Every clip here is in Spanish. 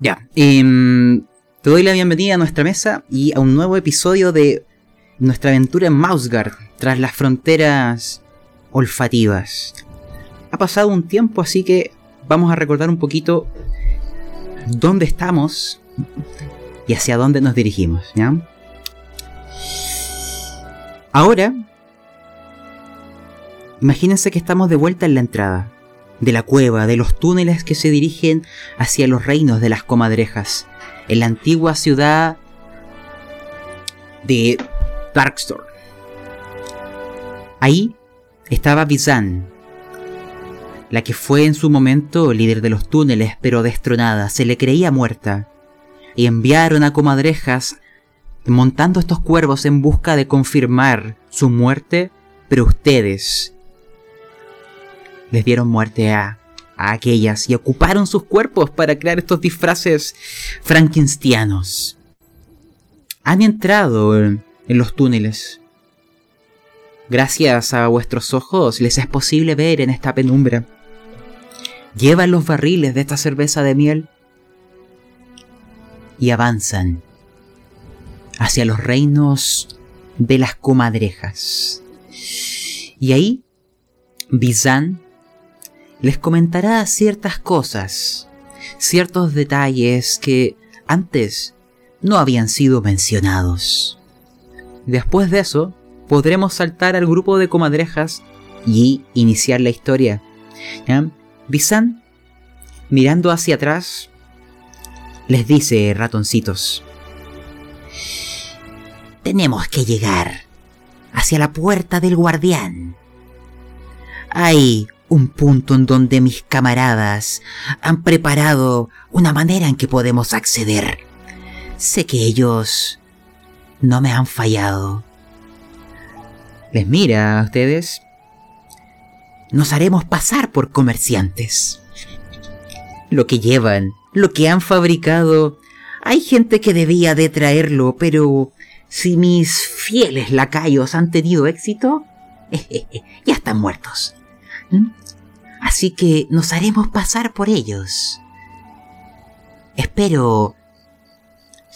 Ya, em, te doy la bienvenida a nuestra mesa y a un nuevo episodio de nuestra aventura en Mausgard, tras las fronteras olfativas. Ha pasado un tiempo, así que vamos a recordar un poquito dónde estamos y hacia dónde nos dirigimos, ¿ya? Ahora, imagínense que estamos de vuelta en la entrada de la cueva, de los túneles que se dirigen hacia los reinos de las comadrejas, en la antigua ciudad de Darkstorm. Ahí estaba Bizan, la que fue en su momento líder de los túneles, pero destronada, se le creía muerta. Y enviaron a comadrejas montando estos cuervos en busca de confirmar su muerte, pero ustedes les dieron muerte a, a aquellas y ocuparon sus cuerpos para crear estos disfraces frankensteanos. Han entrado en los túneles. Gracias a vuestros ojos les es posible ver en esta penumbra. Llevan los barriles de esta cerveza de miel y avanzan hacia los reinos de las comadrejas. Y ahí, Bizan les comentará ciertas cosas, ciertos detalles que antes no habían sido mencionados. Después de eso, podremos saltar al grupo de comadrejas y iniciar la historia. Bizan, mirando hacia atrás, les dice ratoncitos. Tenemos que llegar hacia la puerta del guardián. Hay un punto en donde mis camaradas han preparado una manera en que podemos acceder. Sé que ellos no me han fallado. Les mira a ustedes. Nos haremos pasar por comerciantes. Lo que llevan, lo que han fabricado, hay gente que debía de traerlo, pero si mis fieles lacayos han tenido éxito, ya están muertos. ¿Mm? Así que nos haremos pasar por ellos. Espero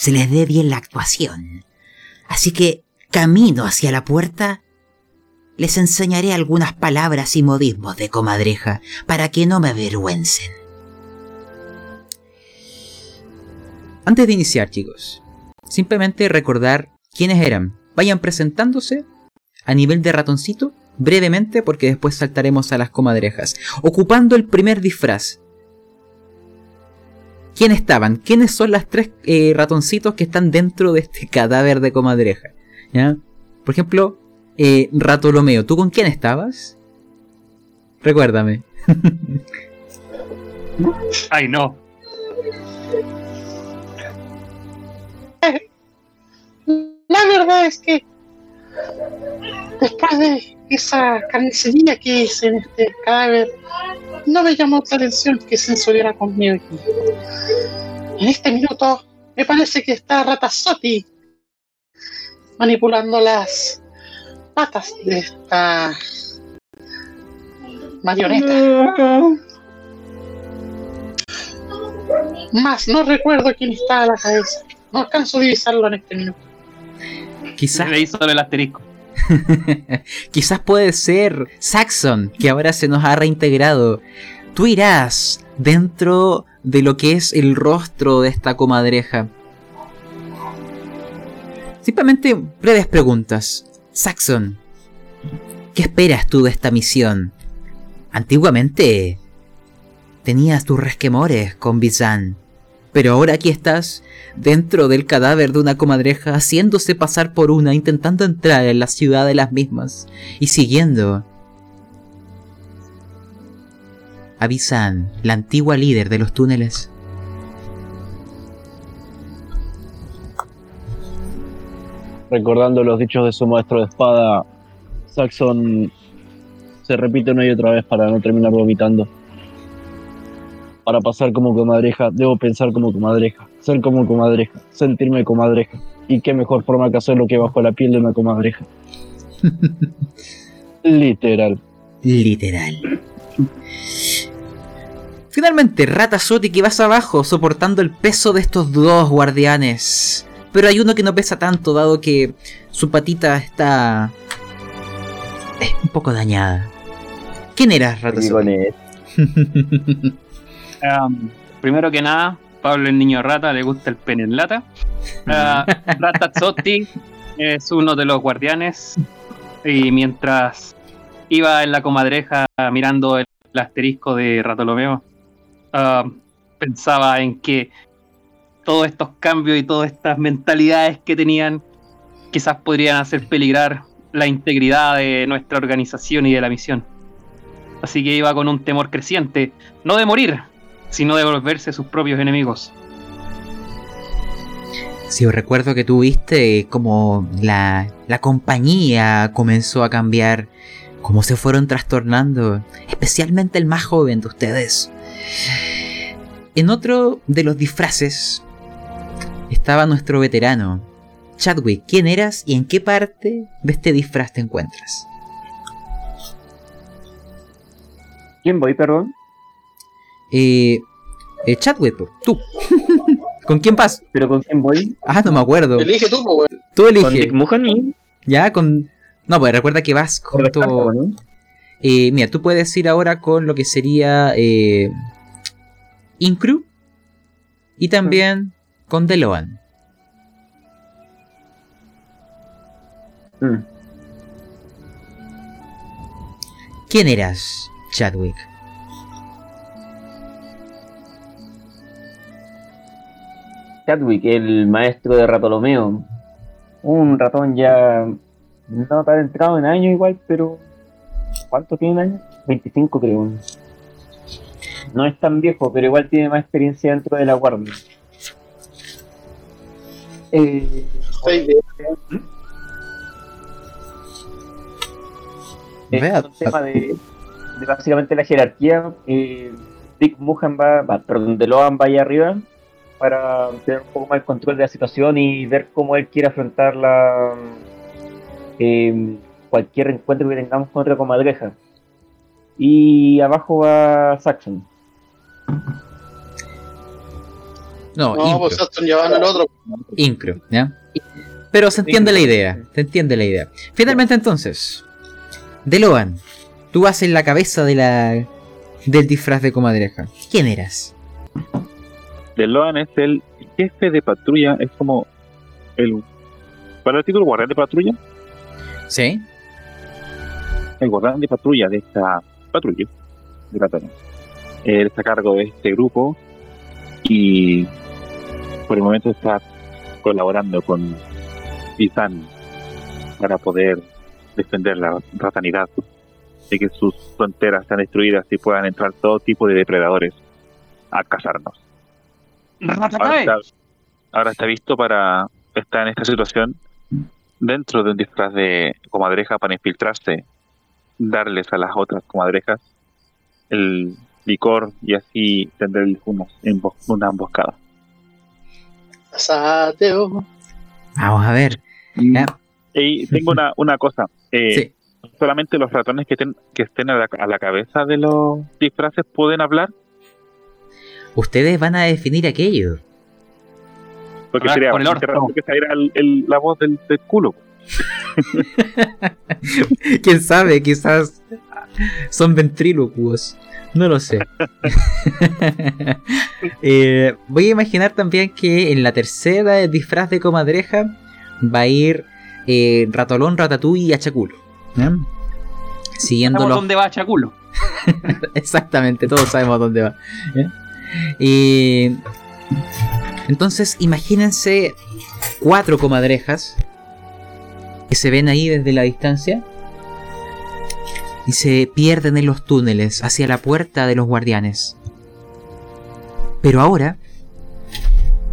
se les dé bien la actuación. Así que camino hacia la puerta. Les enseñaré algunas palabras y modismos de comadreja para que no me avergüencen. Antes de iniciar, chicos, simplemente recordar quiénes eran. Vayan presentándose a nivel de ratoncito brevemente porque después saltaremos a las comadrejas. Ocupando el primer disfraz. ¿Quién estaban? ¿Quiénes son las tres eh, ratoncitos que están dentro de este cadáver de comadreja? ¿Ya? Por ejemplo, eh, Ratolomeo, ¿tú con quién estabas? Recuérdame. Ay, no. La verdad es que después de esa carnicería que hice en este cadáver, no me llamó la atención que censuriera conmigo aquí. En este minuto me parece que está Ratazotti manipulando las patas de esta marioneta. Más, no recuerdo quién está a la cabeza. No alcanzo a divisarlo en este minuto. Quizás, Le hizo el asterisco. quizás puede ser Saxon, que ahora se nos ha reintegrado. Tú irás dentro de lo que es el rostro de esta comadreja. Simplemente breves preguntas. Saxon, ¿qué esperas tú de esta misión? Antiguamente tenías tus resquemores con Bizan, pero ahora aquí estás dentro del cadáver de una comadreja haciéndose pasar por una, intentando entrar en la ciudad de las mismas y siguiendo a la antigua líder de los túneles. Recordando los dichos de su maestro de espada, Saxon se repite una y otra vez para no terminar vomitando. Para pasar como comadreja, debo pensar como comadreja, ser como comadreja, sentirme comadreja. Y qué mejor forma que hacerlo que bajo la piel de una comadreja. Literal. Literal. finalmente, Ratazotti que vas abajo soportando el peso de estos dos guardianes. Pero hay uno que no pesa tanto, dado que su patita está. eh, un poco dañada. ¿Quién Ratazotti? él. Um, primero que nada, Pablo el niño rata le gusta el pene en lata. Uh, Ratazzotti es uno de los guardianes y mientras iba en la comadreja mirando el, asterisco de Ratolomeo, uh, pensaba en que todos estos cambios y todas estas mentalidades que tenían quizás podrían hacer peligrar la integridad de nuestra organización y de la misión. Así que iba con un temor creciente, no de morir, sino de volverse sus propios enemigos. Sí, recuerdo que tú viste como la, la compañía comenzó a cambiar, cómo se fueron trastornando, especialmente el más joven de ustedes. En otro de los disfraces estaba nuestro veterano, Chadwick. ¿Quién eras y en qué parte de este disfraz te encuentras? ¿Quién voy, perdón? Eh, eh, Chadwick, tú. ¿Con quién vas? ¿Pero con quién voy? Ah, no me acuerdo. Elige tú, pues. Tú Con elige. Dick Muhani. Ya, con... No, pues recuerda que vas junto... ¿no? Eh, mira, tú puedes ir ahora con lo que sería eh, Incru y también con Deloan. Mm. ¿Quién eras, Chadwick? Chadwick, el maestro de Ratolomeo. Un ratón ya no tan entrado en años igual, pero ¿cuánto tiene en años? 25 creo. No es tan viejo, pero igual tiene más experiencia dentro de la guardia. Eh, de- es un tema de, de básicamente la jerarquía. Eh, Dick Muhan va, va, perdón, DeLoan va allá arriba para tener un poco más el control de la situación y ver cómo él quiere afrontar la eh, cualquier encuentro que tengamos con otra comadreja. Y abajo va Saxon. No, No, pues llevaban al otro. Incru, ¿ya? Pero se entiende la idea, se entiende la idea. Finalmente entonces, Deloan, tú vas en la cabeza de la del disfraz de comadreja. ¿Quién eras? DeLoan es el jefe de patrulla, es como el. ¿Para el título guardián de patrulla? ¿Sí? El guardián de patrulla de esta patrulla de la zona. Él está a cargo de este grupo y por el momento está colaborando con Izan para poder defender la ratanidad de que sus fronteras sean destruidas y puedan entrar todo tipo de depredadores a cazarnos. Ahora está, ahora está visto para estar en esta situación dentro de un disfraz de comadreja para infiltrarse, darles a las otras comadrejas el licor y así tender una, una emboscada. Sateo. Vamos a ver. Ya. Y tengo una, una cosa, eh, Sí. solamente los ratones que, ten- que estén a la, a la cabeza de los disfraces pueden hablar, Ustedes van a definir aquello. porque sería por el orto. que saliera el- el- la voz del, del culo. Quién sabe, quizás son ventrílocuos. No lo sé. Eh, voy a imaginar también que en la tercera disfraz de comadreja va a ir eh, Ratolón, Ratatouille y Achaculo. ¿ya? Siguiendo Sabemos los dónde va Chaculo. Exactamente, todos sabemos dónde va. Y entonces imagínense cuatro comadrejas que se ven ahí desde la distancia y se pierden en los túneles hacia la puerta de los guardianes. Pero ahora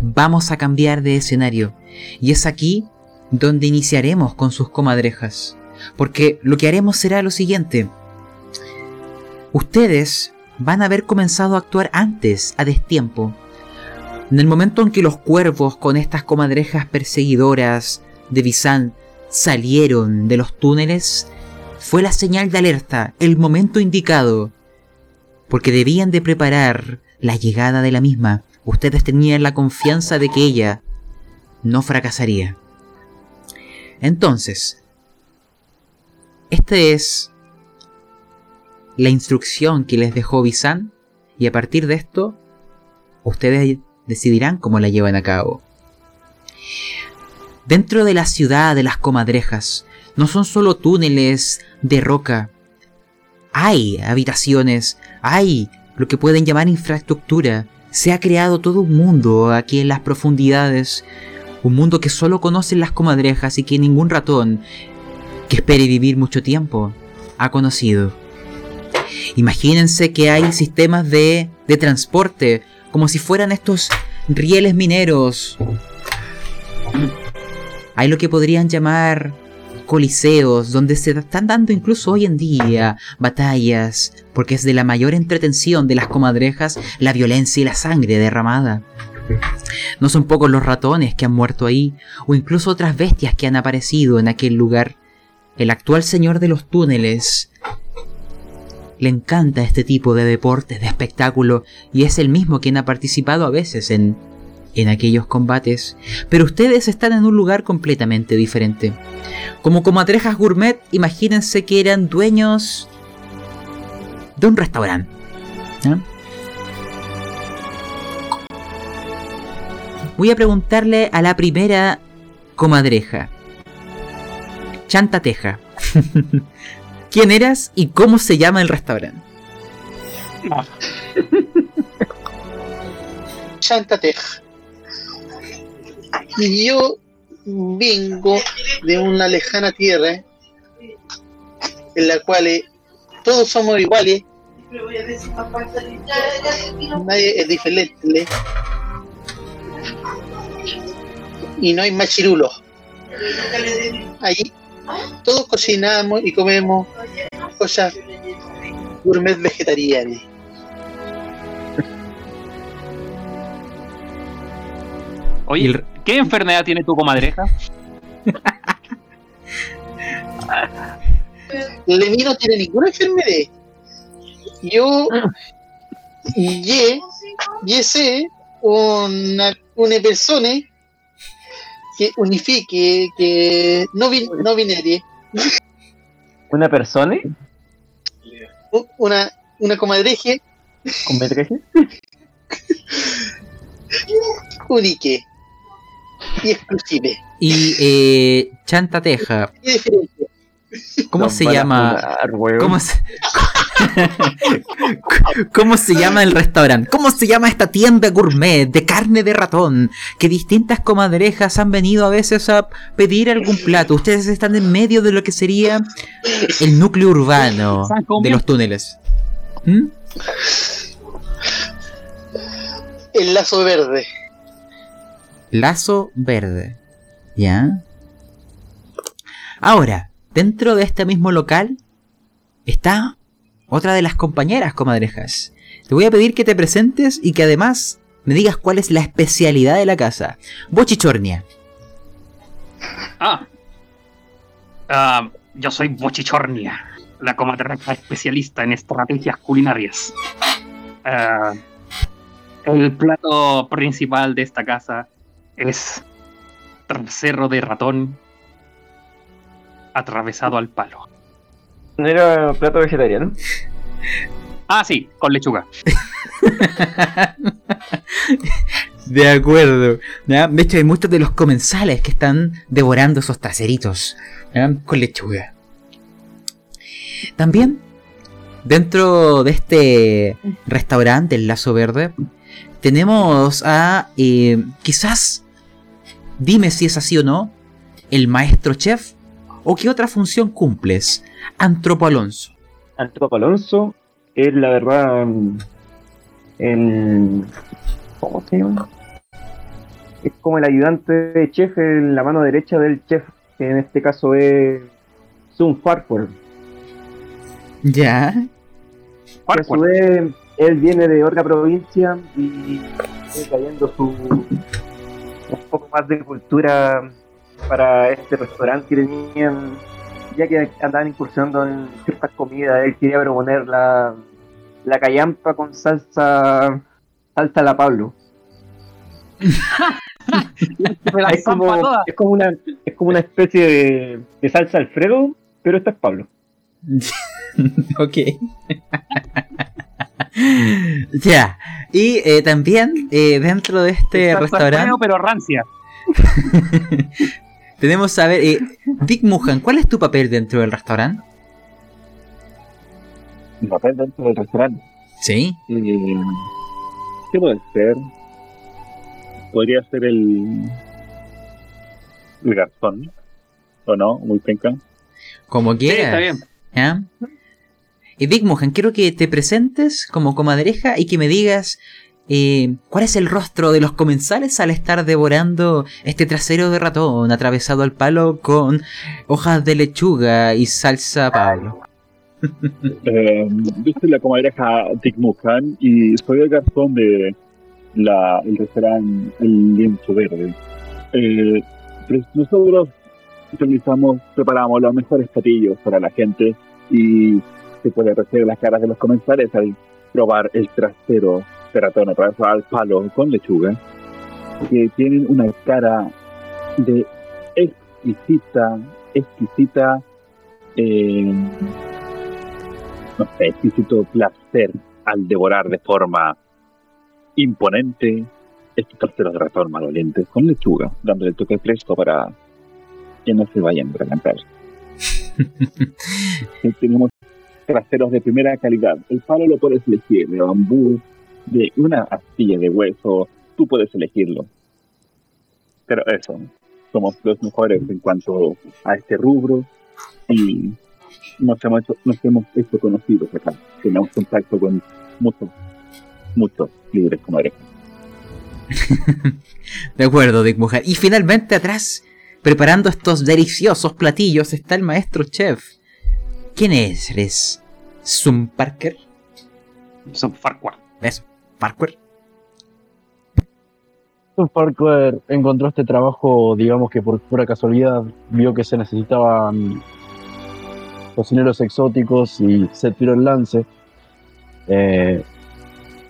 vamos a cambiar de escenario y es aquí donde iniciaremos con sus comadrejas. Porque lo que haremos será lo siguiente. Ustedes van a haber comenzado a actuar antes, a destiempo. En el momento en que los cuervos con estas comadrejas perseguidoras de Visan salieron de los túneles, fue la señal de alerta, el momento indicado. porque debían de preparar la llegada de la misma. Ustedes tenían la confianza de que ella no fracasaría. Entonces, esta es la instrucción que les dejó Bizan y a partir de esto, ustedes decidirán cómo la llevan a cabo. Dentro de la ciudad de las comadrejas, no son solo túneles de roca, hay habitaciones, hay lo que pueden llamar infraestructura. Se ha creado todo un mundo aquí en las profundidades, un mundo que solo conocen las comadrejas y que ningún ratón que espere vivir mucho tiempo ha conocido. Imagínense que hay sistemas de, de transporte, como si fueran estos rieles mineros. Hay lo que podrían llamar coliseos, donde se están dando incluso hoy en día batallas, porque es de la mayor entretención de las comadrejas la violencia y la sangre derramada. No son pocos los ratones que han muerto ahí, o incluso otras bestias que han aparecido en aquel lugar. El actual señor de los túneles le encanta este tipo de deportes, de espectáculo, y es el mismo quien ha participado a veces en, en aquellos combates. Pero ustedes están en un lugar completamente diferente. Como comadrejas gourmet, imagínense que eran dueños de un restaurante. Voy a preguntarle a la primera comadreja. Chantateja. ¿Quién eras y cómo se llama el restaurante? Chantateja. Y yo vengo de una lejana tierra en la cual eh, todos somos iguales, nadie es diferente y no hay machirulos. Ahí todos cocinamos y comemos cosas gourmet vegetarianas. Oye, ¿qué enfermedad tiene tu comadreja? Levi no tiene ninguna enfermedad. Yo y y sé una, una persona que unifique, que no, bin- no binaria, ¿Una persona una, una comadreje con metraje? unique y exclusive. Y eh, Chantateja, ¿Qué diferencia? ¿Cómo Nos se llama? ¿Cómo se... ¿Cómo se llama el restaurante? ¿Cómo se llama esta tienda gourmet de carne de ratón? Que distintas comadrejas han venido a veces a pedir algún plato. Ustedes están en medio de lo que sería el núcleo urbano de los túneles. ¿Mm? El lazo verde. Lazo verde. ¿Ya? Ahora, dentro de este mismo local está otra de las compañeras comadrejas. Te voy a pedir que te presentes y que además me digas cuál es la especialidad de la casa. Bochichornia. Ah. Ah, yo soy Bochichornia, la comadreja especialista en estrategias culinarias. Ah, el plato principal de esta casa es trasero de ratón atravesado al palo. ¿No era plato vegetariano? Ah, sí, con lechuga. De acuerdo. ¿ya? De hecho, hay muchos de los comensales que están devorando esos traseritos ¿ya? con lechuga. También, dentro de este restaurante, el Lazo Verde, tenemos a, eh, quizás, dime si es así o no, el maestro chef, o qué otra función cumples, Antropo Alonso. Antropo Alonso es la verdad el ¿cómo se llama? Es como el ayudante de chef en la mano derecha del chef, que en este caso es Sun Farquhar. Ya. Que a su vez él viene de otra provincia y viene trayendo su un poco más de cultura para este restaurante que tenían ya que andaban incursionando en ciertas comidas, él quería proponer la, la callampa con salsa salsa a la Pablo. Es como, es como una es como una especie de, de salsa Alfredo, pero esto es Pablo. ok. ya. Y eh, también eh, dentro de este restaurante Alfredo, pero rancia. Tenemos a ver, eh, Dick Mujan, ¿cuál es tu papel dentro del restaurante? Mi papel dentro del restaurante. Sí. Eh, ¿Qué puede ser? Podría ser el. El garzón. ¿O no? Muy penca. Como Sí, quieras. está bien. ¿ya? Y Dick Mujan, quiero que te presentes como comadreja y que me digas eh, cuál es el rostro de los comensales al estar devorando este trasero de ratón atravesado al palo con hojas de lechuga y salsa Pablo. Eh, yo soy la comadreja Dick Mujan y soy el garzón de la, el restaurante El Lienzo Verde. Eh, pues nosotros realizamos, preparamos los mejores platillos para la gente y se puede apreciar las caras de los comensales al probar el trasero de ratón atravesado al palo con lechuga, que tienen una cara de exquisita, exquisita, eh, no sé, exquisito placer al devorar de forma imponente estos traseros de ratón malolientes con lechuga, dándole el toque fresco para que no se vayan a. Sí, Tenemos traseros de primera calidad. El palo lo puedes elegir de bambú, de una astilla de hueso, tú puedes elegirlo. Pero eso, somos los mejores en cuanto a este rubro y nos hemos hecho, nos hemos hecho conocidos acá. Tenemos contacto con muchos, muchos líderes comadrejas. De acuerdo, Dick Mujan. Y finalmente atrás, preparando estos deliciosos platillos, está el maestro chef. ¿Quién es? ¿Eres Zoom Parker? Son Farquaad. ¿Es Parker? Parker encontró este trabajo, digamos que por pura casualidad, vio que se necesitaban cocineros exóticos y se tiró el lance. Eh,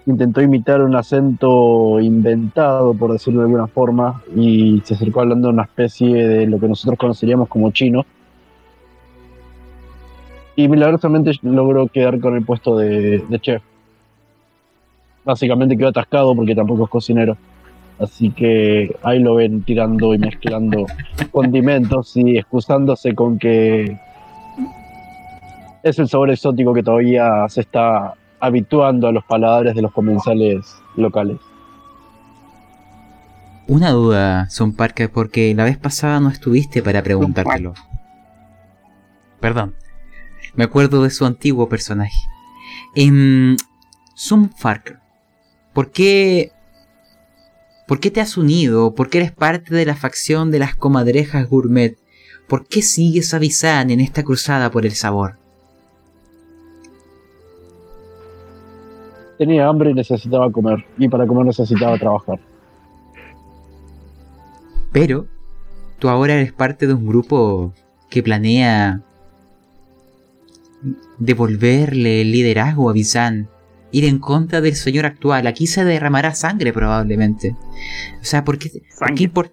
intentó imitar un acento inventado, por decirlo de alguna forma, y se acercó hablando de una especie de lo que nosotros conoceríamos como chino. Y milagrosamente logró quedar con el puesto de chef. Básicamente quedó atascado porque tampoco es cocinero. Así que ahí lo ven tirando y mezclando condimentos y excusándose con que es el sabor exótico que todavía se está habituando a los paladares de los comensales locales. Una duda, Son Parker, porque la vez pasada no estuviste para preguntártelo. Perdón. Me acuerdo de su antiguo personaje. En Son Parker, ¿por qué ¿Por qué te has unido? ¿Por qué eres parte de la facción de las comadrejas gourmet? ¿Por qué sigues a Bizan en esta cruzada por el sabor? Tenía hambre y necesitaba comer, y para comer necesitaba trabajar. Pero tú ahora eres parte de un grupo que planea devolverle el liderazgo a Bizan, ir en contra del señor actual. Aquí se derramará sangre probablemente. O sea, ¿por qué, ¿por qué, impor-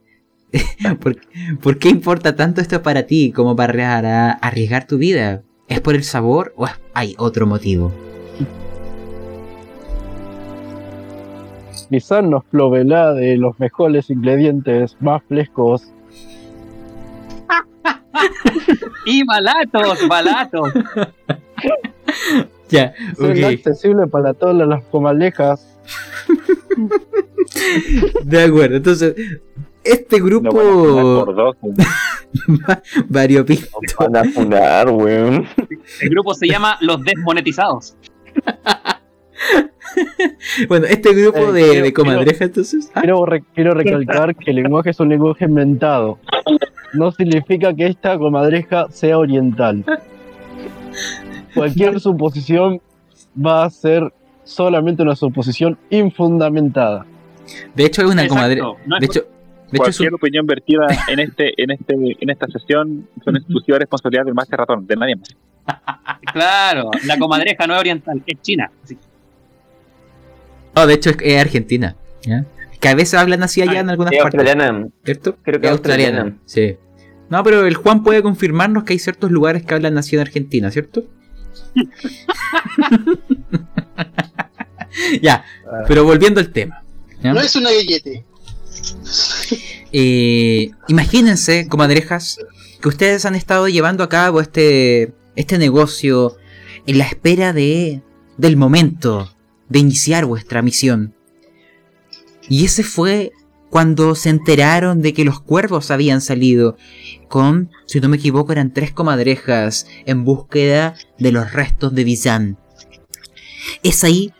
por- por qué importa tanto esto para ti como para arriesgar tu vida? ¿Es por el sabor o es- hay otro motivo? Quizás nos proveerá de los mejores ingredientes más frescos Y balatos, balatos. Ya, Son accesible para todas las comadrejas. De acuerdo, entonces, este No grupo van a por dos. variopinto. Van a funar, weón. El grupo se llama Los Desmonetizados. Bueno, este grupo Eh, de, quiero- de comadreja, entonces. ah, Quiero, re- quiero recalcar que el lenguaje es un lenguaje inventado. No significa que esta comadreja sea oriental. Cualquier suposición va a ser solamente una suposición infundamentada. de hecho, es una Exacto, comadreja. no es De hecho, de hecho es Cualquier un- opinión vertida en este, en este, en esta sesión son exclusiva responsabilidad del Master Ratón, de nadie más. Claro, la comadreja no es oriental, es china. Así. No, de hecho es, es Argentina. ¿ya? Que a veces hablan así allá en algunas Es partes. australiana. ¿Cierto? Creo que es es australiana. australiana. Sí. No, pero el Juan puede confirmarnos que hay ciertos lugares que hablan así en Argentina, ¿cierto? ya, pero volviendo al tema. ¿ya? No es una gallete. Eh, imagínense, comadrejas, que ustedes han estado llevando a cabo este, este negocio en la espera de, del momento de iniciar vuestra misión. Y ese fue cuando se enteraron de que los cuervos habían salido con, si no me equivoco, eran tres comadrejas en búsqueda de los restos de Bizan. Es ahí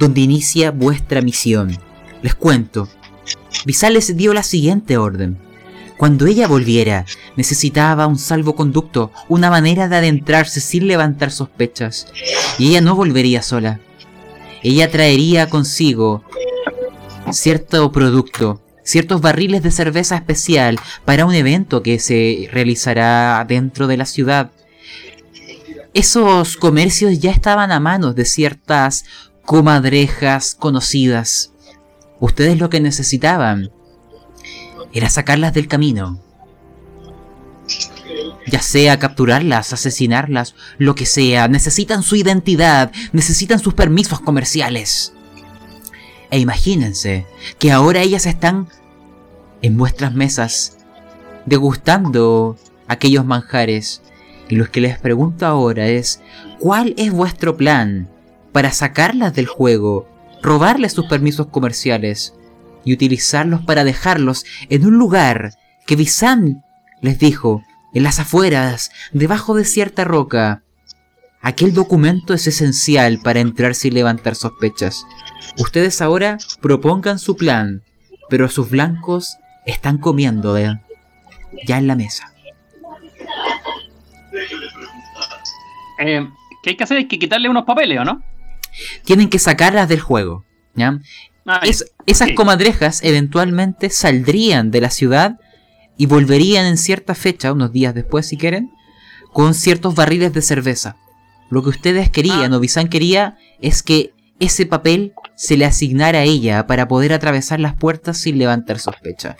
donde inicia vuestra misión. Les cuento. Bizan les dio la siguiente orden. Cuando ella volviera, necesitaba un salvoconducto, una manera de adentrarse sin levantar sospechas. Y ella no volvería sola. Ella traería consigo cierto producto, ciertos barriles de cerveza especial para un evento que se realizará dentro de la ciudad. Esos comercios ya estaban a manos de ciertas comadrejas conocidas. Ustedes lo que necesitaban era sacarlas del camino. Ya sea capturarlas, asesinarlas, lo que sea, necesitan su identidad, necesitan sus permisos comerciales. E imagínense que ahora ellas están en vuestras mesas, degustando aquellos manjares. Y lo que les pregunto ahora es, ¿cuál es vuestro plan para sacarlas del juego, robarles sus permisos comerciales y utilizarlos para dejarlos en un lugar que Bizan les dijo, en las afueras, debajo de cierta roca? Aquel documento es esencial para entrar sin levantar sospechas. Ustedes ahora propongan su plan, pero sus blancos están comiendo ¿eh? ya en la mesa. Eh, ¿Qué hay que hacer? Hay que quitarle unos papeles, ¿o no? Tienen que sacarlas del juego. ¿ya? Ah, Es- esas comadrejas eventualmente saldrían de la ciudad y volverían en cierta fecha, unos días después si quieren, con ciertos barriles de cerveza. Lo que ustedes querían, Ah. o Bizan quería, es que ese papel se le asignara a ella para poder atravesar las puertas sin levantar sospecha.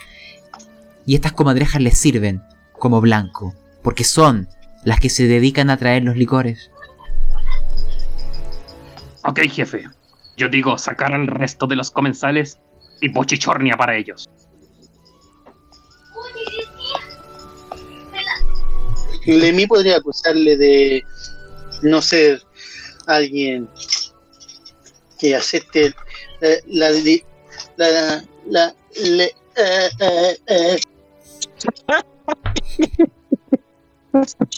Y estas comadrejas les sirven como blanco, porque son las que se dedican a traer los licores. Ok, jefe. Yo digo sacar al resto de los comensales y bochichornia para ellos. Lemmy podría acusarle de no ser alguien que acepte la, la, la,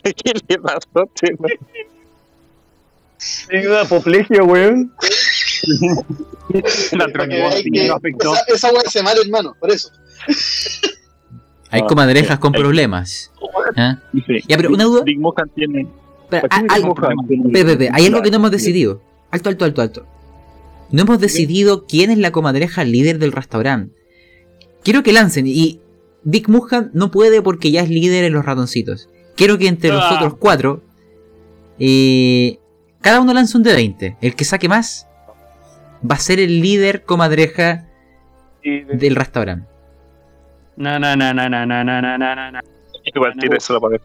¿Qué le pasó, tío? Tengo weón. la que, afectó. Esa, weón se mata, hermano, por eso. Hay ah, comadrejas con problemas. ¿ah? Ya, una duda. Tiene pero, ¿Por qué ah, Big hay algo que no hemos decidido. Alto, alto, alto, alto. No hemos decidido quién es la comadreja líder del restaurante. Quiero que lancen y Dick Muhan no puede porque ya es líder en los ratoncitos. Quiero que entre Ah. nosotros cuatro eh, cada uno lance un de 20. El que saque más va a ser el líder comadreja del restaurante. No, no, no, no, no, no, no, no, no, no. Igual tira eso la pared.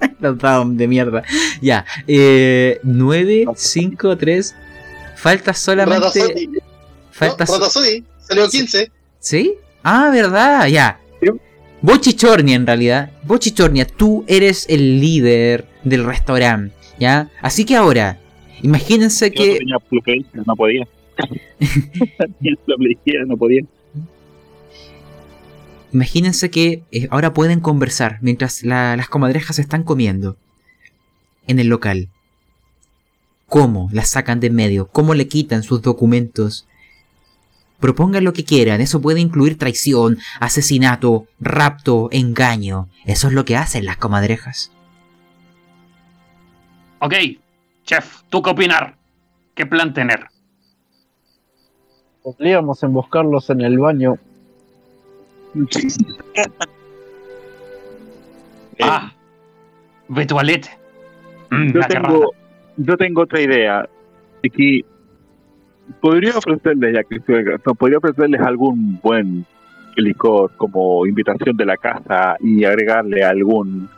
Los de mierda. Ya. Eh, 9, 5, 3. Falta solamente. Ratazotti. Falta No, salió 15. ¿Sí? Ah, verdad, ya. Sí. Bochichornia en realidad. Bochichornia, tú eres el líder del restaurante, ¿ya? Así que ahora, imagínense Yo no que... tenía no podía. Tenía la PlayStation, no podía. Imagínense que eh, ahora pueden conversar mientras la- las comadrejas están comiendo en el local. ¿Cómo las sacan de en medio? ¿Cómo le quitan sus documentos? Propongan lo que quieran, eso puede incluir traición, asesinato, rapto, engaño. Eso es lo que hacen las comadrejas. Ok, chef, ¿tú qué opinar? ¿Qué plan tener? Podríamos emboscarlos en el baño. Ah, de toilette. Mm, Yo tengo, yo tengo otra idea. Que podría ofrecerles, ya que estoy no, podría ofrecerles algún buen licor como invitación de la casa y agregarle algún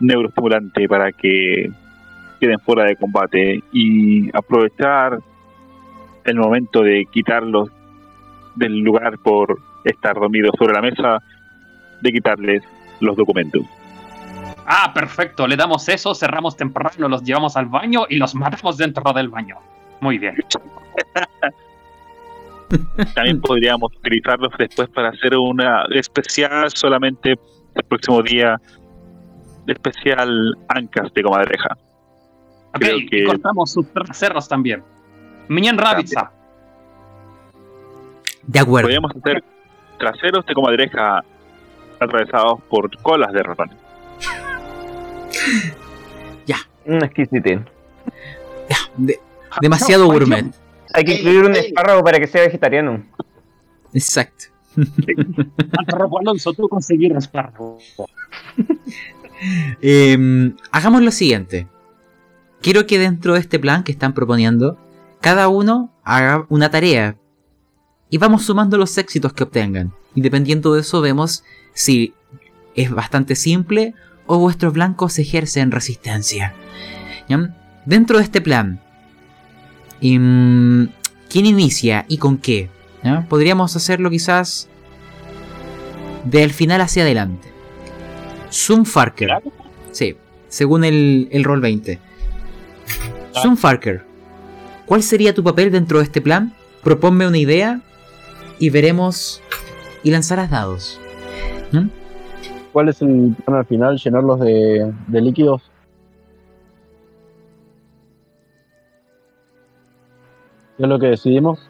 neuroestimulante para que queden fuera de combate y aprovechar el momento de quitarlos del lugar por estar dormidos sobre la mesa, de quitarles los documentos. Ah, perfecto. Le damos eso, cerramos temprano, los llevamos al baño y los matamos dentro del baño. Muy bien. También podríamos utilizarlos después para hacer una especial solamente el próximo día, especial Ancas de comadreja. Ok, Creo y que- cortamos sus traseros también. Miñan Rabitza. De acuerdo. Podríamos hacer traseros de comadreja atravesados por colas de ratón. Un exquisite. De- demasiado gourmet. Hay que incluir un espárrago para que sea vegetariano. Exacto. Robo Alonso, tú conseguir espárrago. Em, hagamos lo siguiente. Quiero que dentro de este plan que están proponiendo, cada uno haga una tarea. Y vamos sumando los éxitos que obtengan. Y dependiendo de eso vemos si es bastante simple o vuestros blancos ejercen resistencia. ¿Ya? Dentro de este plan, em, ¿quién inicia y con qué? ¿Ya? Podríamos hacerlo quizás del final hacia adelante. Zoom Farker. Sí, según el, el rol 20. Zoom Farker, ¿cuál sería tu papel dentro de este plan? Proponme una idea y veremos y lanzarás dados. ¿Mm? ¿Cuál es el plan al final? ¿Llenarlos de, de líquidos? ¿Qué es lo que decidimos?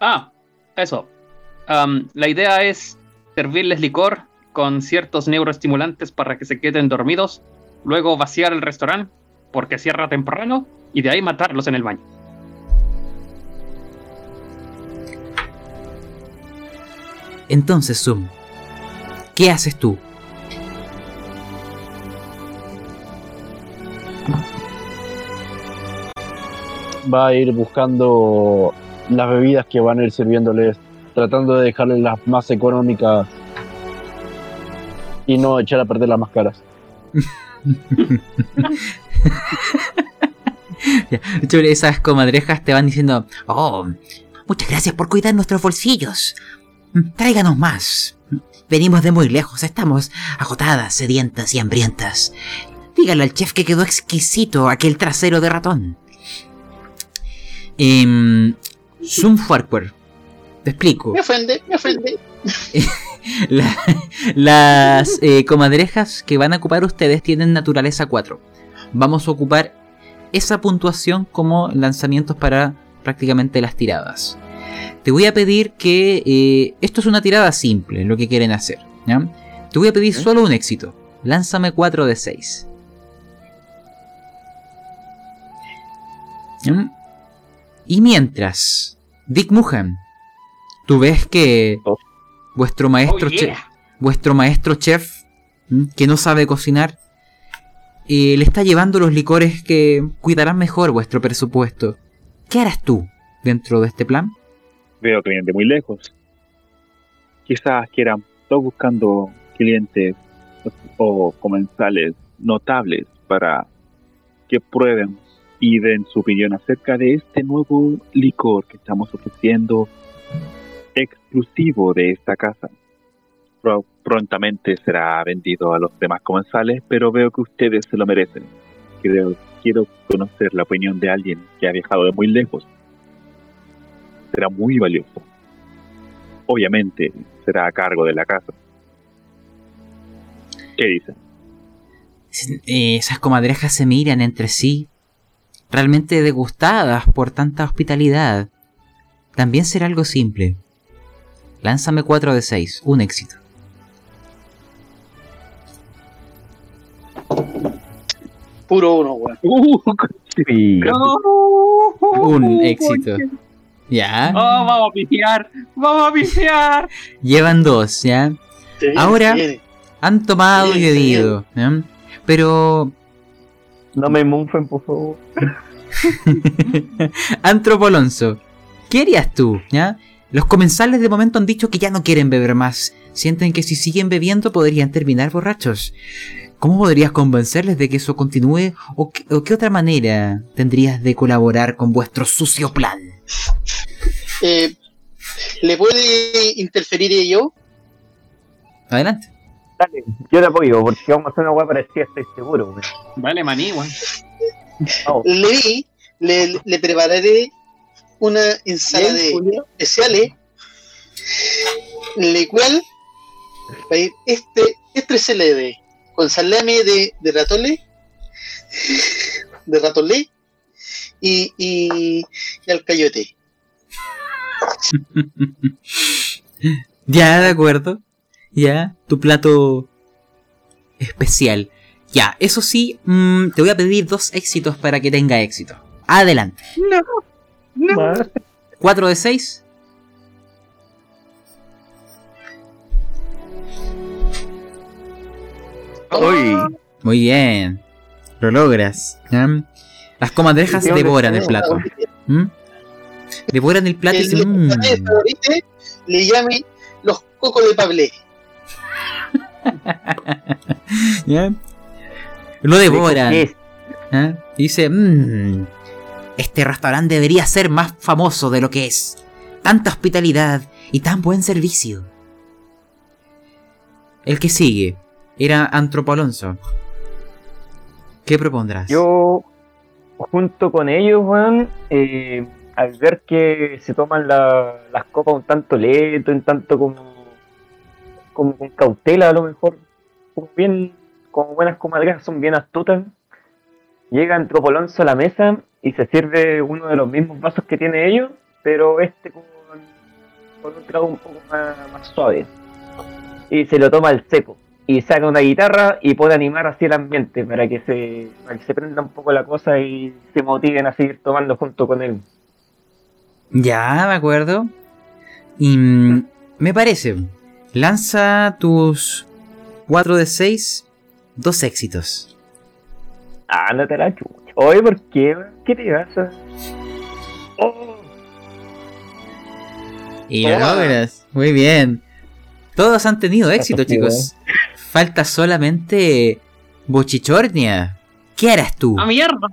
Ah, eso. Am, la idea es servirles licor con ciertos neuroestimulantes para que se queden dormidos, luego vaciar el restaurante porque cierra temprano y de ahí matarlos en el baño. Entonces, Zoom, ¿qué haces tú? Va a ir buscando las bebidas que van a ir sirviéndoles, tratando de dejarles las más económicas y no echar a perder las más caras. Esas comadrejas te van diciendo, oh, muchas gracias por cuidar nuestros bolsillos. Tráiganos más. Venimos de muy lejos, estamos agotadas, sedientas y hambrientas. Dígale al chef que quedó exquisito aquel trasero de ratón. Em, Zoom Farquhar, te explico. Me ofende, me ofende. La- las eh, comadrejas que van a ocupar ustedes tienen naturaleza 4. Vamos a ocupar esa puntuación como lanzamientos para prácticamente las tiradas. Te voy a pedir que... eh, esto es una tirada simple, lo que quieren hacer. ¿ya? Te voy a pedir solo un éxito. Lánzame 4 de 6. ¿Ya? Y mientras, Dick Muhan, tú ves que Oh. vuestro maestro, Oh, che- yeah. vuestro maestro chef, que no sabe cocinar, eh, le está llevando los licores que cuidarán mejor vuestro presupuesto. ¿Qué harás tú dentro de este plan? Veo que de muy lejos. Quizás quieran todos buscando clientes o comensales notables para que prueben y den su opinión acerca de este nuevo licor que estamos ofreciendo exclusivo de esta casa. Pro- prontamente será vendido a los demás comensales, pero veo que ustedes se lo merecen. Quiero conocer la opinión de alguien que ha viajado de muy lejos. Será muy valioso. Obviamente será a cargo de la casa. ¿Qué dicen? Eh, esas comadrejas se miran entre sí, realmente degustadas por tanta hospitalidad. También será algo simple. Lánzame 4 de 6, un éxito. Puro uno, weón. Uh, Sí. Un éxito. Ya. Oh, vamos a pifiar, vamos a pifiar. Llevan dos, ¿ya? Ahora-. Han tomado y bebido, ¿ya? Pero No me mufen, por favor. Antropolonso, ¿qué harías tú? ¿Ya? Los comensales de momento han dicho que ya no quieren beber más. Sienten que si siguen bebiendo podrían terminar borrachos. ¿Cómo podrías convencerles de que eso continúe? ¿O qué, o qué otra manera tendrías de colaborar con vuestro sucio plan? Eh, ¿Le puede interferir yo? Adelante. Dale, yo te apoyo, porque vamos a hacer una hueá parecida, estoy seguro. Vale, maní, weón. Vamos. Le, le, le prepararé una ensalada Bien, de Julio. especiales, la cual va a ir este, este SLD con salame de, de ratole, de ratolé y, y, y alcayote. Ya, de acuerdo. Ya, tu plato especial. Ya, eso sí, mm, te voy a pedir dos éxitos para que tenga éxito. Adelante. Más. 4 de 6. Uy, Muy bien. Lo logras. Las comadrejas devoran el plato. ¿Mm? Devoran el plato y El dicen, de "Mm". favorito le llame los cocos de Pablé. ¿Ya? Lo devoran. ¿eh? Y dice, "Mm, este restaurante debería ser más famoso de lo que es. Tanta hospitalidad y tan buen servicio. El que sigue era Antropo Alonso. ¿Qué propondrás? Yo, junto con ellos, weón, eh, al ver que se toman la- las copas un tanto lento, un tanto como, como con cautela a lo mejor, como bien, como buenas comadrejas, son bien astutas, llega Antropolonso a la mesa y se sirve uno de los mismos vasos que tiene ellos, pero este con, con un trago un poco más, más suave. Y se lo toma al seco y saca una guitarra y puede animar así el ambiente para que se para que se prenda un poco la cosa y se motiven a seguir tomando junto con él. Ya, de acuerdo. Y mm, me parece. Lanza tus 4 de 6, dos éxitos. Ándate la chucha. Oye, ¿por qué? ¿Qué te pasa? Oh, Y lo Toma. logras. Muy bien. Todos han tenido éxito, chicos. Falta solamente Bochichornia. ¿Qué harás tú? ¡A mierda!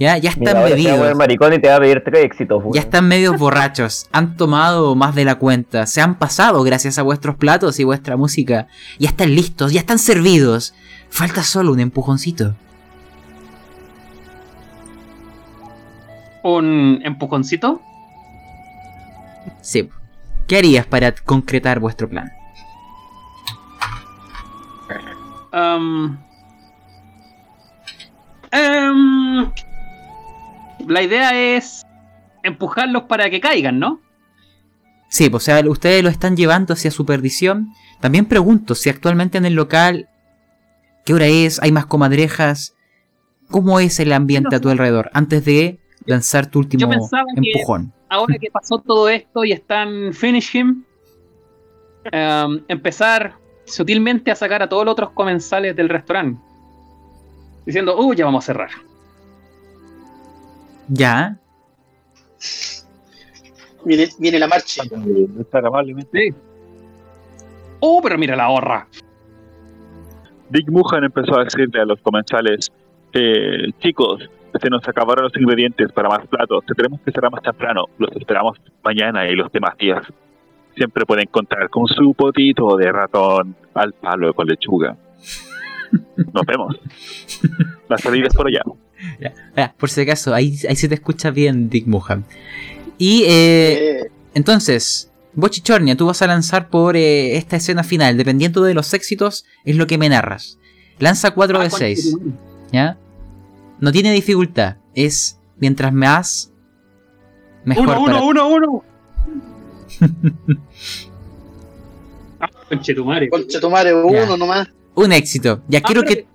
Ya, ya mira, están ahora se va a poner bebidos. maricón y te va a pedir tres éxitos, weón. Ya están medios borrachos. Han tomado más de la cuenta. Se han pasado gracias a vuestros platos y vuestra música. Ya están listos, ya están servidos. Falta solo un empujoncito. Un empujoncito. Sí. ¿Qué harías para concretar vuestro plan? Am, em, la idea es empujarlos para que caigan, ¿no? Sí, pues, o sea, ustedes lo están llevando hacia su perdición. También pregunto si actualmente en el local, ¿qué hora es? ¿Hay más comadrejas? ¿Cómo es el ambiente a tu alrededor? Antes de lanzar tu último pensaba que- empujón. Ahora que pasó todo esto y están finish him, em, empezar sutilmente a sacar a todos los otros comensales del restaurante. Diciendo, uh, ya vamos a cerrar. Ya, Viene, viene la marcha. Estar amablemente. Uh, pero mira la horra. Dick Muhan empezó a decirle a los comensales, eh, chicos, se nos acabaron los ingredientes para más platos, tenemos que cerrar más temprano, los esperamos mañana y los demás días. Siempre pueden contar con su potito de ratón al palo con lechuga. Nos vemos. La salida es por allá. Por si acaso, ahí, ahí se te escucha bien, Dick Muhan. Y eh, Eh, entonces, Bochichornia, tú vas a lanzar por eh, esta escena final. Dependiendo de los éxitos, es lo que me narras. Lanza 4 Ah, de concha 6. tu madre. ¿Ya? No tiene dificultad. Es mientras más. Mejor Uno, para uno, uno, uno. ah, conchetumare. nomás. un éxito. Ya Ah, quiero que.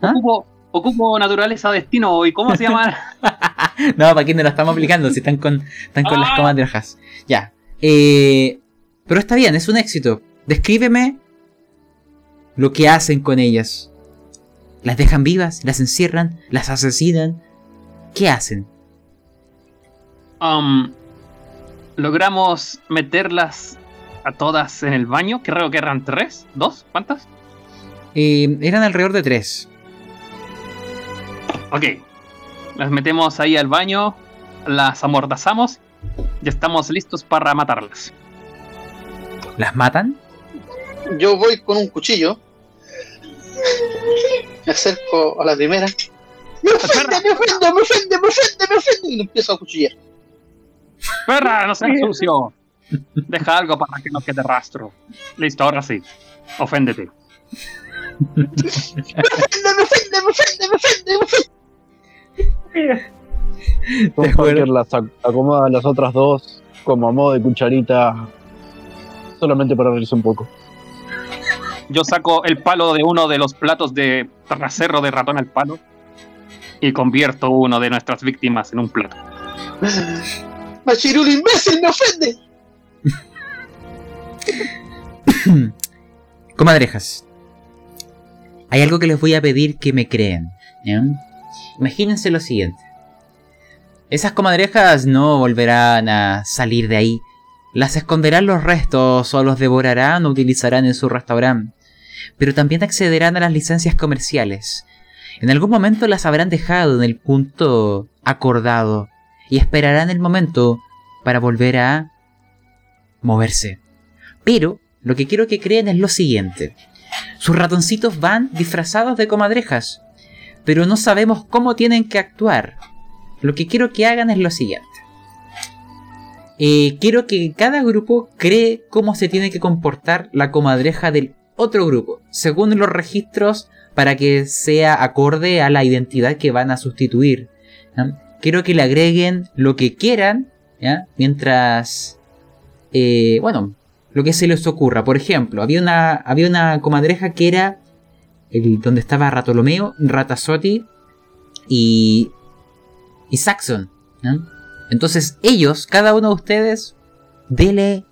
¿Ah? Ocupo, ocupo naturaleza destino. ¿Y cómo se llama? No, para quién no lo estamos aplicando, si están con, están con las Ah. comadrejas. Ya. Eh, pero está bien, es un éxito. Descríbeme lo que hacen con ellas. ¿Las dejan vivas? ¿Las encierran? ¿Las asesinan? ¿Qué hacen? um, logramos meterlas a todas en el baño. Creo que eran tres, dos, ¿cuántas? Eh, eran alrededor de tres. Ok. Las metemos ahí al baño, las amordazamos y estamos listos para matarlas. ¿Las matan? Yo voy con un cuchillo. Me acerco a la primera. ¡Me ofende, me ofende, me ofende, me ofende, me ofende! Y lo empiezo a cuchillar. ¡Perra, no seas sucio! Deja algo para que no quede rastro. Listo, ahora sí. Oféndete. ¡Me ofende, me ofende, me ofende, me ofende, me ofende! Tom. Parker las ac- acomoda a las otras dos como a modo de cucharita, solamente para reírse un poco. Yo saco el palo de uno de los platos de trasero de ratón al palo y convierto uno de nuestras víctimas en un plato. ¡Machirulo imbécil, me ofende! Comadrejas. Hay algo que les voy a pedir que me crean. ¿ya? Imagínense lo siguiente. Esas comadrejas no volverán a salir de ahí. Las esconderán los restos o los devorarán o utilizarán en su restaurante. Pero también accederán a las licencias comerciales. En algún momento las habrán dejado en el punto acordado y esperarán el momento para volver a moverse. Pero lo que quiero que crean es lo siguiente. Sus ratoncitos van disfrazados de comadrejas, pero no sabemos cómo tienen que actuar. Lo que quiero que hagan es lo siguiente. Eh, quiero que cada grupo cree cómo se tiene que comportar la comadreja del otro grupo, según los registros, para que sea acorde a la identidad que van a sustituir. Quiero que le agreguen lo que quieran, mientras... eh, bueno, lo que se les ocurra. Por ejemplo, había una, había una comadreja que era el, donde estaba Ratolomeo, Ratazotti y, y Saxon. Entonces ellos, cada uno de ustedes, dele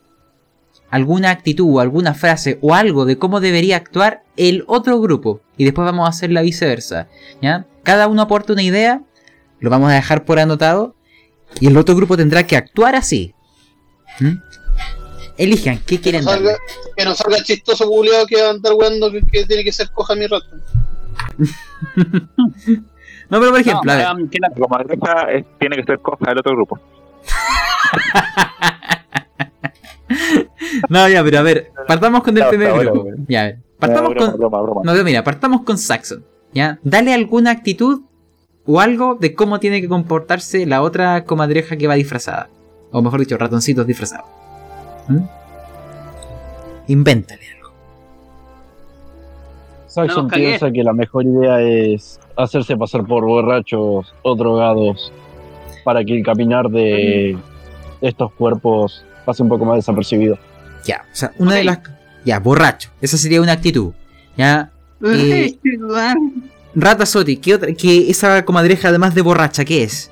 alguna actitud, alguna frase o algo de cómo debería actuar el otro grupo. Y después vamos a hacer la viceversa. Cada uno aporta una idea, lo vamos a dejar por anotado, y el otro grupo tendrá que actuar así. ¿Mm? Elijan, ¿qué Que quieren no salga, darle? que no salga chistoso culiado que va a andar weando que, que tiene que ser coja mi rato. No, pero por ejemplo, No, a ver. um, que la- es- tiene que ser coja del otro grupo. No, ya, pero a ver, partamos con el Hasta primer grupo. güey. Ya, a ver. Partamos broma, con. broma, broma. No, mira, partamos con Saxon. ¿Ya? Dale alguna actitud o algo de cómo tiene que comportarse la otra comadreja que va disfrazada. O mejor dicho, ratoncitos disfrazados. ¿Mm? Invéntale algo. No Saxon piensa que la mejor idea es hacerse pasar por borrachos o drogados para que el caminar de estos cuerpos pase un poco más desapercibido. Ya, o sea, una de las. Ya, borracho. Esa sería una actitud. Ya. Eh, Rata Soti, ¿qué otra? ¿Qué esa comadreja además de borracha, qué es?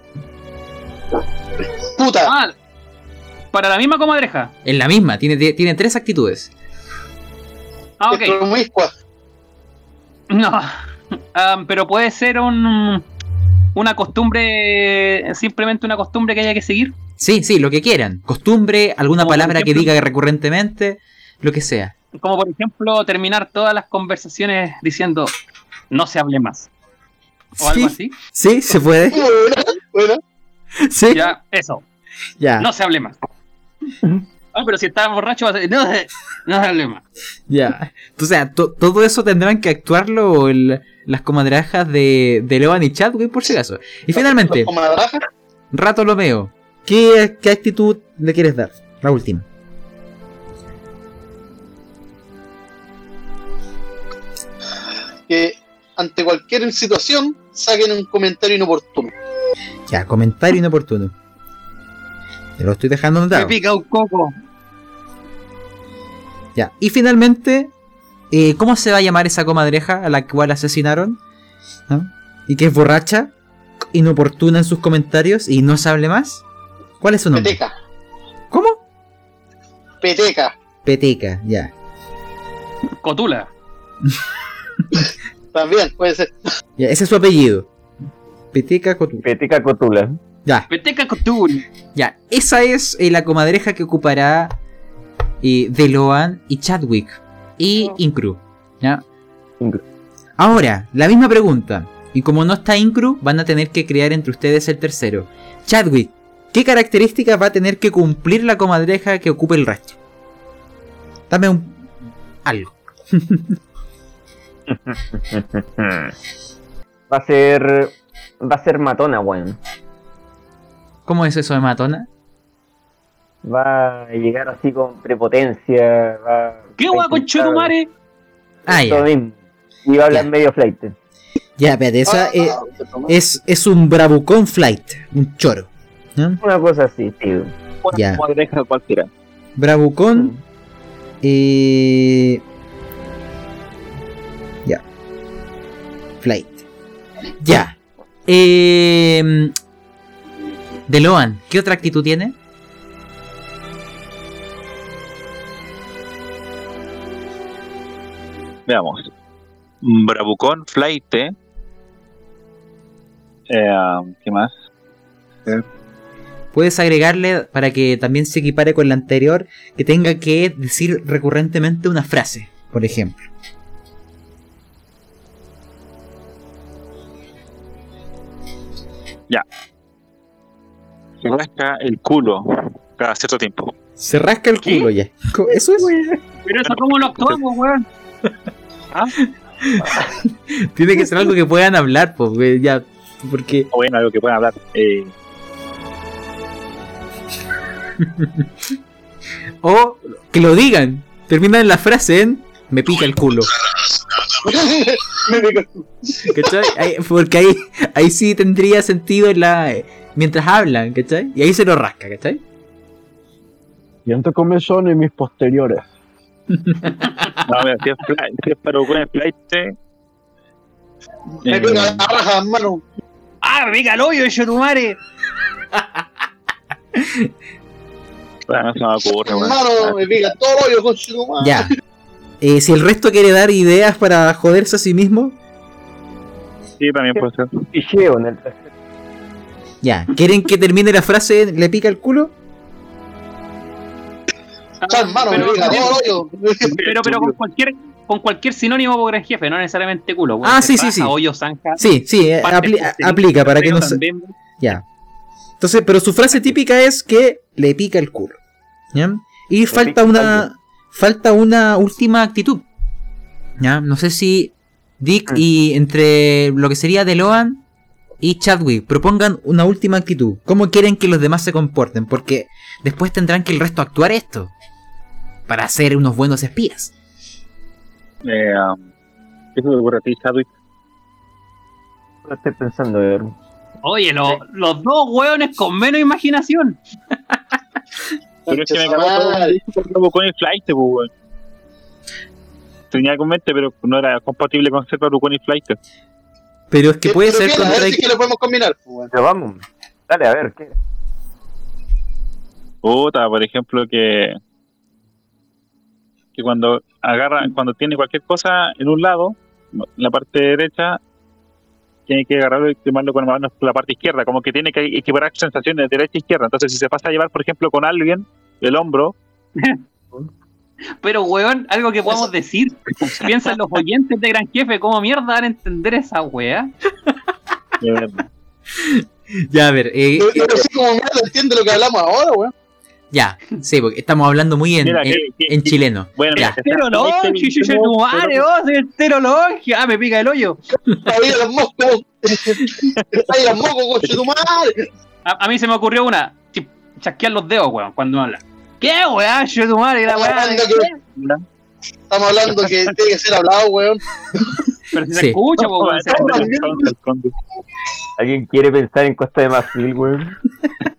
¡Puta! Para la misma comadreja. Es la misma, tiene, tiene tres actitudes. Ah, ok. No. Um, pero puede ser un una costumbre, simplemente una costumbre que haya que seguir. Sí, sí, lo que quieran. Costumbre, alguna Como palabra que diga recurrentemente, lo que sea. Como por ejemplo terminar todas las conversaciones diciendo no se hable más. O algo así. Sí, se puede. Buena, buena. Sí, Ya, eso. ya, No se hable más. Ah, pero si estás borracho vas a decir, no, no hable más. ya. O sea, to- todo eso tendrán que actuarlo el- las comadrejas de, de Levan y Chadwick, por si acaso. Y finalmente, Los comadrejas, Rato Lomeo, ¿qué, ¿qué actitud le quieres dar? La última. que ante cualquier situación saquen un comentario inoportuno. Ya, comentario inoportuno. Lo estoy dejando Me anotado. pica un coco. Ya. Y finalmente, eh, ¿cómo se va a llamar esa comadreja a la cual asesinaron? ¿No? Y que es borracha, inoportuna en sus comentarios y no se hable más. ¿Cuál es su nombre? Peteca, ¿Cómo? peteca, Peteca, ya. Cotula. también puede ser. Ya, ese es su apellido. Peteca Cotu. Petica Cotula. Ya, Peteca ya. Esa es eh, la comadreja que ocupará eh, Deloan y Chadwick. Y Incru. ¿Ya? Incru. Ahora, la misma pregunta. Y como no está Incru, van a tener que crear entre ustedes el tercero. Chadwick, ¿qué características va a tener que cumplir la comadreja que ocupe el resto? Dame un. algo. Va a ser. Va a ser matona, weón. ¿Cómo es eso de matona? Va a llegar así con prepotencia. Va ¿Qué intentar Chetumare? Ah, ya. mismo. Y va a hablar Ya. medio flight. Ya, espérate, esa Ah, eh, es, es un bravucón flight. Un choro. ¿no? Una cosa así, tío. Ya. Una deja cualquiera. Bravucón. Eh... Ya. Flight. Ya. Eh... Deloan, ¿qué otra actitud tiene? Veamos. Bravucón, Flight. Eh, ¿Qué más? Puedes agregarle para que también se equipare con la anterior que tenga que decir recurrentemente una frase, por ejemplo. Se rasca el culo cada cierto tiempo. Se rasca el ¿Qué? culo ya. Eso es. Pero eso, ¿cómo lo actuamos, weón? Tiene que ser algo que puedan hablar, pues, ya. Porque. O bueno, algo que puedan hablar. Eh, O que lo digan. Terminan la frase en. Me pica el culo. ¿Cachai? Porque ahí, ahí sí tendría sentido la. Mientras hablan, ¿cachai? Y ahí se lo rasca, ¿cachai? Siento comezón en mis posteriores. no, mira, si es, flight, si es Bravucón en Flight. eh, me pega la raja, hermano. ¡Ah, me pica el hoyo de Chetumare! bueno, no se me ocurre, weón. Hermano, me pica todo el hoyo con su madre. Ya. Eh, si el resto quiere dar ideas para joderse a sí mismo, Sí, también puede ser. Picheo en el tercer. Ya. ¿Quieren que termine la frase le pica el culo? Pero, pica todo el hoyo. pero, pero con cualquier con cualquier sinónimo por gran jefe, no necesariamente culo. Ah, sí, sí, sí. Hoyo, zanja. Sí, sí, eh, apli- aplica para que no se. Ya. Entonces, pero su frase típica es que le pica el culo. ¿Ya? Y falta una. Falta una última actitud. ¿Ya? No sé si Dick Mm. y entre lo que sería Deloan y Chadwick propongan una última actitud. ¿Cómo quieren que los demás se comporten? Porque después tendrán que el resto actuar esto. Para ser unos buenos espías. Eh, um, ¿Qué se te ocurre a ti, Chadwick? Lo estoy pensando. Oye, lo- los dos hueones con menos imaginación. Pero es que me cagó todo madre. el Flight, pues, weón. Tenía en mente, pero no era compatible con ser Bravucón y Flight. Pero es que puede ser bien, a ver contra... si que lo podemos combinar. pues, vamos. Dale, a ver, ¿qué? Puta, por ejemplo, que que cuando agarra, cuando tiene cualquier cosa en un lado, en la parte derecha, tiene que agarrarlo y tomarlo con la mano por la parte izquierda, como que tiene que equiparar sensaciones de derecha e izquierda. Entonces, si se pasa a llevar, por ejemplo, con alguien el hombro, Pero, weón, algo que podamos decir. Piensan los oyentes de Gran Jefe, ¿cómo mierda van a entender esa wea? eh, Ya, a ver. eh, Yo, yo no sé cómo mierda entiende lo que hablamos ahora, weón. ya, sí, porque estamos hablando muy en, Mira, en- que- que- en chileno. bueno, Ya. que longe, chucha de tu madre, vos, soy entero longe. Ah, me pica el hoyo. Ahí los moscos. Ahí los mocos, con su madre. A, a mí se me ocurrió una. ch- Chasquear los dedos, weón, cuando habla. ¿Qué, weá? Yo tu madre, la weá. Estamos hablando que tiene que ser hablado, weón. Pero si Sí. se escucha, po, weón. se escucha. ¿Alguien quiere pensar en Costa de Marfil, weón?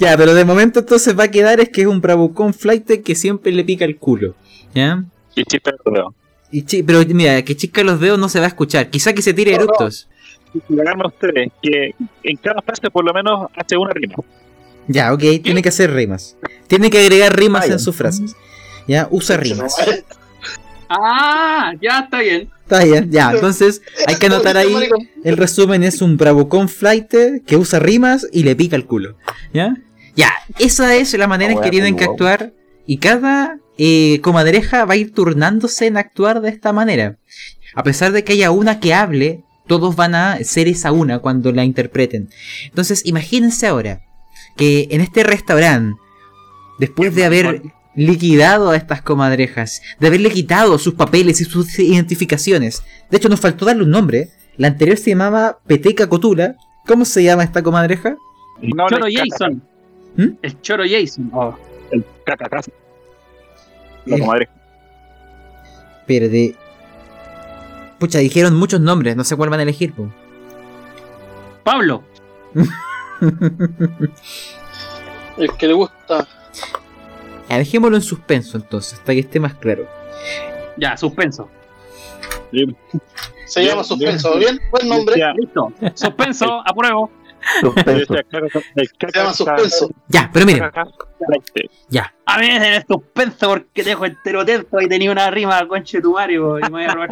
Ya, pero de momento entonces va a quedar es que es un bravucón flight que siempre le pica el culo. ¿Ya? Y chiste de rodeo. Y chi- pero mira, que chisca los dedos no se va a escuchar. Quizá que se tire No, no. eructos. Y hagan ustedes que en cada frase por lo menos hace una rima. Ya, ok, tiene que hacer rimas. Tiene que agregar rimas en sus frases. Ya, usa rimas. Ah, ya está bien. Está Está bien, ya. Entonces, hay que anotar ahí. El resumen es un bravucón flight que usa rimas y le pica el culo. ¿Ya? Ya, esa es la manera en que tienen que actuar. Y cada eh, comadreja va a ir turnándose en actuar de esta manera. A pesar de que haya una que hable, todos van a ser esa una cuando la interpreten. Entonces, imagínense ahora que en este restaurante, después de haber liquidado a estas comadrejas, de haberle quitado sus papeles y sus identificaciones, de hecho nos faltó darle un nombre, la anterior se llamaba Peteca Cotula, ¿cómo se llama esta comadreja? No, Choro el Jason. ¿Mm? El Choro Jason. Oh, El cacacas. La Eh. comadre. Espérate. Pucha, dijeron muchos nombres, no sé cuál van a elegir. po. Pablo. El que le gusta. Ya, dejémoslo en suspenso entonces, hasta que esté más claro. Ya, suspenso. Se Bien, llama Suspenso. bien. Bien, buen nombre. Listo. Suspenso, apruebo. Suspenso. Se llama Suspenso. Ya, pero miren, caca- A mí me el suspenso porque te dejo entero tenso y tenía una rima conche tu Mario y me voy a robar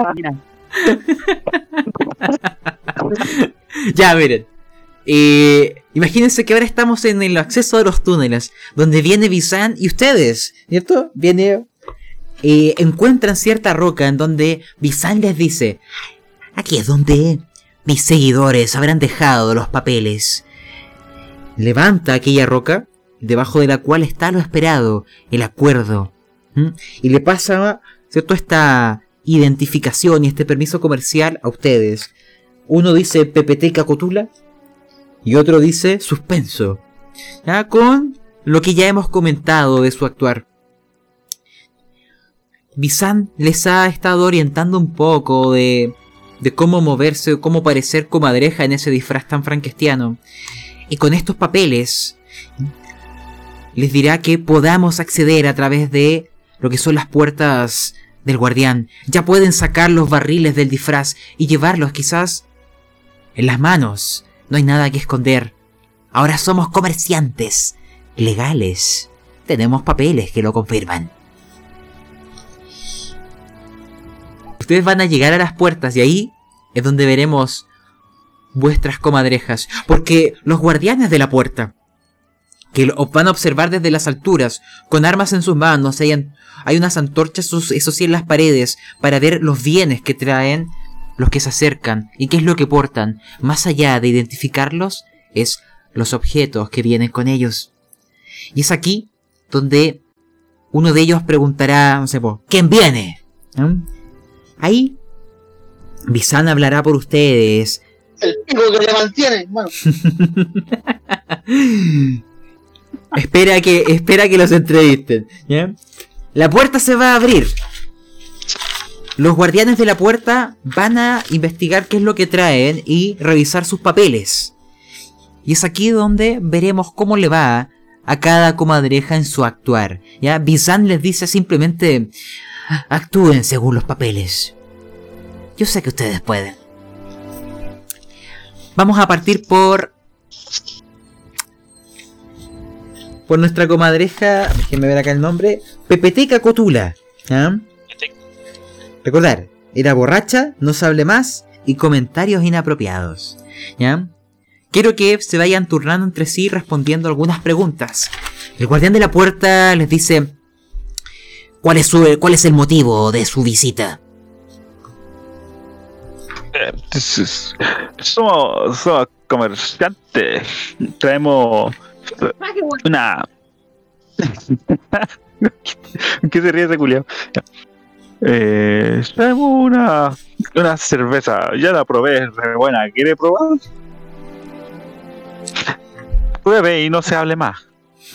ya miren. Eh, imagínense que ahora estamos en el acceso a los túneles, donde viene Bizan y ustedes, ¿cierto? Viene... eh, encuentran cierta roca en donde Bizan les dice, aquí es donde mis seguidores habrán dejado los papeles. Levanta aquella roca, debajo de la cual está lo esperado, el acuerdo. Y le pasa, ¿cierto? Esta identificación y este permiso comercial a ustedes. Uno dice PPT Cotula y otro dice suspenso. ¿Ya? Con lo que ya hemos comentado de su actuar. Bizan les ha estado orientando un poco de, de cómo moverse, cómo parecer comadreja en ese disfraz tan franquestiano. Y con estos papeles les dirá que podamos acceder a través de lo que son las puertas del guardián. Ya pueden sacar los barriles del disfraz y llevarlos quizás en las manos. No hay nada que esconder. Ahora somos comerciantes legales. Tenemos papeles que lo confirman. Ustedes van a llegar a las puertas y ahí es donde veremos vuestras comadrejas. Porque los guardianes de la puerta, que os van a observar desde las alturas, con armas en sus manos, hay, hay unas antorchas, eso sí, en las paredes, para ver los bienes que traen los que se acercan y qué es lo que portan. Más allá de identificarlos, es los objetos que vienen con ellos. Y es aquí donde uno de ellos preguntará, no sé, ¿quién viene? Ahí, Bizan hablará por ustedes. El pico que le mantiene. Bueno, espera que, espera que los entrevisten. ¿ya? La puerta se va a abrir. Los guardianes de la puerta van a investigar qué es lo que traen y revisar sus papeles. Y es aquí donde veremos cómo le va a cada comadreja en su actuar. Ya, Bizan les dice simplemente actúen según los papeles. Yo sé que ustedes pueden. Vamos a partir por por nuestra comadreja, déjenme ver acá el nombre, Pepeteca Cotula. ¿ya? Recordar, era borracha, no se hable más y comentarios inapropiados. ¿ya? Quiero que se vayan turnando entre sí respondiendo algunas preguntas. El guardián de la puerta les dice, ¿cuál es, su, cuál es el motivo de su visita? Eh, somos, somos comerciantes. Traemos una. ¿Qué se ríe ese culiao? Eh, una, una cerveza. Ya la probé, es re buena. ¿Quiere probar? Pruebe y no se hable más.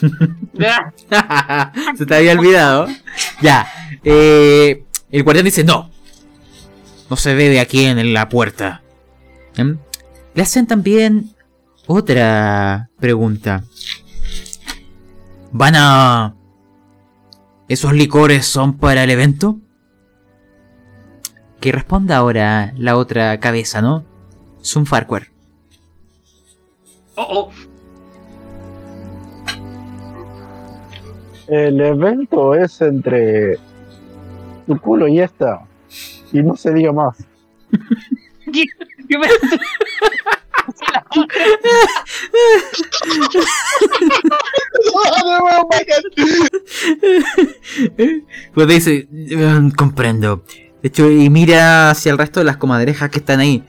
Se te había olvidado. Ya. eh, el guardián dice no. No se bebe aquí en la puerta. ¿Em? Le hacen también otra pregunta. ¿Van a... ¿Esos licores son para el evento? Que responda ahora la otra cabeza, ¿no? Sun Farquhar. Oh, oh. El evento es entre tu culo y esta. Y no se diga más. ¿Qué? ¿Qué me- Pues dice, "Mm, comprendo. De hecho, y mira hacia el resto de las comadrejas que están ahí.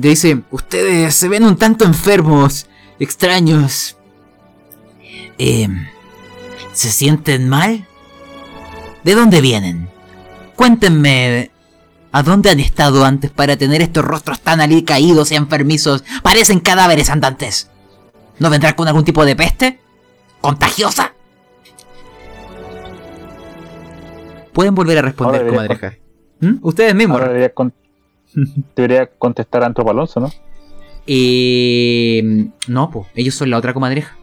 Le dice, ustedes se ven un tanto enfermos, extraños. Em, ¿Se sienten mal? ¿De dónde vienen? Cuéntenme, ¿a dónde han estado antes para tener estos rostros tan alicaídos y enfermizos? Parecen cadáveres andantes. ¿No vendrán con algún tipo de peste? ¿Contagiosa? Pueden volver a responder, comadreja. ¿Mm? Ustedes mismos. Ahora debería, con- debería contestar a Antropo Alonso, ¿no? Eh, no, pues, ellos son la otra comadreja.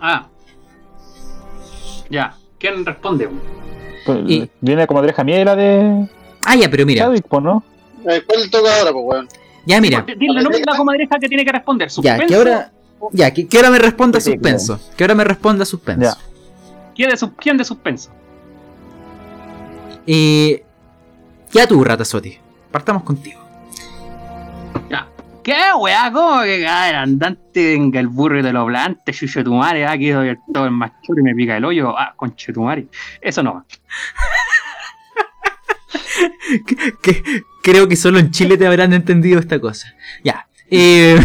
Ah. Ya. ¿Quién responde? Pues, Y- Viene como comadreja mía y la de Ah, ya, pero mira, Chadwick, ¿no? Eh, ¿Cuál le toca ahora, pues, weón? ya mira. Dile el nombre de la comadreja que tiene que responder. Ya, ¿Suspenso? que ahora, ya, que, que ahora me responda Sí, suspenso. Que ahora me responda suspenso. Ya. ¿Quién de, sus- quién de suspenso? Eh, ya tú, Ratazotti. Partamos contigo. Ya. ¿Qué, weá? ¿Cómo que cada el andante venga el burro y te lo plante, chucho tu madre? Ah, que doy el todo el machuro y me pica el hoyo. Ah, conche tu madre. Eso no va. Que- que- creo que solo en Chile te habrán entendido esta cosa. Ya. Eh,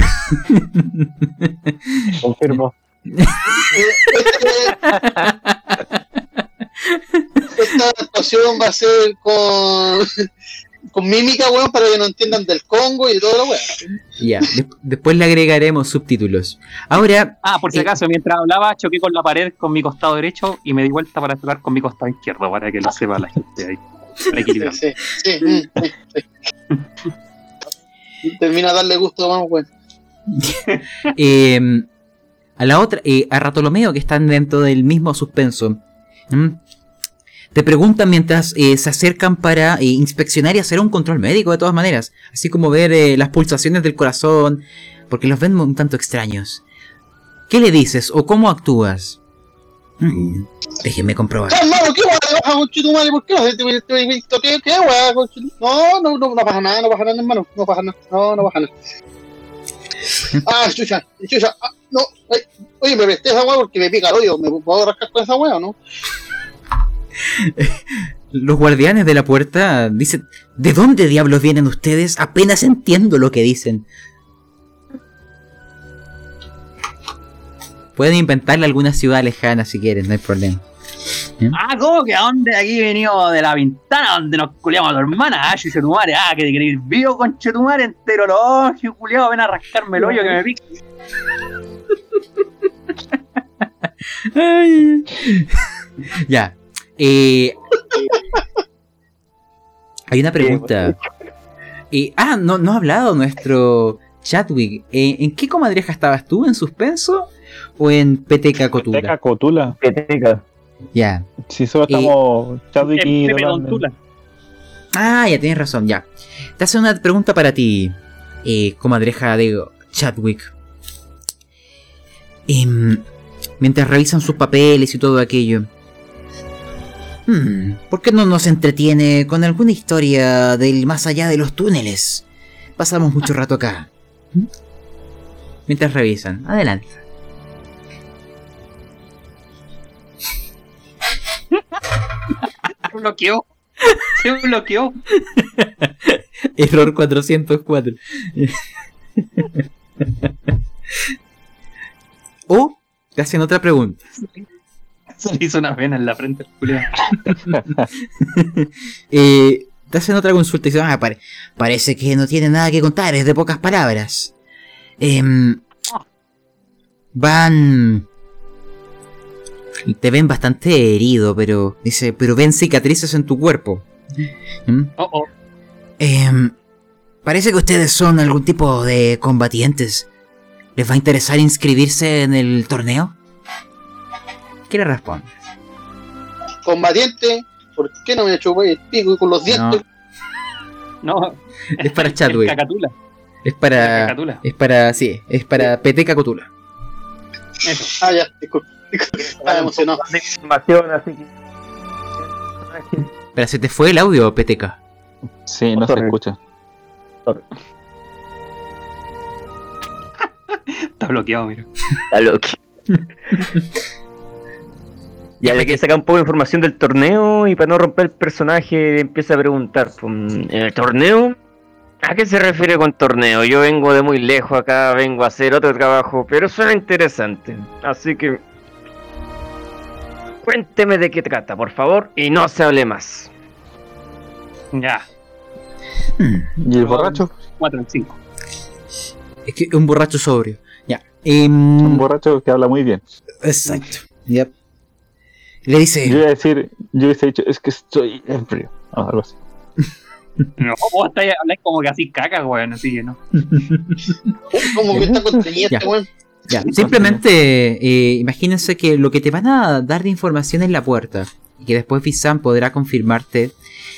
Confirmo. Esta actuación va a ser con, con mímica, weón, para que no entiendan del Congo y todo lo weón. ya. de- después le agregaremos subtítulos. Ahora, Ah, por si Eh. acaso, mientras hablaba, choqué con la pared con mi costado derecho y me di vuelta para chocar con mi costado izquierdo, para que lo sepa la gente ahí. Sí, sí, sí, sí. Termina de darle gusto, vamos, weón. eh, a la otra, eh, a Ratolomeo, que están dentro del mismo suspenso. Te preguntan mientras eh, se acercan para eh, inspeccionar y hacer un control médico de todas maneras. Así como ver eh, las pulsaciones del corazón, porque los ven un tanto extraños. ¿Qué le dices o cómo actúas? Mm, déjenme comprobar. ¡Ah, hermano, qué weá le baja con Chitumare? ¿Por qué no. No, no, no, pasa nada, no pasa nada, hermano. No pasa nada, no, no pasa nada. Ah, chucha, chucha. ah, no, ay, oye, me presté esa weá porque me pica el hoyo. ¿Me puedo rascar con esa weá o no? Los guardianes de la puerta dicen, ¿de dónde diablos vienen ustedes? Apenas entiendo lo que dicen. Pueden inventarle alguna ciudad lejana si quieren, no hay problema. Ah, ¿cómo que a dónde? Aquí venimos de la ventana donde nos culiamos a tu hermana, ah, chucho tu madre, ah, que te querés ir vivo con tu madre entero los ojos, culiado, ven a rascarme el hoyo que me pica. Ay. ya. Eh, hay una pregunta. Eh, ah, no, no ha hablado nuestro Chadwick. Eh, ¿En qué comadreja estabas tú? ¿En suspenso? ¿O en Peteca Cotula? Teca Cotula. Peteca. Ya. Si solo estamos Chadwick y. Ah, ya tienes razón, ya. Te hace una pregunta para ti, eh, comadreja de Chadwick. Em, mientras revisan sus papeles y todo aquello. Hmm, ¿Por qué no nos entretiene con alguna historia del más allá de los túneles? Pasamos mucho rato acá. ¿Mm? Mientras revisan. Adelante. Se bloqueó. Se bloqueó. Error 404. o te hacen otra pregunta. Se le hizo una vena en la frente. Eh, te hacen otra consulta y dicen, "Ah, pare- parece que no tiene nada que contar, es de pocas palabras. Em, van... Te ven bastante herido, pero... Dice, pero ven cicatrices en tu cuerpo. ¿Mm? Oh, oh. Em, parece que ustedes son algún tipo de combatientes. ¿Les va a interesar inscribirse en el torneo? ¿Qué le responde? Combatiente, ¿por qué no me chupé el pico y con los dientes? No, Es para Chadwick. cacatula. Es para... cacatula. Es para... Sí, es para Peteca Cotula. Eso. Ah, ya, disculpe. Estaba emocionado. Información, así que. Pero se te fue el audio, Peteca. Sí, no se escucha. Está bloqueado, mira. Está loco. Ya le que sacar un poco de información del torneo y para no romper el personaje empieza a preguntar, pues, ¿el torneo? ¿A qué se refiere con torneo? Yo vengo de muy lejos acá, vengo a hacer otro trabajo, pero suena interesante. Así que... Cuénteme de qué trata, por favor, y no se hable más. Ya, ¿Y el borracho? 4 en 5. Es que un borracho sobrio. Ya. Un Em, borracho que habla muy bien. exacto. Yep. Le dice. Yo iba a decir, yo hubiese dicho, es que estoy ebrio. o algo así. No, vos estáis habláis como que así caca, weón, así que no. Como que está contenido Ya. este weón. Ya, simplemente eh, imagínense que lo que te van a dar de información en la puerta y que después Bizan podrá confirmarte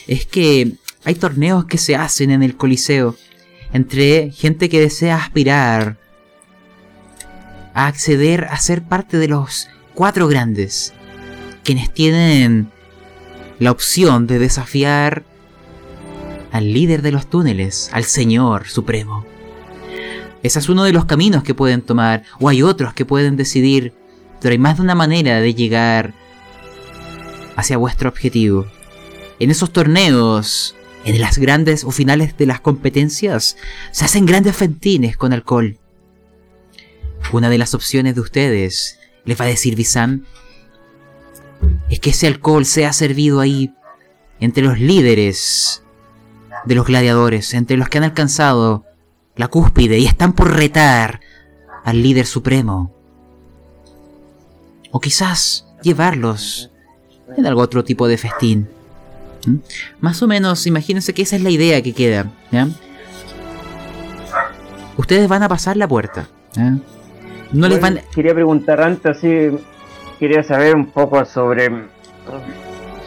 es que hay torneos que se hacen en el Coliseo entre gente que desea aspirar a acceder a ser parte de los cuatro grandes, quienes tienen la opción de desafiar al líder de los túneles, al Señor Supremo. Ese es uno de los caminos que pueden tomar, o hay otros que pueden decidir, pero hay más de una manera de llegar hacia vuestro objetivo. En esos torneos, en las grandes o finales de las competencias, se hacen grandes fentines con alcohol. Una de las opciones de ustedes, les va a decir Bizan, es que ese alcohol sea servido ahí entre los líderes de los gladiadores, entre los que han alcanzado la cúspide y están por retar al líder supremo. O quizás llevarlos en algún otro tipo de festín. ¿Mm? Más o menos, imagínense que esa es la idea que queda. ¿ya? Ustedes van a pasar la puerta. ¿ya? No les van... Quería preguntar antes, así, quería saber un poco sobre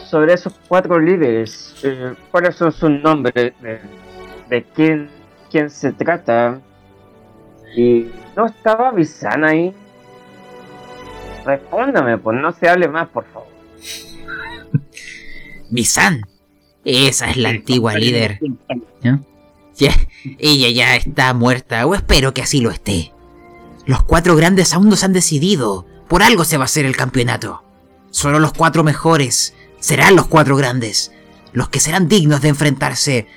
sobre esos cuatro líderes. eh, ¿Cuáles son sus nombres? De, de quién, quién se trata? Y no estaba Bizan ahí. Respóndame, pues no se hable más, por favor. Bizan. Esa es la antigua líder. Ya, ella ya está muerta, o espero que así lo esté. Los cuatro grandes aún no se han decidido. Por algo se va a hacer el campeonato. Solo los cuatro mejores serán los cuatro grandes. Los que serán dignos de enfrentarse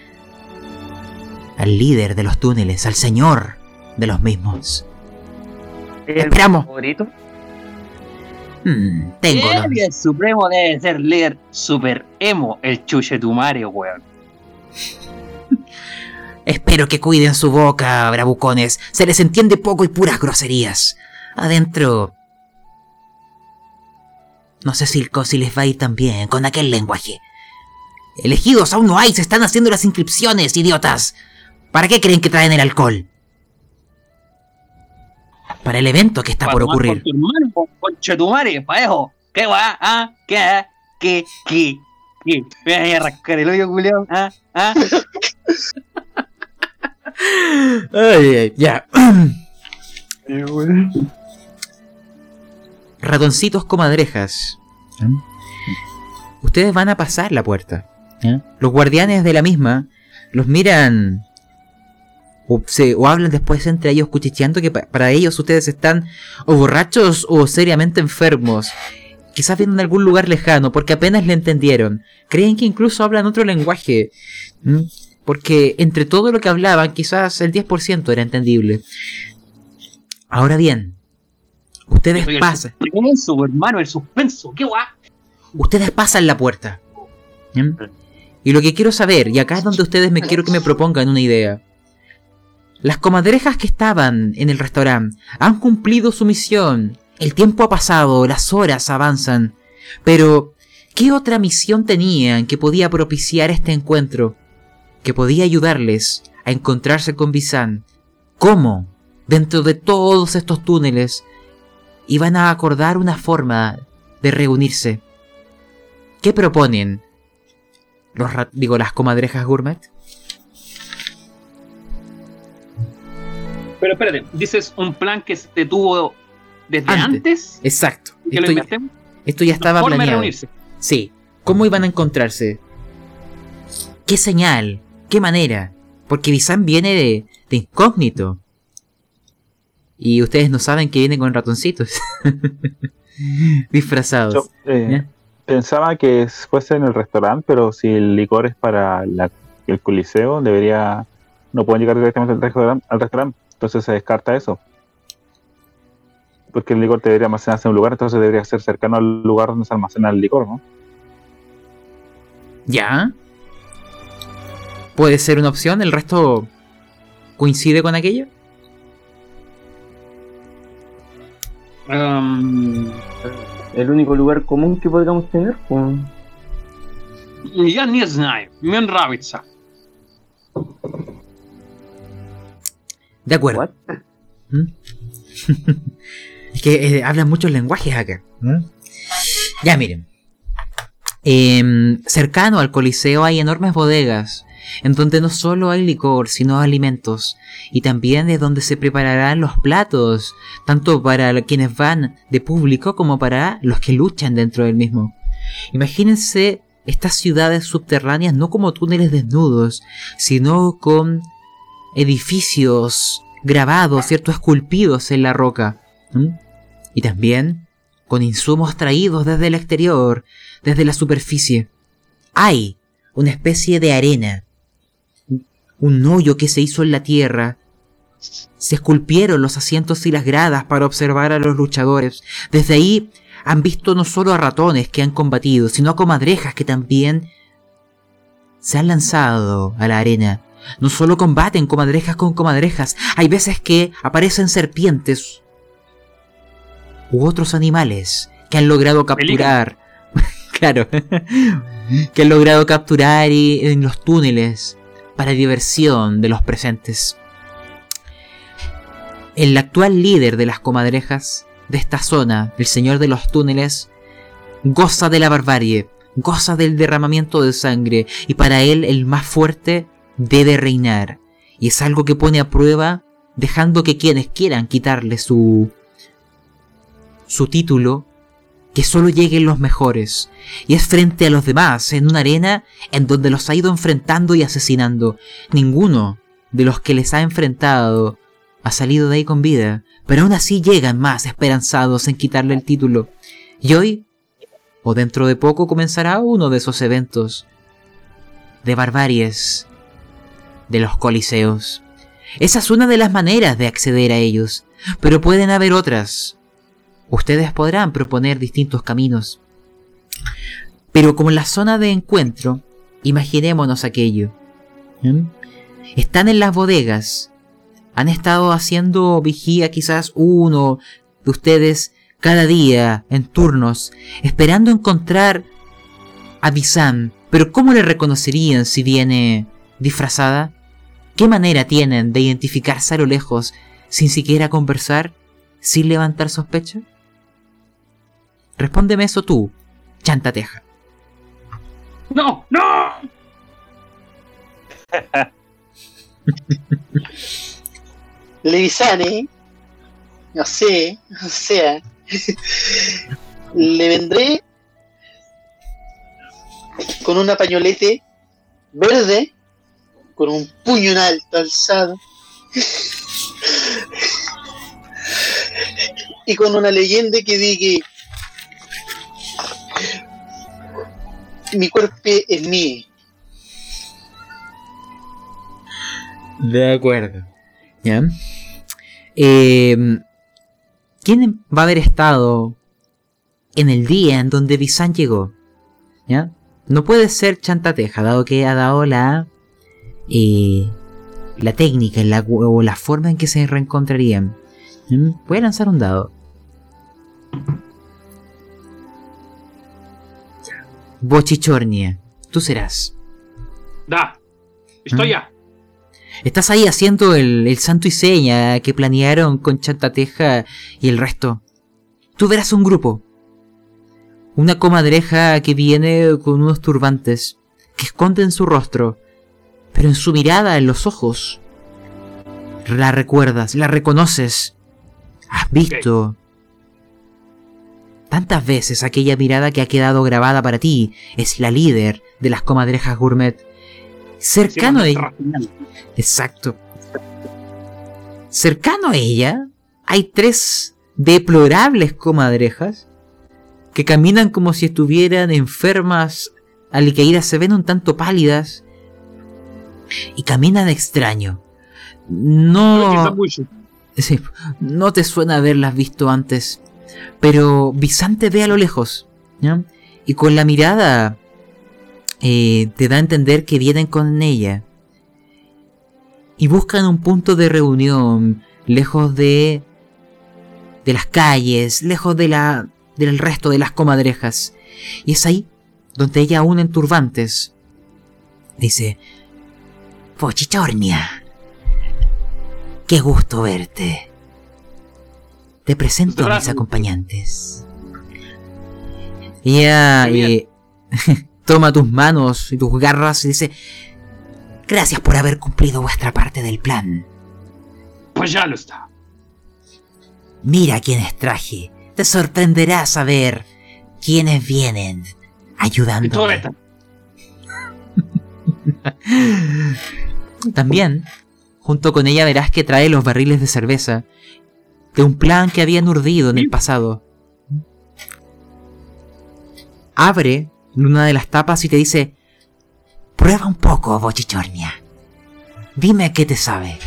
al líder de los túneles, al señor de los mismos. ¿El Esperamos. favorito? Hmm, tengo El supremo debe ser líder super emo, el chuchetumare, weón. Espero que cuiden su boca, bravucones. Se les entiende poco y puras groserías. Adentro... No sé si, si les va a ir tan bien con aquel lenguaje. Elegidos aún no hay, se están haciendo las inscripciones, idiotas. ¿Para qué creen que traen el alcohol? Para el evento que está por ocurrir. Conchetumare, pa' eso. ¿Qué va? ¿Ah? ¿Qué? ¿Qué? ¿Qué? ¿Qué? Me voy a rascar el hoyo, culiao. ¿Ah? ¿Ah? Ay, ay, ya. Ratoncitos comadrejas. Ustedes van a pasar la puerta. Los guardianes de la misma los miran o, se- o hablan después entre ellos cuchicheando que pa- para ellos ustedes están o borrachos o seriamente enfermos. Quizás vienen de algún lugar lejano porque apenas le entendieron. Creen que incluso hablan otro lenguaje. Porque entre todo lo que hablaban, quizás el 10% era entendible. Ahora bien, ustedes Oye, el pasan. suspenso, hermano, el suspenso. ¿Qué? Ustedes pasan la puerta. ¿Mm? Y lo que quiero saber, y acá es donde ustedes me quiero que me propongan una idea. Las comadrejas que estaban en el restaurante han cumplido su misión. El tiempo ha pasado, las horas avanzan. Pero, ¿qué otra misión tenían que podía propiciar este encuentro? Que podía ayudarles a encontrarse con Bizan. ¿Cómo? Dentro de todos estos túneles, iban a acordar una forma de reunirse. ¿Qué proponen? Los digo, las comadrejas gourmet. Pero espérate, dices un plan que se tuvo desde Antes. antes. Exacto. y que lo Esto ya, inventemos. esto ya estaba Forma de planeado. reunirse. Sí. ¿Cómo iban a encontrarse? ¿Qué señal? ¿Qué manera? Porque Bizan viene de, de incógnito. Y ustedes no saben que viene con ratoncitos. Disfrazados. Yo eh, pensaba que fuese en el restaurante, pero si el licor es para la- el coliseo, debería. No pueden llegar directamente al restaurante, al restaurante. Entonces se descarta eso. Porque el licor debería almacenarse en un lugar, entonces debería ser cercano al lugar donde se almacena el licor, ¿no? ¿Ya? Puede ser una opción, el resto coincide con aquello. Um, El único lugar común que podríamos tener, pues. я не знаю. Мне нравится. De acuerdo. What? ¿Mm? es que eh, hablan muchos lenguajes acá. ¿Mm? Ya miren. Em, cercano al Coliseo hay enormes bodegas, en donde no solo hay licor, sino alimentos, y también es donde se prepararán los platos, tanto para quienes van de público como para los que luchan dentro del mismo. Imagínense estas ciudades subterráneas no como túneles desnudos, sino con edificios grabados, ¿cierto? Esculpidos en la roca. Y también con insumos traídos desde el exterior, desde la superficie. Hay una especie de arena, un hoyo que se hizo en la tierra. Se esculpieron los asientos y las gradas para observar a los luchadores. Desde ahí han visto no solo a ratones que han combatido, sino a comadrejas que también se han lanzado a la arena. No solo combaten comadrejas con comadrejas, hay veces que aparecen serpientes u otros animales que han logrado capturar. claro. que han logrado capturar y- en los túneles para diversión de los presentes. El actual líder de las comadrejas de esta zona, el señor de los túneles, goza de la barbarie, goza del derramamiento de sangre y para él el más fuerte debe reinar. Y es algo que pone a prueba dejando que quienes quieran quitarle su su título que solo lleguen los mejores. Y es frente a los demás, en una arena en donde los ha ido enfrentando y asesinando. Ninguno de los que les ha enfrentado ha salido de ahí con vida, pero aún así llegan más esperanzados en quitarle el título. Y hoy, o dentro de poco, comenzará uno de esos eventos de barbaries de los coliseos. Esa es una de las maneras de acceder a ellos, pero pueden haber otras. Ustedes podrán proponer distintos caminos. Pero como la zona de encuentro, imaginémonos aquello. Están en las bodegas. Han estado haciendo vigía quizás uno de ustedes cada día en turnos, esperando encontrar a Bisan. Pero ¿cómo le reconocerían si viene disfrazada? ¿Qué manera tienen de identificarse a lo lejos sin siquiera conversar, sin levantar sospecha? Respóndeme eso tú, chantateja. ¡No! ¡No! Levisane, no sé, o sea, le vendré con una pañolete verde, con un puño en alto alzado, y con una leyenda que diga, mi cuerpo es mío. De acuerdo. ¿Ya? Eh, ¿Quién va a haber estado en el día en donde Bisan llegó? ¿Ya? No puede ser Chantateja, dado que ha dado la. eh, la técnica o la forma en que se reencontrarían. ¿Mm? Voy a lanzar un dado. Bochichornia, tú serás. ¡Da! Estoy ¿Mm? ya. Estás ahí haciendo el, el santo y seña que planearon con Chantateja y el resto. Tú verás un grupo. Una comadreja que viene con unos turbantes, que esconden su rostro, pero en su mirada, en los ojos, la recuerdas, la reconoces. Has visto tantas veces aquella mirada que ha quedado grabada para ti. Es la líder de las comadrejas gourmet. Cercano a ella. Exacto. Cercano a ella hay tres deplorables comadrejas que caminan como si estuvieran enfermas, alicaídas, se ven un tanto pálidas y caminan extraño. No, sí, no te suena haberlas visto antes, pero Visante ve a lo lejos y con la mirada eh, te da a entender que vienen con ella y buscan un punto de reunión lejos de de las calles, lejos de la del resto de las comadrejas. Y es ahí donde ella aún en turbantes dice, Pochichornia, qué gusto verte. Te presento a mis acompañantes. Y ella Qué bien. eh, toma tus manos y tus garras y dice, gracias por haber cumplido vuestra parte del plan. Pues ya lo está. Mira quiénes traje. Te sorprenderá saber quiénes vienen está. También, junto con ella verás que trae los barriles de cerveza de un plan que habían urdido en el pasado. Abre una de las tapas y te dice, Prueba un poco, Bochichornia. Dime qué te sabe.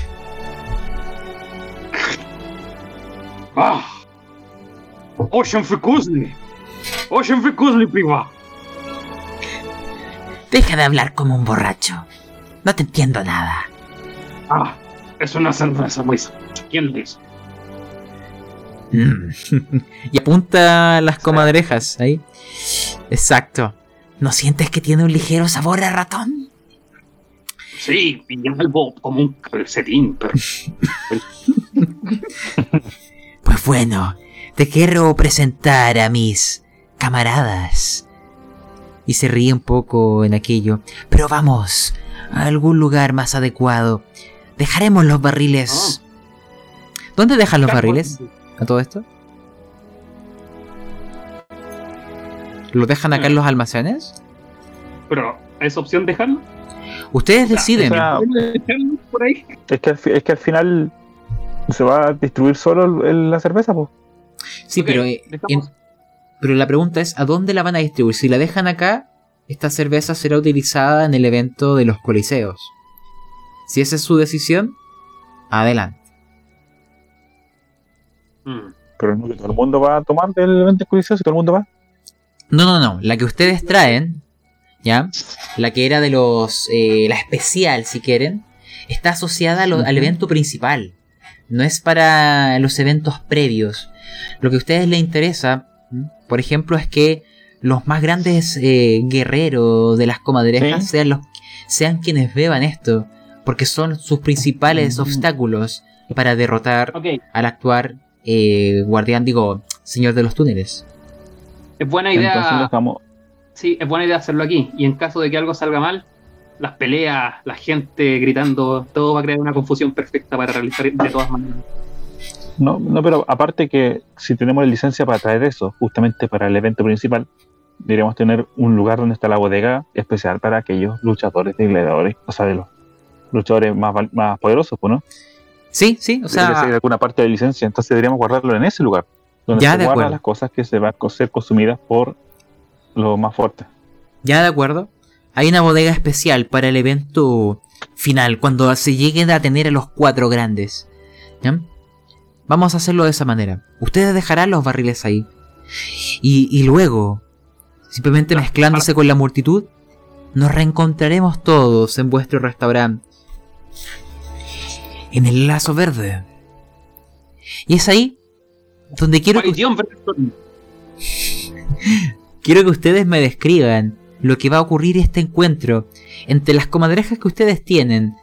Ah. Очень вкусный. Очень вкусный пиво. Deja de hablar como un borracho. No te entiendo nada. Ah, es una cerveza muy sabrosa. ¿Quién lo hizo? Y apunta las comadrejas ahí. Exacto. ¿No sientes que tiene un ligero sabor a ratón? Sí, y algo como un calcetín, pero Pues bueno, te quiero presentar a mis camaradas. Y se ríe un poco en aquello. Pero vamos a algún lugar más adecuado. Dejaremos los barriles. ¿Dónde dejan los barriles a todo esto? ¿Los dejan acá en los almacenes? Pero, ¿es opción dejarlo? Ustedes deciden. o sea, ¿Dejarlo por ahí? Es que, es que al final se va a distribuir solo el- la cerveza, pues. sí, pero, eh, en- pero la pregunta es, ¿a dónde la van a distribuir? Si la dejan acá, esta cerveza será utilizada en el evento de los coliseos. Si esa es su decisión, adelante. Mm. Pero no que todo el mundo va a tomar del evento si todo el mundo va. No, no, no. La que ustedes traen, ¿ya? La que era de los... eh, la especial, si quieren, está asociada lo- al evento principal. No es para los eventos previos. Lo que a ustedes les interesa, por ejemplo, es que los más grandes eh, guerreros de las comadrejas Sí. sean, los, sean quienes beban esto. Porque son sus principales Mm. obstáculos para derrotar al actuar eh, guardián, digo, señor de los túneles. es buena Entonces idea. dejamos. Sí, es buena idea hacerlo aquí. Y en caso de que algo salga mal, las peleas, la gente gritando, todo va a crear una confusión perfecta para realizar de todas maneras. No, no, pero aparte que si tenemos la licencia para traer eso, justamente para el evento principal, deberíamos tener un lugar donde está la bodega especial para aquellos luchadores de gladiadores, o sea, de los luchadores más, más poderosos, pues, ¿no? Sí, sí, o Debería ser sea, alguna parte de licencia, entonces deberíamos guardarlo en ese lugar, donde Ya, se de guardan las cosas que se van a ser consumidas por los más fuertes. ya de acuerdo. Hay una bodega especial para el evento final, cuando se lleguen a tener a los cuatro grandes. ¿Ya? Vamos a hacerlo de esa manera. Ustedes dejarán los barriles ahí. Y, y luego, simplemente mezclándose con la multitud, nos reencontraremos todos en vuestro restaurante. En el lazo verde. Y es ahí donde quiero que. Quiero que ustedes me describan lo que va a ocurrir este encuentro entre las comadrejas que ustedes tienen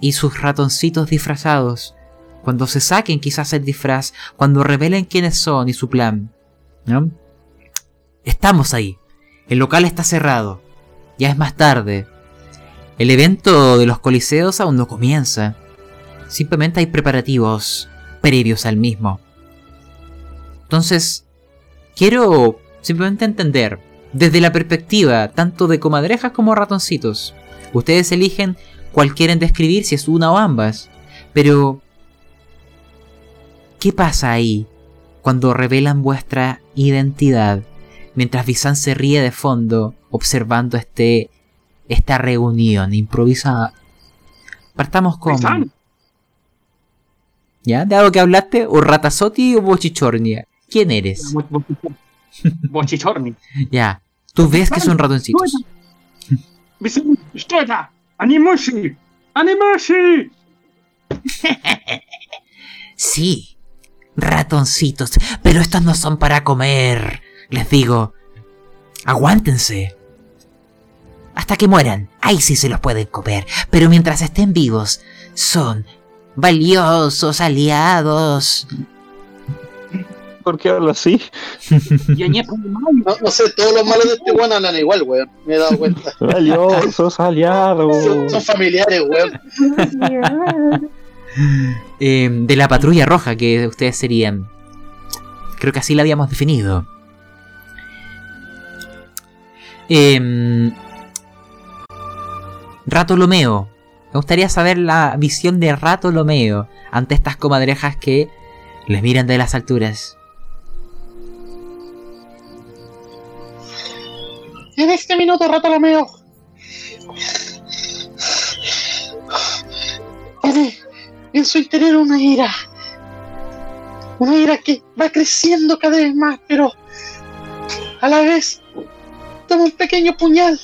y sus ratoncitos disfrazados. Cuando se saquen quizás el disfraz, cuando revelen quiénes son y su plan. ¿no? Estamos ahí. El local está cerrado. Ya es más tarde. El evento de los coliseos aún no comienza. Simplemente hay preparativos previos al mismo. Entonces, quiero simplemente entender desde la perspectiva tanto de comadrejas como ratoncitos. Ustedes eligen cuál quieren describir, si es una o ambas. Pero, ¿qué pasa ahí cuando revelan vuestra identidad? Mientras Visan se ríe de fondo, observando este, esta reunión improvisada. Partamos con... ¿Ya? ¿De algo que hablaste? ¿O Ratazotti o Bochichornia? ¿Quién eres? Bochichorni. Ya. Tú ves que son ratoncitos. Animushi, Animushi. Sí, ratoncitos, pero estos no son para comer. Les digo, aguántense. Hasta que mueran, ahí sí se los pueden comer, pero mientras estén vivos, son valiosos aliados. ¿Por qué hablo así? No, no sé, todos los malos de este weón andan igual, weón. Me he dado cuenta. Valiosos Son, aliados. son familiares, weón. Eh, de la patrulla roja que ustedes serían. Creo que así la habíamos definido. Eh, Rato Lomeo. Me gustaría saber la visión de Rato Lomeo ante estas comadrejas que les miran de las alturas. En este minuto, Ratolomeo. Tiene en su interior una ira. Una ira que va creciendo cada vez más, pero a la vez toma un pequeño puñal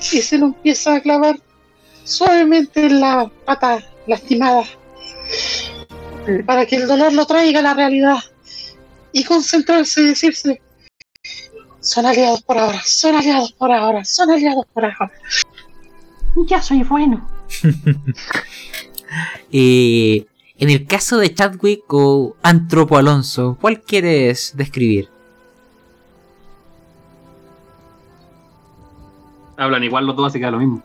y se lo empieza a clavar suavemente en la pata lastimada. Para que el dolor lo traiga a la realidad y concentrarse y decirse: Son aliados por ahora, son aliados por ahora, son aliados por ahora. Ya soy bueno. Eh, en el caso de Chadwick o Antropo Alonso, ¿cuál quieres describir? Hablan igual los dos, así que da lo mismo.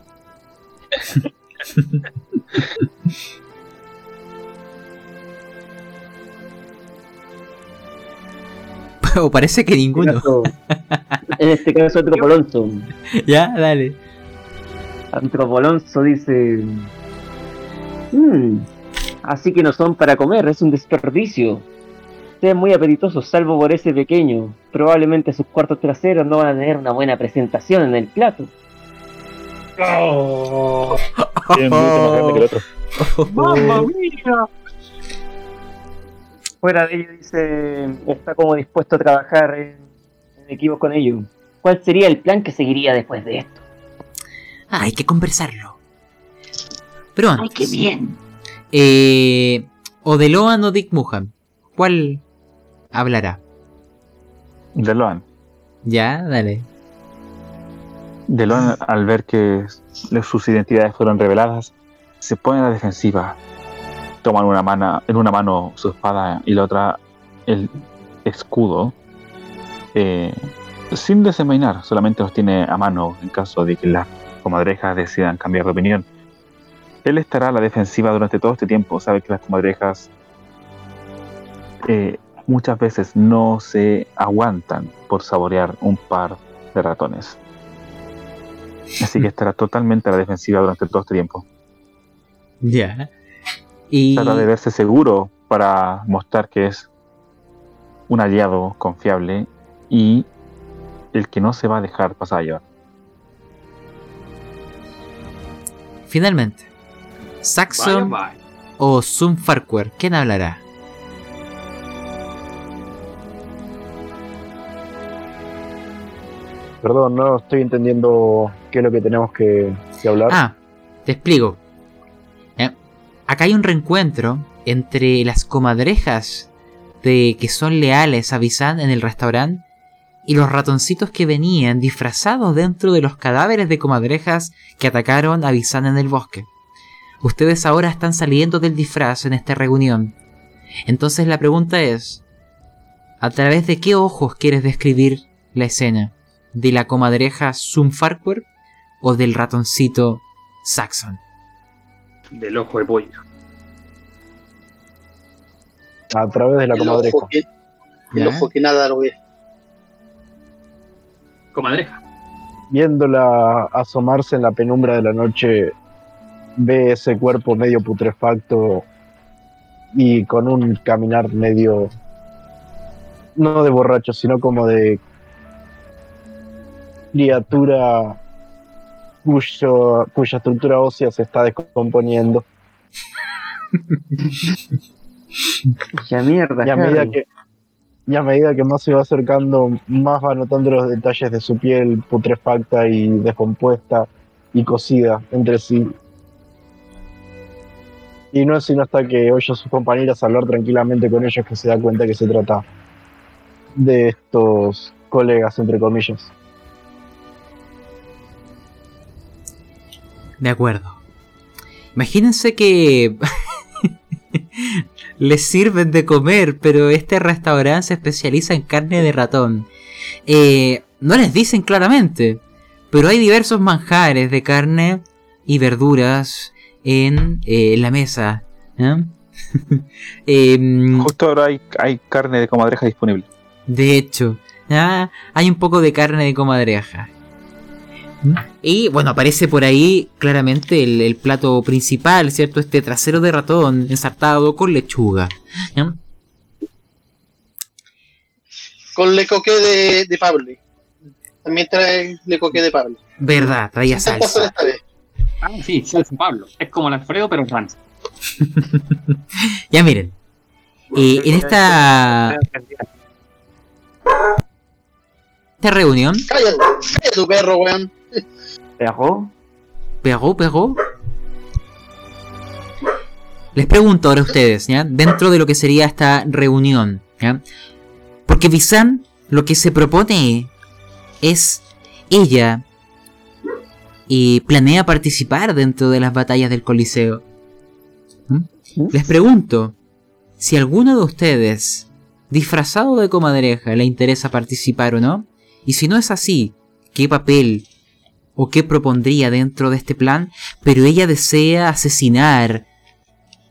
o parece que En este ninguno. caso- En este caso, Antropolonso. ya, dale. Antropolonso dice: "Hmm, Así que no son para comer, es un desperdicio. Sean muy apetitosos, salvo por ese pequeño. Probablemente sus cuartos traseros no van a tener una buena presentación en el plato. Es mucho más grande que el otro. ¡Mamma mía! Fuera de ello, dice: Está como dispuesto a trabajar en, en equipos con ellos. ¿Cuál sería el plan que seguiría después de esto? Ah, hay que conversarlo. Pero ¡Ay, antes, qué bien! Eh, o de Loan o Dick Muhan. ¿Cuál hablará? Deloan. Ya, dale. Deloan, al ver que sus identidades fueron reveladas, se pone a la defensiva. Toma una mano, en una mano su espada y la otra el escudo. eh, sin desenvainar, solamente los tiene a mano en caso de que las comadrejas decidan cambiar de opinión. Él estará a la defensiva durante todo este tiempo. Sabe que las comadrejas eh, muchas veces no se aguantan por saborear un par de ratones. Así que estará totalmente a la defensiva durante todo este tiempo. Ya. Y. Trata de verse seguro para mostrar que es un aliado confiable y el que no se va a dejar pasar a llevar. Finalmente, Saxon o Zoom Farquhar, ¿quién hablará? Perdón, no estoy entendiendo qué es lo que tenemos que, hablar. Ah, te explico. Eh, Acá hay un reencuentro entre las comadrejas de que son leales a Visan en el restaurante y los ratoncitos que venían disfrazados dentro de los cadáveres de comadrejas que atacaron a Visan en el bosque. Ustedes ahora están saliendo del disfraz en esta reunión. Entonces la pregunta es, ¿a través de qué ojos quieres describir la escena? ¿De la comadreja Zoom Farquhar o del ratoncito Saxon? Del ojo de pollo. A través de la El comadreja. ojo que, el ojo que nada lo ve. Comadreja. viéndola asomarse en la penumbra de la noche, ve ese cuerpo medio putrefacto y con un caminar medio, no de borracho, sino como de criatura cuyo, cuya estructura ósea se está descomponiendo. Ya mierda, Y a, medida que, y a medida que más se va acercando, más va notando los detalles de su piel putrefacta y descompuesta y cocida entre sí. Y no es sino hasta que oye a sus compañeras hablar tranquilamente con ellos que se da cuenta que se trata de estos colegas, entre comillas. De acuerdo. Imagínense que les sirven de comer, pero este restaurante se especializa en carne de ratón. Eh, no les dicen claramente, pero hay diversos manjares de carne y verduras en eh, la mesa. ¿eh? Em, Justo ahora hay, hay carne de comadreja disponible. de hecho, ah, hay un poco de carne de comadreja. Y bueno, aparece por ahí claramente el, el plato principal, ¿cierto? Este trasero de ratón ensartado con lechuga. ¿ya? Con le coqué de, de Pablo. También trae le coqué de Pablo. Verdad, traía salsa. Ah, sí, salsa Pablo. Es como el Alfredo, pero trans. Ya miren. eh, en esta, esta reunión, Cállate, cállate tu perro, weón. Perro, Perro, perro. Les pregunto ahora a ustedes, ¿ya? Dentro de lo que sería esta reunión, ¿ya? Porque Visan lo que se propone es ella y planea participar dentro de las batallas del Coliseo. ¿Mm? Les pregunto si alguno de ustedes, disfrazado de comadreja, le interesa participar o no. Y si no es así, ¿qué papel o qué propondría dentro de este plan? Pero ella desea asesinar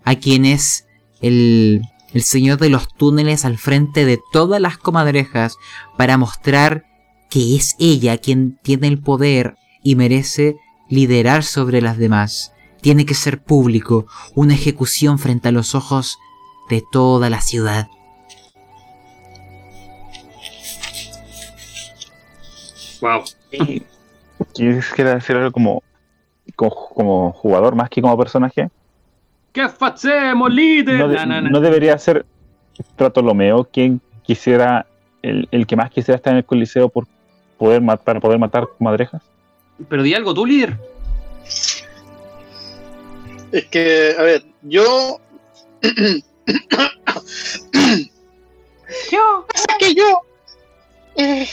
a quien es el, el señor de los túneles al frente de todas las comadrejas para mostrar que es ella quien tiene el poder y merece liderar sobre las demás. Tiene que ser público, una ejecución frente a los ojos de toda la ciudad. Wow. ¿Quieres que decir algo como, como, como jugador más que como personaje? ¿Qué hacemos, líder? No, de- Na, na, na. no debería ser Bartolomeo quien quisiera, el, el que más quisiera estar en el coliseo por poder ma- para poder matar comadrejas. Pero di algo tú, líder. Es que, a ver, yo. Yo. Pasa que yo. eh,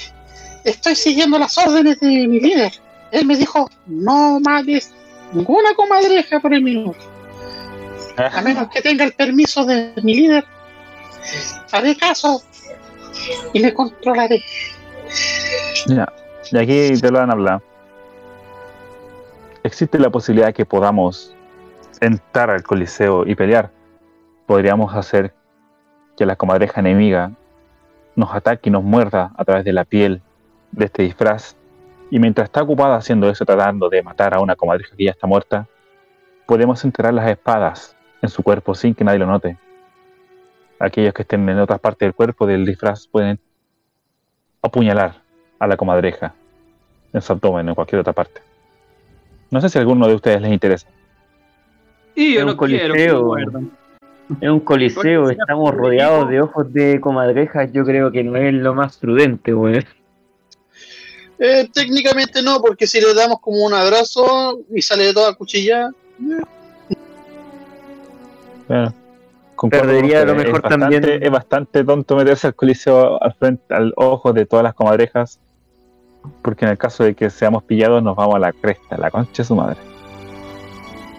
estoy siguiendo las órdenes de mi líder. Él me dijo: no mates ninguna comadreja por el minuto. A menos que tenga el permiso de mi líder. Haré caso y me controlaré. Ya, y aquí te lo van a hablar. Existe la posibilidad de que podamos entrar al coliseo y pelear. Podríamos hacer que la comadreja enemiga nos ataque y nos muerda a través de la piel de este disfraz. Y mientras está ocupada haciendo eso, tratando de matar a una comadreja que ya está muerta, podemos enterrar las espadas en su cuerpo sin que nadie lo note. Aquellos que estén en otras partes del cuerpo del disfraz pueden apuñalar a la comadreja en su abdomen o en cualquier otra parte. No sé si a alguno de ustedes les interesa. Y yo Es un coliseo. es un coliseo, estamos rodeados de ojos de comadrejas, yo creo que no es lo más prudente, weón. Eh, técnicamente no, porque si le damos como un abrazo y sale toda cuchilla. Bueno, concuerdo Perdería con lo mejor es bastante, también. Es bastante tonto meterse al coliseo al frente, al ojo de todas las comadrejas, porque en el caso de que seamos pillados nos vamos a la cresta, la concha de su madre.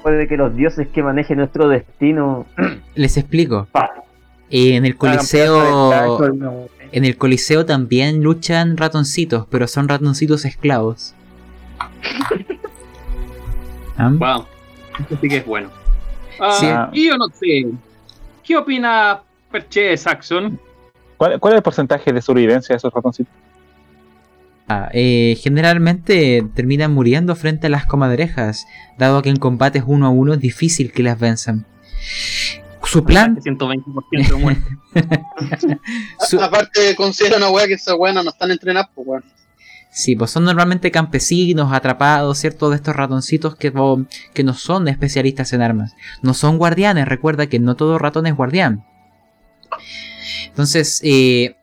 Puede que los dioses que manejen nuestro destino Les explico. pa, Eh, en el coliseo... En el Coliseo también luchan ratoncitos, pero son ratoncitos esclavos. ¿Ah? Wow. Esto sí que es bueno. Ah, Sí. Y yo no sé. ¿Qué opina Perche Saxon? ¿Cuál, cuál es el porcentaje de sobrevivencia de esos ratoncitos? eh, generalmente terminan muriendo frente a las comadrejas, dado que en combates uno a uno es difícil que las venzan. Su plan, 120% de muerte. su- Aparte, considera una weá que esas weas no están entrenadas, pues weón. Sí, pues son normalmente campesinos, atrapados, ¿cierto? De estos ratoncitos que, no- que no son especialistas en armas. No son guardianes, recuerda que no todo ratón es guardián. Entonces, eh,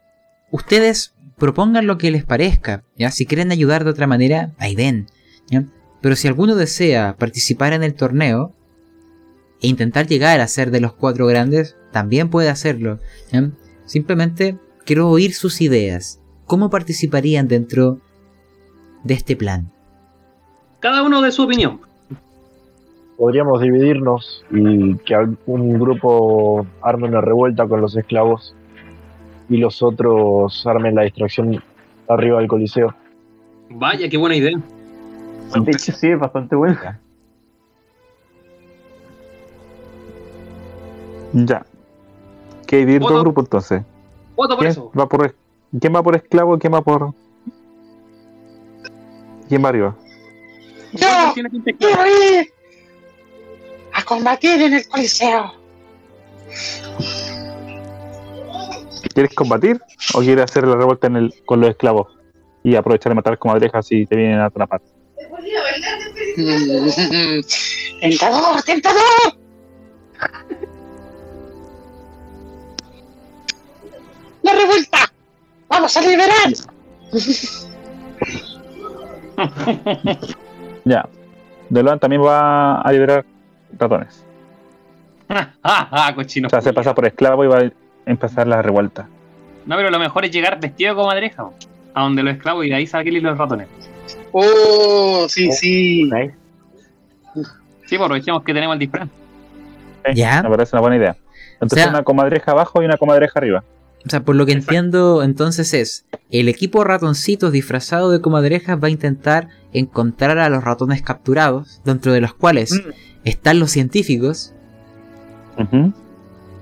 ustedes propongan lo que les parezca, ¿ya? Si quieren ayudar de otra manera, ahí ven, ¿ya? Pero si alguno desea participar en el torneo e intentar llegar a ser de los cuatro grandes, también puede hacerlo. Simplemente quiero oír sus ideas. ¿Cómo participarían dentro de este plan? Cada uno de su opinión. Podríamos dividirnos y que algún grupo arme una revuelta con los esclavos y los otros armen la distracción arriba del coliseo. Vaya, qué buena idea. De hecho, sí, es bastante buena. Ya. ¿Qué hay de dos grupos entonces? Voto por ¿Quién eso. va por, ¿Quién va por esclavo y quién va por. ¿Quién va arriba? ¡Yo! Que-. ¡A combatir en el coliseo! ¿Quieres combatir o quieres hacer la revuelta en el, con los esclavos? Y aprovechar de matar comadrejas si te vienen a atrapar. ¡Tentador! ¡Tentador! ¡La revuelta! ¡Vamos a liberar! Ya. Deloan también va a liberar ratones. Ah, ah, cochino. O sea, se pasa por esclavo y va a empezar la revuelta. No, pero lo mejor es llegar vestido como madreja. A donde los esclavos y de ahí saquenle los ratones. ¡Oh! Sí, sí. Nice. Sí, pues aprovechemos que tenemos el disfraz. Eh, Ya. Me parece una buena idea. Entonces, O sea- una comadreja abajo y una comadreja arriba. O sea, por lo que Exacto. entiendo entonces es, el equipo ratoncitos disfrazado de comadrejas va a intentar encontrar a los ratones capturados, dentro de los cuales Mm. están los científicos,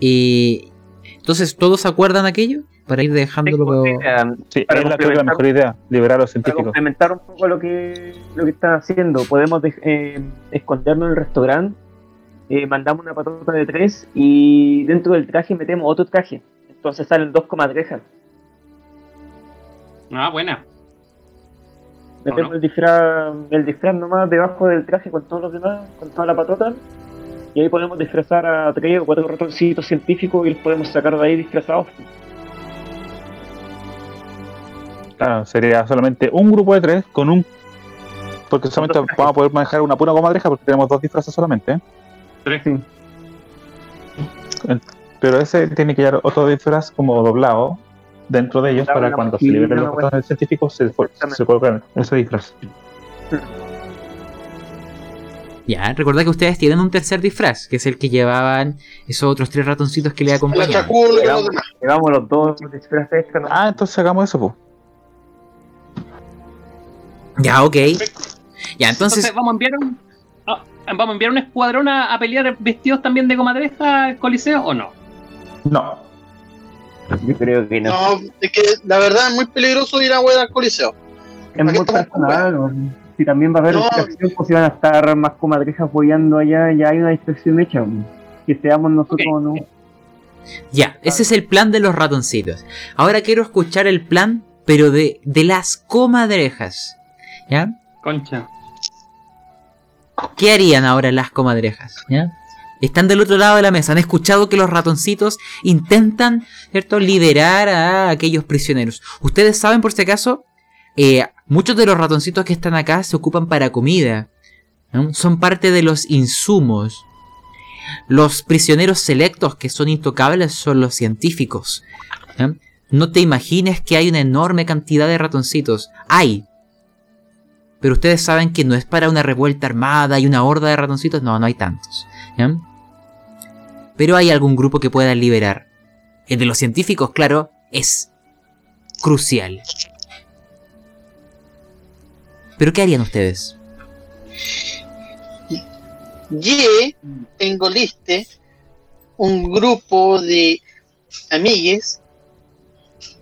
y entonces todos acuerdan aquello para ir dejándolo... Tengo idea. Sí, Para es la, creo que la mejor idea, liberar a los Para científicos. complementar un poco lo que lo que están haciendo, podemos eh, escondernos en el restaurante, eh, mandamos una patota de tres y dentro del traje metemos otro traje. Entonces salen dos comadrejas. Ah, buena. Metemos no? el disfraz, el disfraz nomás debajo del traje con todos los demás, con toda la patota. Y ahí podemos disfrazar a tres o cuatro ratoncitos científicos y los podemos sacar de ahí disfrazados. Claro, sería solamente un grupo de tres con un. Porque solamente vamos a poder manejar una pura comadreja porque tenemos dos disfraces solamente. ¿eh? Tres. Sí. Pero ese tiene que llevar otro disfraz como doblado dentro de ellos para cuando se liberen los ratones científicos se, se colocan ese disfraz. Ya, recordad que ustedes tienen un tercer disfraz, que es el que llevaban esos otros tres ratoncitos que le La acompañaban. y los demás. Llevamos los dos disfraces extra. ¿no? Ah, entonces hagamos eso, pues. Ya, ok. Ya, Entonces, entonces... vamos a enviar un. ah, ¿Vamos a enviar un escuadrón a, a pelear vestidos también de comadreja al coliseo o no? No. Yo creo que no. No, es que la verdad es muy peligroso ir a hueá al coliseo. es muy personal. Si también va a haber No. distracción, pues si van a estar más comadrejas follando allá, ya hay una distracción hecha. Que seamos nosotros o no. Ya, ese es el plan de los ratoncitos. Ahora quiero escuchar el plan, pero de, de las comadrejas. ¿Ya? Concha. ¿Qué harían ahora las comadrejas? ¿Ya? Están del otro lado de la mesa. Han escuchado que los ratoncitos intentan, ¿cierto?, liberar a aquellos prisioneros. Ustedes saben, por si acaso, eh, muchos de los ratoncitos que están acá se ocupan para comida. Son parte de los insumos. Los prisioneros selectos que son intocables son los científicos. No te imagines que hay una enorme cantidad de ratoncitos. Hay, pero ustedes saben que no es para una revuelta armada y una horda de ratoncitos, no, no hay tantos. Pero hay algún grupo que puedan liberar. El de los científicos, claro, es crucial. ¿Pero qué harían ustedes? Ye tengo liste un grupo de amigues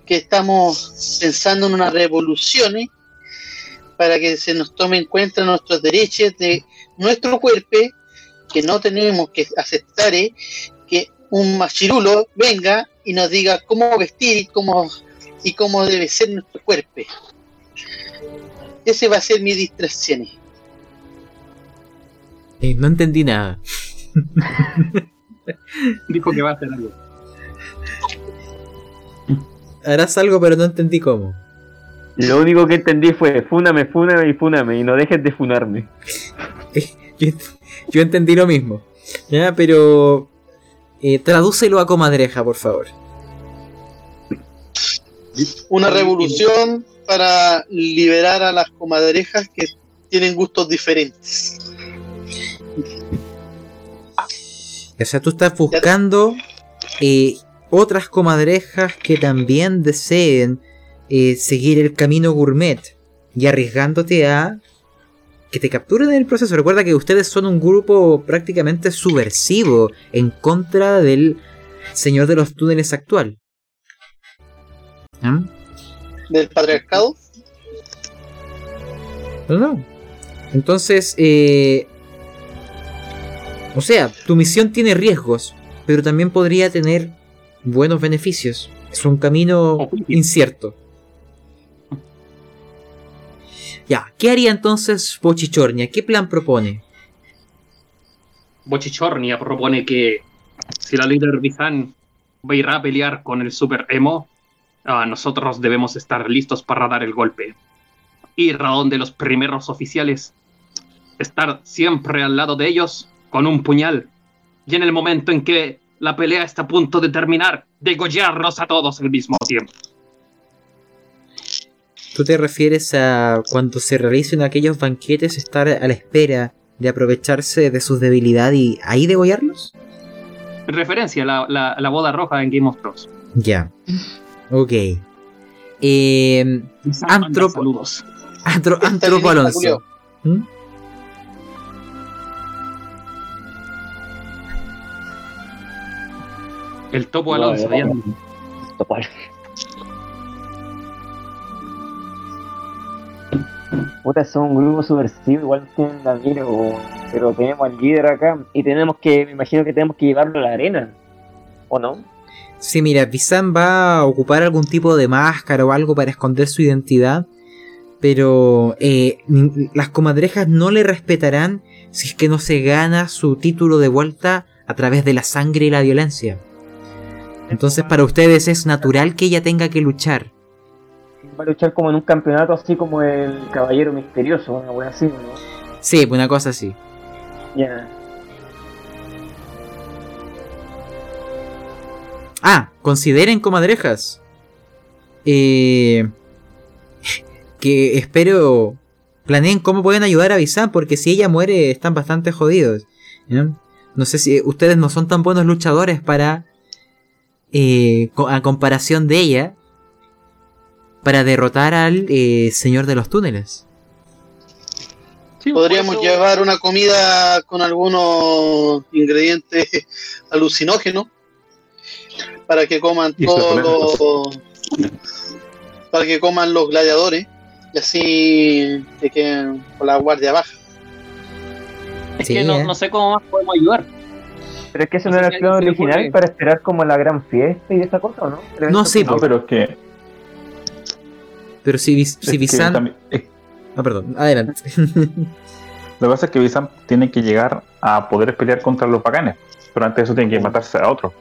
que estamos pensando en unas revoluciones para que se nos tome en cuenta nuestros derechos de nuestro cuerpo, que no tenemos que aceptar eh, que un machirulo venga y nos diga cómo vestir y cómo, y cómo debe ser nuestro cuerpo. Ese va a ser mi distracción. Eh, no entendí nada. Dijo que va a hacer algo. Harás algo, pero no entendí cómo. Lo único que entendí fue fúname, fúname y fúname y no dejes de funarme. Yo, yo entendí lo mismo. Ya, pero. Eh, tradúcelo a comadreja, por favor. Una revolución para liberar a las comadrejas que tienen gustos diferentes. O sea, tú estás buscando eh, otras comadrejas que también deseen eh, seguir el camino gourmet y arriesgándote a que te capturen en el proceso. Recuerda que ustedes son un grupo prácticamente subversivo en contra del señor de los túneles actual. ¿Ah? Del patriarcado. No, no. Entonces, eh, o sea, tu misión tiene riesgos, pero también podría tener buenos beneficios. Es un camino incierto. Ya, ¿qué haría entonces Bochichornia? ¿Qué plan propone? Bochichornia propone que si la líder Bizan va a ir a pelear con el Super Emo, ah, nosotros debemos estar listos para dar el golpe. Ir a donde los primeros oficiales, estar siempre al lado de ellos con un puñal. Y en el momento en que la pelea está a punto de terminar, degollarlos a todos al mismo tiempo. ¿Tú te refieres a cuando se realicen aquellos banquetes estar a la espera de aprovecharse de sus debilidades y ahí degollarlos? En referencia a la, la- la boda roja en Game of Thrones. Ya. Ok. Eh, Antropo- Saludos. Antro, Está Antropo Alonso. ¿Mm? El topo No, Alonso. no, ya- no. Topal. Puta, son un grupo subversivo, igual la mira, weón. pero tenemos al líder acá y tenemos que, me imagino que tenemos que llevarlo a la arena, ¿o no? Sí, mira, Bizan va a ocupar algún tipo de máscara o algo para esconder su identidad, pero eh, las comadrejas no le respetarán si es que no se gana su título de vuelta a través de la sangre y la violencia. Entonces para ustedes es natural que ella tenga que luchar. Va a luchar como en un campeonato así como el Caballero Misterioso, una wea así, ¿no? Sí, una cosa así. Ya. Ah, consideren comadrejas. Eh, que espero planeen cómo pueden ayudar a Bizan, porque si ella muere están bastante jodidos. ¿no? No sé si ustedes no son tan buenos luchadores para, eh, a comparación de ella, para derrotar al eh, Señor de los Túneles. Sí, Podríamos por eso- llevar una comida con algunos ingredientes alucinógenos para que coman todos los para que coman los gladiadores y así que queden con la guardia baja. Es Sí, que no, eh. no sé cómo más podemos ayudar. Pero es que eso No no era el plan original para esperar como la gran fiesta y esa cosa, ¿o ¿no? No, sí, No, pero es que, Pero si, si Bizan... también- es- Ah, perdón, adelante. lo que pasa es que Bizan tiene que llegar a poder pelear contra los bacanes. Pero antes de eso tiene que matarse a otro.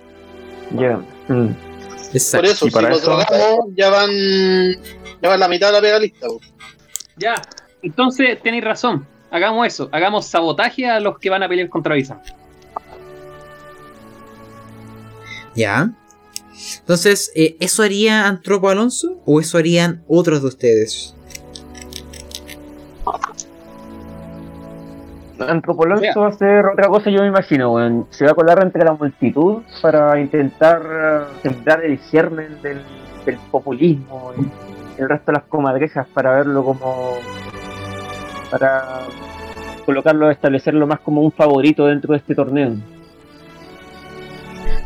Ya. Mm. Por Exacto. eso, Y si para los eso- drogamos, ya van ya van la mitad de la pega lista. Ya, entonces tenéis razón. Hagamos eso, hagamos sabotaje a los que van a pelear contra Bizan. Ya. Entonces, eh, ¿eso haría Antropo Alonso o eso harían otros de ustedes? Antropológico Ya. va a hacer otra cosa, yo me imagino, weón. Se va a colar entre la multitud para intentar eh, sembrar el germen del, del populismo y el resto de las comadrejas para verlo como. para colocarlo, establecerlo más como un favorito dentro de este torneo.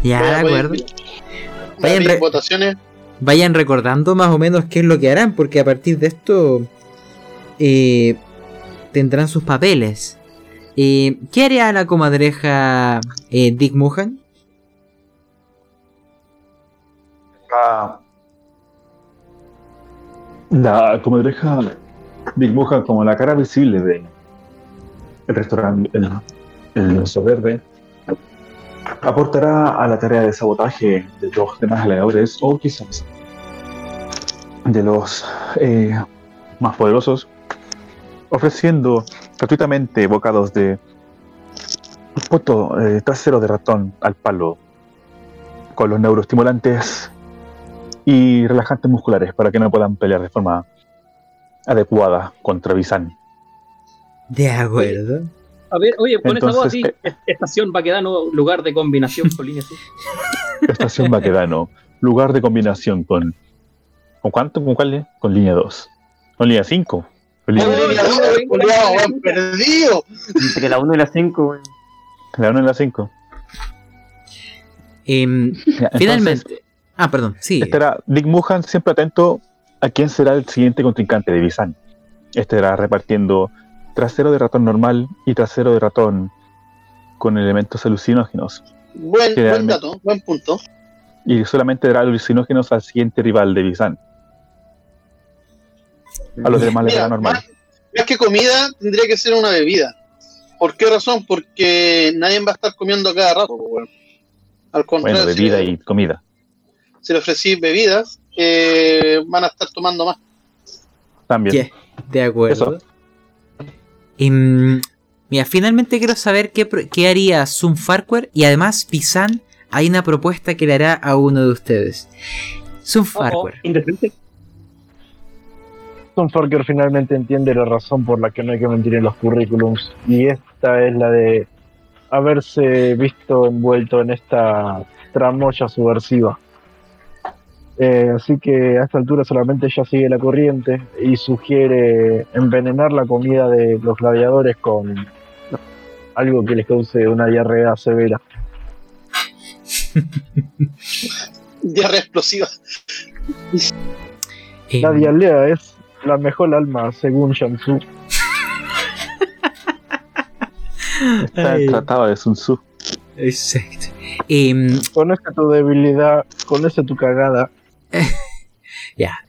Ya, de acuerdo. a Vayan re- votaciones. Vayan recordando más o menos qué es lo que harán, porque a partir de esto eh, tendrán sus papeles. Eh, ¿Qué haría la comadreja eh, Dick Mohan? Ah, la comadreja dibuja como la cara visible de el restaurante el, el Oso Verde aportará a la tarea de sabotaje de los demás gladiadores o quizás de los eh, más poderosos ofreciendo gratuitamente bocados de poto eh, trasero de ratón al palo con los neuroestimulantes y relajantes musculares para que no puedan pelear de forma adecuada contra Bizan. De acuerdo. A ver, oye, con esa voz así, Entonces, est- estación Baquedano, lugar de combinación con línea azul. Estación Baquedano, lugar de combinación con. ¿Con cuánto? ¿Con cuál? Con línea 2. Con línea 5. Con línea Oh, Línea no, uno, venga, culiao, venga. weón, perdido. Entre la 1 y la 5, weón. La 1 y la 5. Em, finalmente. Ah, perdón, sí. Estará Dick Muhan siempre atento a quién será el siguiente contrincante de Bizan. Estará repartiendo trasero de ratón normal y trasero de ratón con elementos alucinógenos. Buen, buen dato, buen punto. Y solamente dará alucinógenos al siguiente rival de Bizan. A los demás les dará normal. más, más que comida, tendría que ser una bebida. ¿Por qué razón? Porque nadie va a estar comiendo cada rato, weón. Al contrario, Bueno, si bebida le- y comida. si le ofrecís bebidas, eh, van a estar tomando más. También. De acuerdo. Em, mira, finalmente quiero saber qué, qué haría Zoom Farquhar y además Pisan hay una propuesta que le hará a uno de ustedes. Zoom Oh, oh, Farquhar. Tom Farker finalmente entiende la razón por la que no hay que mentir en los currículums y esta es la de haberse visto envuelto en esta tramoya subversiva. Eh, así que a esta altura solamente ella sigue la corriente y sugiere envenenar la comida de los gladiadores con algo que les cause una diarrea severa. Diarrea explosiva. Em, La diarrea es la mejor alma según Shamsu. Está Ay. tratado de Sun Tzu. exacto. Em, Conoce tu debilidad, conoce tu cagada. Ya.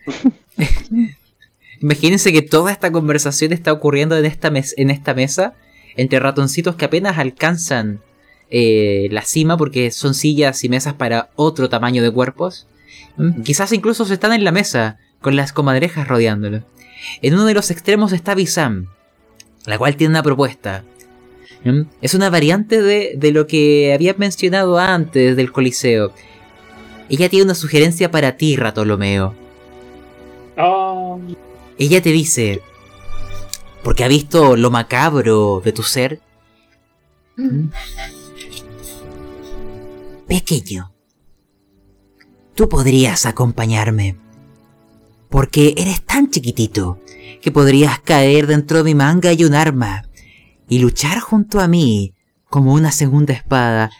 Imagínense que toda esta conversación está ocurriendo en esta, mes- en esta mesa entre ratoncitos que apenas alcanzan eh, la cima porque son sillas y mesas para otro tamaño de cuerpos. Mm, Quizás incluso se están en la mesa con las comadrejas rodeándolo. En uno de los extremos está Bisam, la cual tiene una propuesta. Mm, Es una variante de, de lo que había mencionado antes del Coliseo. Ella tiene una sugerencia para ti, Ratolomeo. Oh, Ella te dice, porque ha visto lo macabro de tu ser. Pequeño, tú podrías acompañarme. Porque eres tan chiquitito que podrías caer dentro de mi manga y un arma y luchar junto a mí como una segunda espada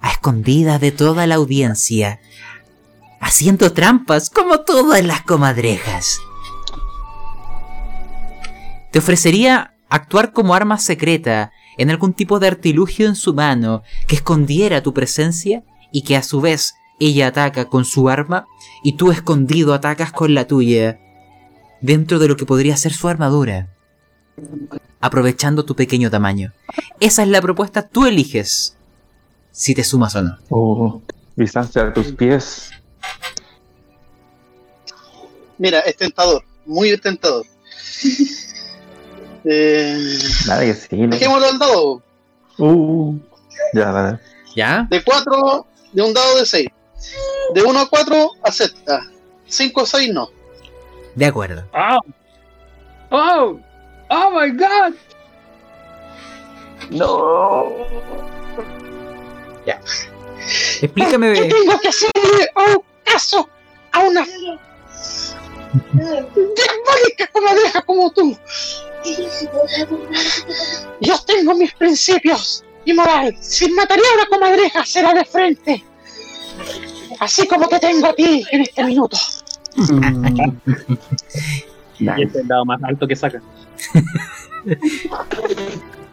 a escondidas de toda la audiencia, haciendo trampas como todas las comadrejas. Te ofrecería actuar como arma secreta en algún tipo de artilugio en su mano que escondiera tu presencia y que a su vez ella ataca con su arma y tú escondido atacas con la tuya dentro de lo que podría ser su armadura, aprovechando tu pequeño tamaño. Esa es la propuesta, tú eliges si te sumas o no. Oh, distancia a tus pies. Mira, es tentador, muy tentador. Eh, Nada que sí, ¿no? dejémoslo al dado. Uh, ya, dale. ¿Ya? De 4, de un dado de 6. De 1 a 4, acepta. 5 a 6, no. De acuerdo. oh, oh, oh my god. No. Explícame. Yo tengo que hacerle un caso a una diabólica comadreja como tú. Yo tengo mis principios y moral. Si mataría a una comadreja, será de frente. Así como te tengo a ti en este minuto. Y este es el dado más alto que saca.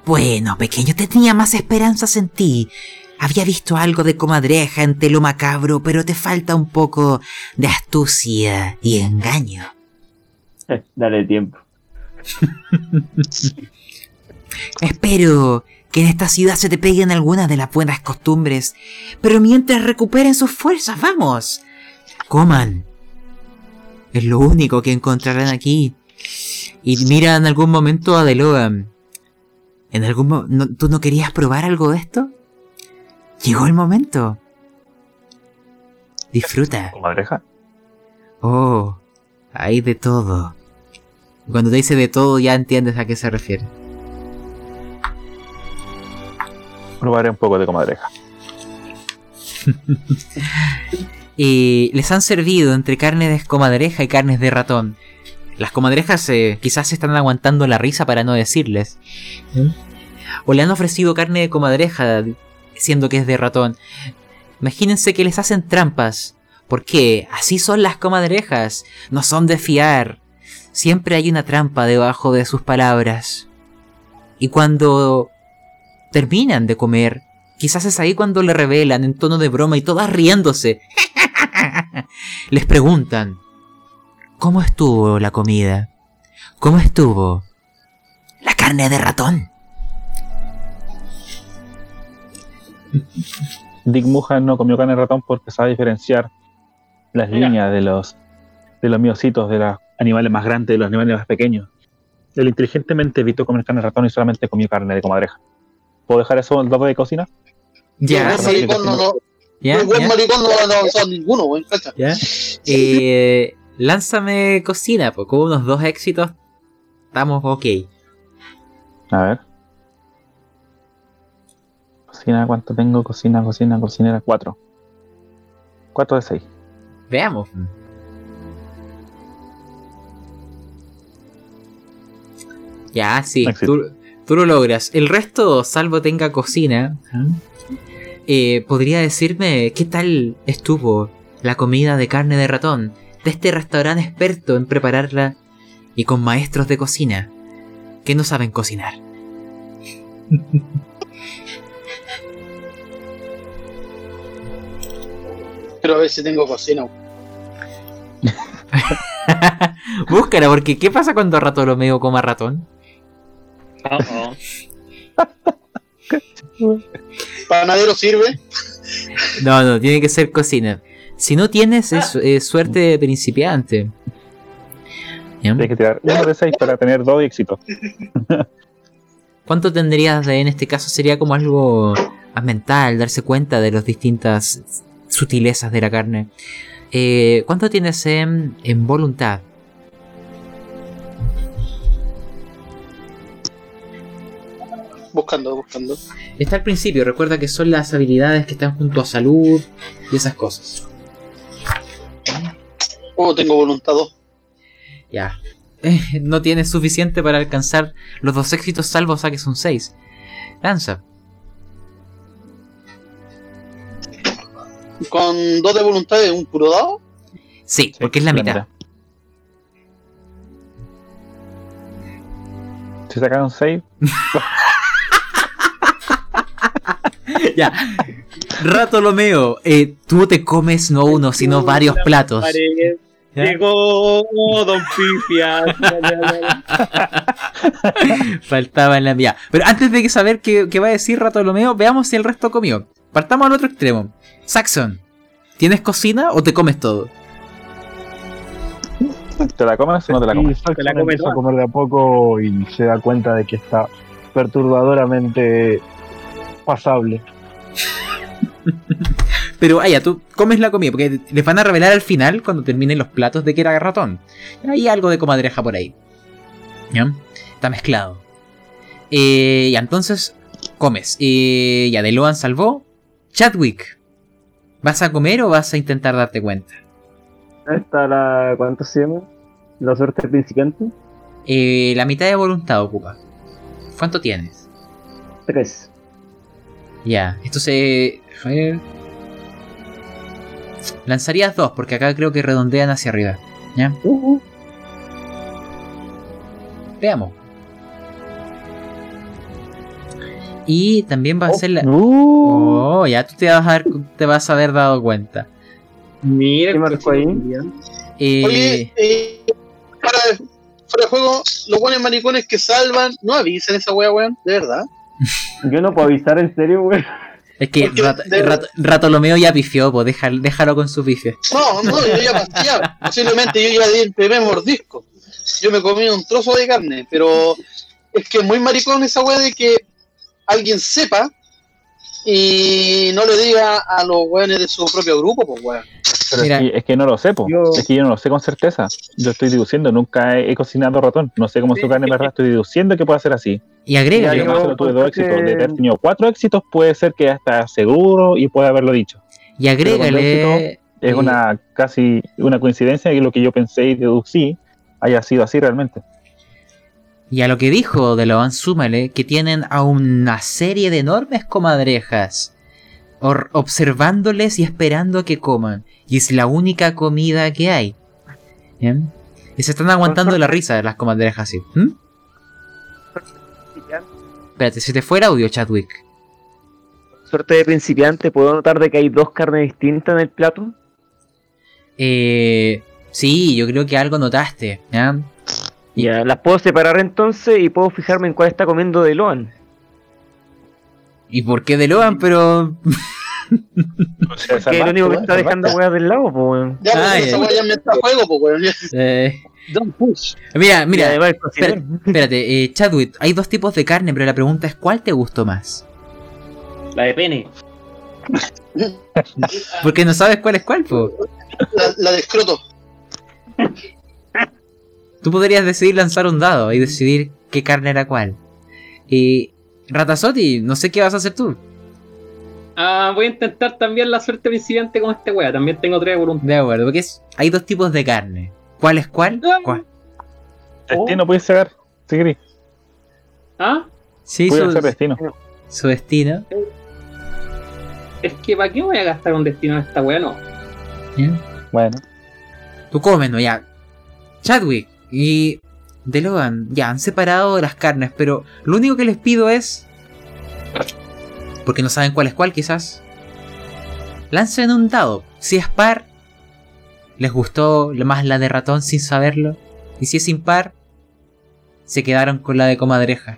Bueno, pequeño, tenía más esperanzas en ti. Había visto algo de comadreja ante lo macabro, pero te falta un poco de astucia y engaño. Dale tiempo. Espero que en esta ciudad se te peguen algunas de las buenas costumbres, pero mientras recuperen sus fuerzas, vamos. Coman. Es lo único que encontrarán aquí. Y mira en algún momento a Deloam. ¿En algún no- ¿Tú no querías probar algo de esto? Llegó el momento. Disfruta. Comadreja. Oh, hay de todo. Cuando te dice de todo ya entiendes a qué se refiere. Probaré un poco de comadreja. Y les han servido entre carne de comadreja y carnes de ratón. Las comadrejas eh, quizás se están aguantando la risa para no decirles. O le han ofrecido carne de comadreja siendo que es de ratón. Imagínense que les hacen trampas. Porque así son las comadrejas. No son de fiar. Siempre hay una trampa debajo de sus palabras. Y cuando terminan de comer, quizás es ahí cuando le revelan en tono de broma y todas riéndose. Les preguntan, ¿cómo estuvo la comida? ¿Cómo estuvo la carne de ratón? Dick Mujan no comió carne de ratón porque sabe diferenciar las Mira. líneas de los de los miocitos de los animales más grandes de los animales más pequeños. Él inteligentemente evitó comer carne de ratón y solamente comió carne de comadreja. ¿Puedo dejar eso en el dato de cocina? Ya, sí, maricón no, no, ya, buen ya, maricón no va a avanzar ninguno, ya. Eh, lánzame cocina, pues con unos dos éxitos estamos ok. A ver. Cocina, ¿cuánto tengo? Cocina, cocina, cocinera, 4. 4 de 6. Veamos. Ya, sí, tú, tú lo logras. El resto, salvo tenga cocina, eh, ¿podría decirme qué tal estuvo la comida de carne de ratón de este restaurante experto en prepararla y con maestros de cocina que no saben cocinar? Pero a ver si tengo cocina. Búscala, porque ¿qué pasa cuando Ratolomeo coma ratón? Panadero sirve. No, no, tiene que ser cocina. Si no tienes, es, es suerte de principiante. Tienes que tirar 1 de 6 para tener 2 éxitos. ¿Cuánto tendrías de, en este caso, sería como algo más mental, darse cuenta de las distintas sutilezas de la carne? Eh, ¿Cuánto tienes en, en voluntad? Buscando, buscando. Está al principio, recuerda que son las habilidades que están junto a salud y esas cosas. Oh, tengo voluntad. Ya. Eh, no tienes suficiente para alcanzar los dos éxitos salvo saques un 6. Lanza. Con dos de voluntad es un puro dado. Sí, porque es la mitad. Si sacaron 6, ya. Ratolomeo, eh, tú te comes no uno, sino varios platos. Pared. Llegó Don Pifia. Faltaba en la mía. Pero antes de que saber qué, qué va a decir Ratolomeo, veamos si el resto comió. Partamos al otro extremo. Saxon, ¿tienes cocina o te comes todo? ¿te la comes o no te la Y comes? Saxon Te la comes empieza a comer de a poco y se da cuenta de que está perturbadoramente pasable. Pero vaya, tú comes la comida, porque les van a revelar al final, cuando terminen los platos, de que era ratón. Hay algo de comadreja por ahí. ¿Ya? Está mezclado. Eh, ya, entonces, comes. Eh, ya, de Loan salvó. Chadwick, ¿vas a comer o vas a intentar darte cuenta? Está la. ¿Cuánto se llama? La suerte principiante. Eh, la mitad de voluntad ocupa. ¿Cuánto tienes? Tres. Ya, esto se... Lanzarías dos, porque acá creo que redondean hacia arriba. ¿Ya? Uh, Veamos. Y también va a ser la. Uh, Oh, ya tú te vas a, dar- te vas a haber dado cuenta. Mira, ¿Qué marcó ahí? Eh, Oye, eh, para, fuera de juego, los buenos maricones que salvan, no avisen esa wea, weón, de verdad. Yo no puedo avisar en serio, güey. es que Rat- Rat- Ratolomeo ya pifió, pues déjalo, déjalo con su pifia. No, no, yo ya, ya posiblemente yo ya di el primer mordisco. Yo me comí un trozo de carne, pero es que es muy maricón esa wea de que alguien sepa y no le diga a los weones de su propio grupo, pues weón. Pero Mira. es, que, es que no lo sé, po. Yo- es que yo no lo sé con certeza. Yo estoy deduciendo, nunca he, he cocinado ratón. No sé cómo es su carne, verdad. Estoy deduciendo que puede ser así. Y agrégale, Ya, Además, yo- solo tuve dos éxitos. De haber tenido cuatro éxitos, puede ser que hasta seguro y puede haberlo dicho. y agrégale. Es una casi una coincidencia que lo que yo pensé y deducí haya sido así realmente. Y a lo que dijo de Loan, súmale que tienen a una serie de enormes comadrejas observándoles y esperando a que coman. Y es la única comida que hay. ¿Bien? Y se están aguantando la risa de las comadrejas así. ¿Mm? Espérate, se te fue el audio, Chadwick. Suerte de principiante, ¿puedo notar de que hay dos carnes distintas en el plato? Eh, sí, yo creo que algo notaste. ¿ya? Ya, las puedo separar entonces y puedo fijarme en cuál está comiendo de Loan. ¿Y por qué de Loan? Pero. Que es el único que está dejando weas del lado, pues weón. Ya, pues, Ay, esa wea ya me está a juego, pues weón. eh, Don't push. Mira, mira. cocinero. Espérate, eh, Chadwick, hay dos tipos de carne, pero la pregunta es ¿cuál te gustó más? La de pene. Porque no sabes cuál es cuál, po. La, la de escroto. Tú podrías decidir lanzar un dado y decidir qué carne era cuál. Y Ratazotti, no sé qué vas a hacer tú. Ah, voy a intentar también la suerte principiante con este wea. También tengo tres voluntades. De acuerdo, porque es, hay dos tipos de carne. ¿Cuál es cuál? Ah. ¿Cuál? Destino puedes sacar, si querés. Ah, Sí, Puede su, ser destino. su destino. es que ¿para qué voy a gastar un destino en esta wea? No. Bueno. Tú comes, ¿no? Ya. Chadwick y DeLogan ya han separado las carnes, pero lo único que les pido es. Porque no saben cuál es cuál, quizás. Lancen un dado. Si es par, les gustó más la de ratón sin saberlo. Y si es impar, se quedaron con la de comadreja.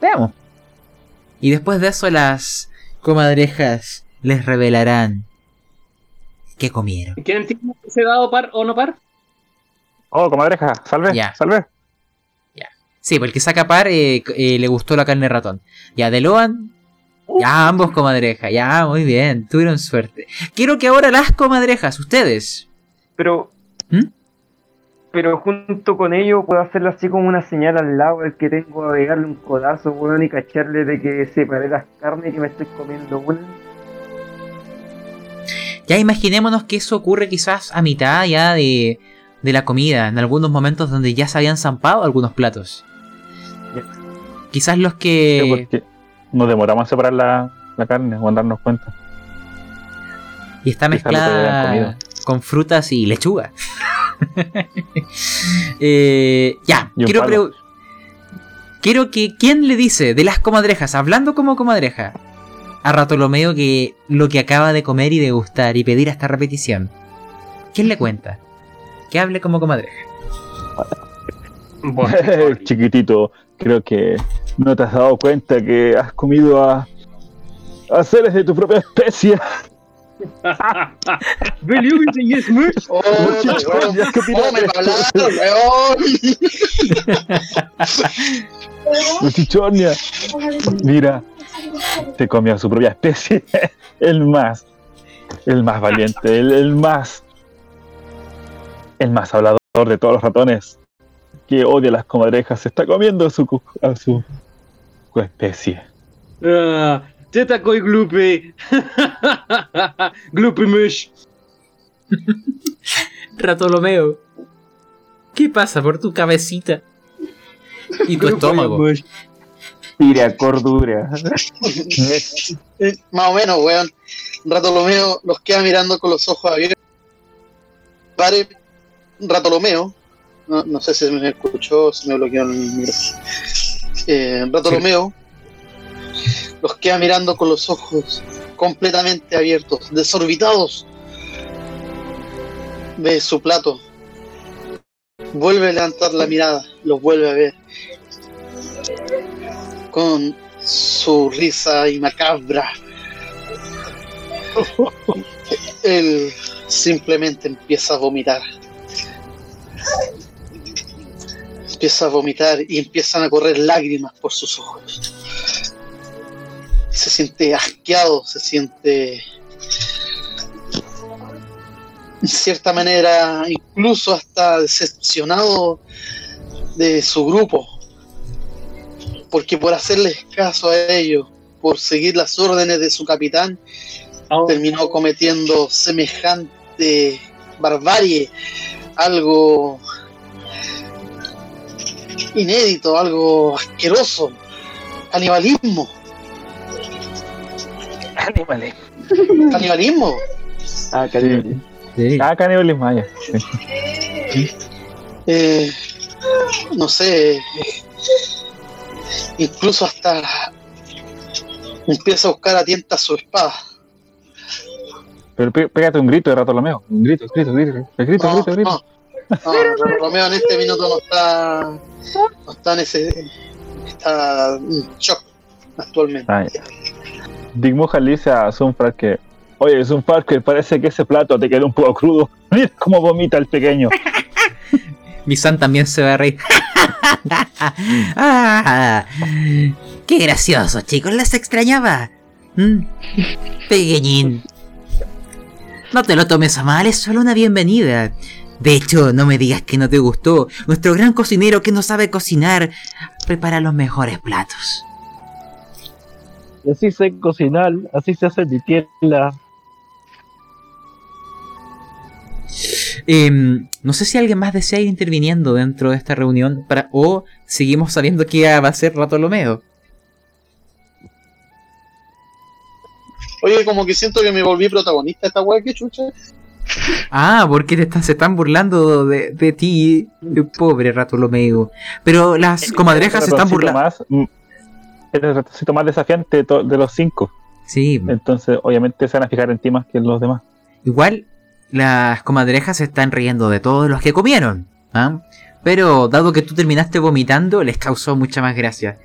Veamos. Y después de eso, las comadrejas les revelarán qué comieron. ¿Quieren tiene ese dado par o no par? Oh, comadreja, salve, Ya. salve. Sí, porque saca par eh, eh, le gustó la carne ratón. Ya, de Loan. Ya, ambos comadrejas. Ya, muy bien. Tuvieron suerte. Quiero que ahora las comadrejas, ustedes. Pero. ¿Mm? Pero junto con ello puedo hacerle así como una señal al lado al que tengo a pegarle un codazo, weón, y cacharle de que separé las carnes y que me estoy comiendo una. Ya imaginémonos que eso ocurre quizás a mitad ya de, de la comida. En algunos momentos donde ya se habían zampado algunos platos. Quizás los que... nos demoramos en separar la, la carne o en darnos cuenta. Y está Quizás mezclada con frutas y lechuga. Eh, ya, Y quiero, palo. pregu- quiero que. ¿Quién le dice de las comadrejas, hablando como comadreja, a Ratolomeo que lo que acaba de comer y degustar y pedir esta repetición? ¿Quién le cuenta? Que hable como comadreja. Chiquitito, creo que no te has dado cuenta que has comido a, a seres de tu propia especie. Oh. Muchichonia. Mira, se comió a su propia especie. El más, el más valiente, el, el más, el más hablador de todos los ratones que odia las comadrejas. Se está comiendo a su, cu- a su especie. Ah, Teta koi glupe. Glupe mush. Ratolomeo. ¿Qué pasa por tu cabecita? Y tu estómago. Tira, cordura. Eh, Más o menos, weón. Ratolomeo los queda mirando con los ojos abiertos. Pare, Ratolomeo no, no sé si me escuchó, si me bloqueó el micrófono. Eh, los queda mirando con los ojos completamente abiertos, desorbitados de su plato. Vuelve a levantar la mirada, los vuelve a ver con su risa y macabra. Él simplemente empieza a vomitar. Empieza a vomitar y empiezan a correr lágrimas por sus ojos. Se siente asqueado, se siente en cierta manera incluso hasta decepcionado de su grupo. Porque por hacerles caso a ellos por seguir las órdenes de su capitán terminó cometiendo semejante barbarie algo inédito algo asqueroso canibalismo Animales. canibalismo Ah, cariño. Sí. Ah, canibalismo, ya. Sí. eh, no sé, incluso hasta empieza a buscar a tientas su espada. Pero pé- pégate un grito de Bartolomeo. Un grito, grito, grito. Grito, No, grito, grito. no, no, Romeo en este minuto no está, no está en ese, está en shock actualmente. Ya. Dick Mujan le dice a Sunfrat que, oye, Sunfrat, que parece que ese plato te quedó un poco crudo. Mira cómo vomita el pequeño. Mi San también se va a reír. Ah, qué gracioso, chicos, les extrañaba. Mm, Pequeñín. No te lo tomes a mal, es solo una bienvenida. De hecho, no me digas que no te gustó. Nuestro gran cocinero que no sabe cocinar prepara los mejores platos. Y así sé cocinar, así se hace mi tienda. Em, no sé si alguien más desea ir interviniendo dentro de esta reunión para o seguimos sabiendo que va a ser Bartolomeo. Oye, como que siento que me volví protagonista de esta weá, que chucha. Ah, porque te se están burlando de, de ti, pobre Bartolomeo. Pero las comadrejas se están burlando. más, mm, el ratoncito más desafiante de, to- de los cinco. Sí, Entonces, obviamente, se van a fijar en ti más que en los demás. Igual, las comadrejas se están riendo de todos los que comieron. ¿ah? Pero dado que tú terminaste vomitando, les causó mucha más gracia.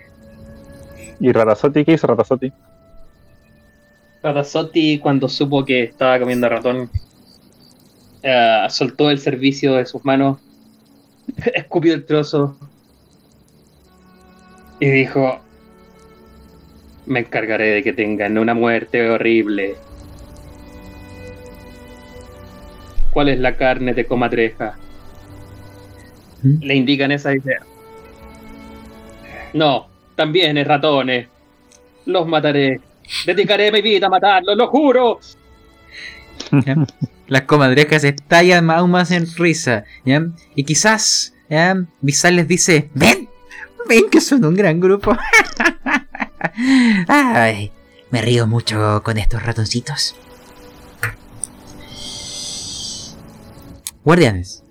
¿Y Ratazotti qué hizo Ratazotti? Ratazotti, cuando supo que estaba comiendo ratón, eh, soltó el servicio de sus manos, escupió el trozo y dijo: Me encargaré de que tengan una muerte horrible. ¿Cuál es la carne de comadreja? ¿Mm? Le indican esa idea. No, también es ratones. Los mataré. Dedicaré mi vida a matarlos, lo juro. Las comadrejas estallan aún más en risa. Y quizás ¿ya? Bizarre les dice, ven, ven que son un gran grupo. Ay, me río mucho con estos ratoncitos. Guardianes,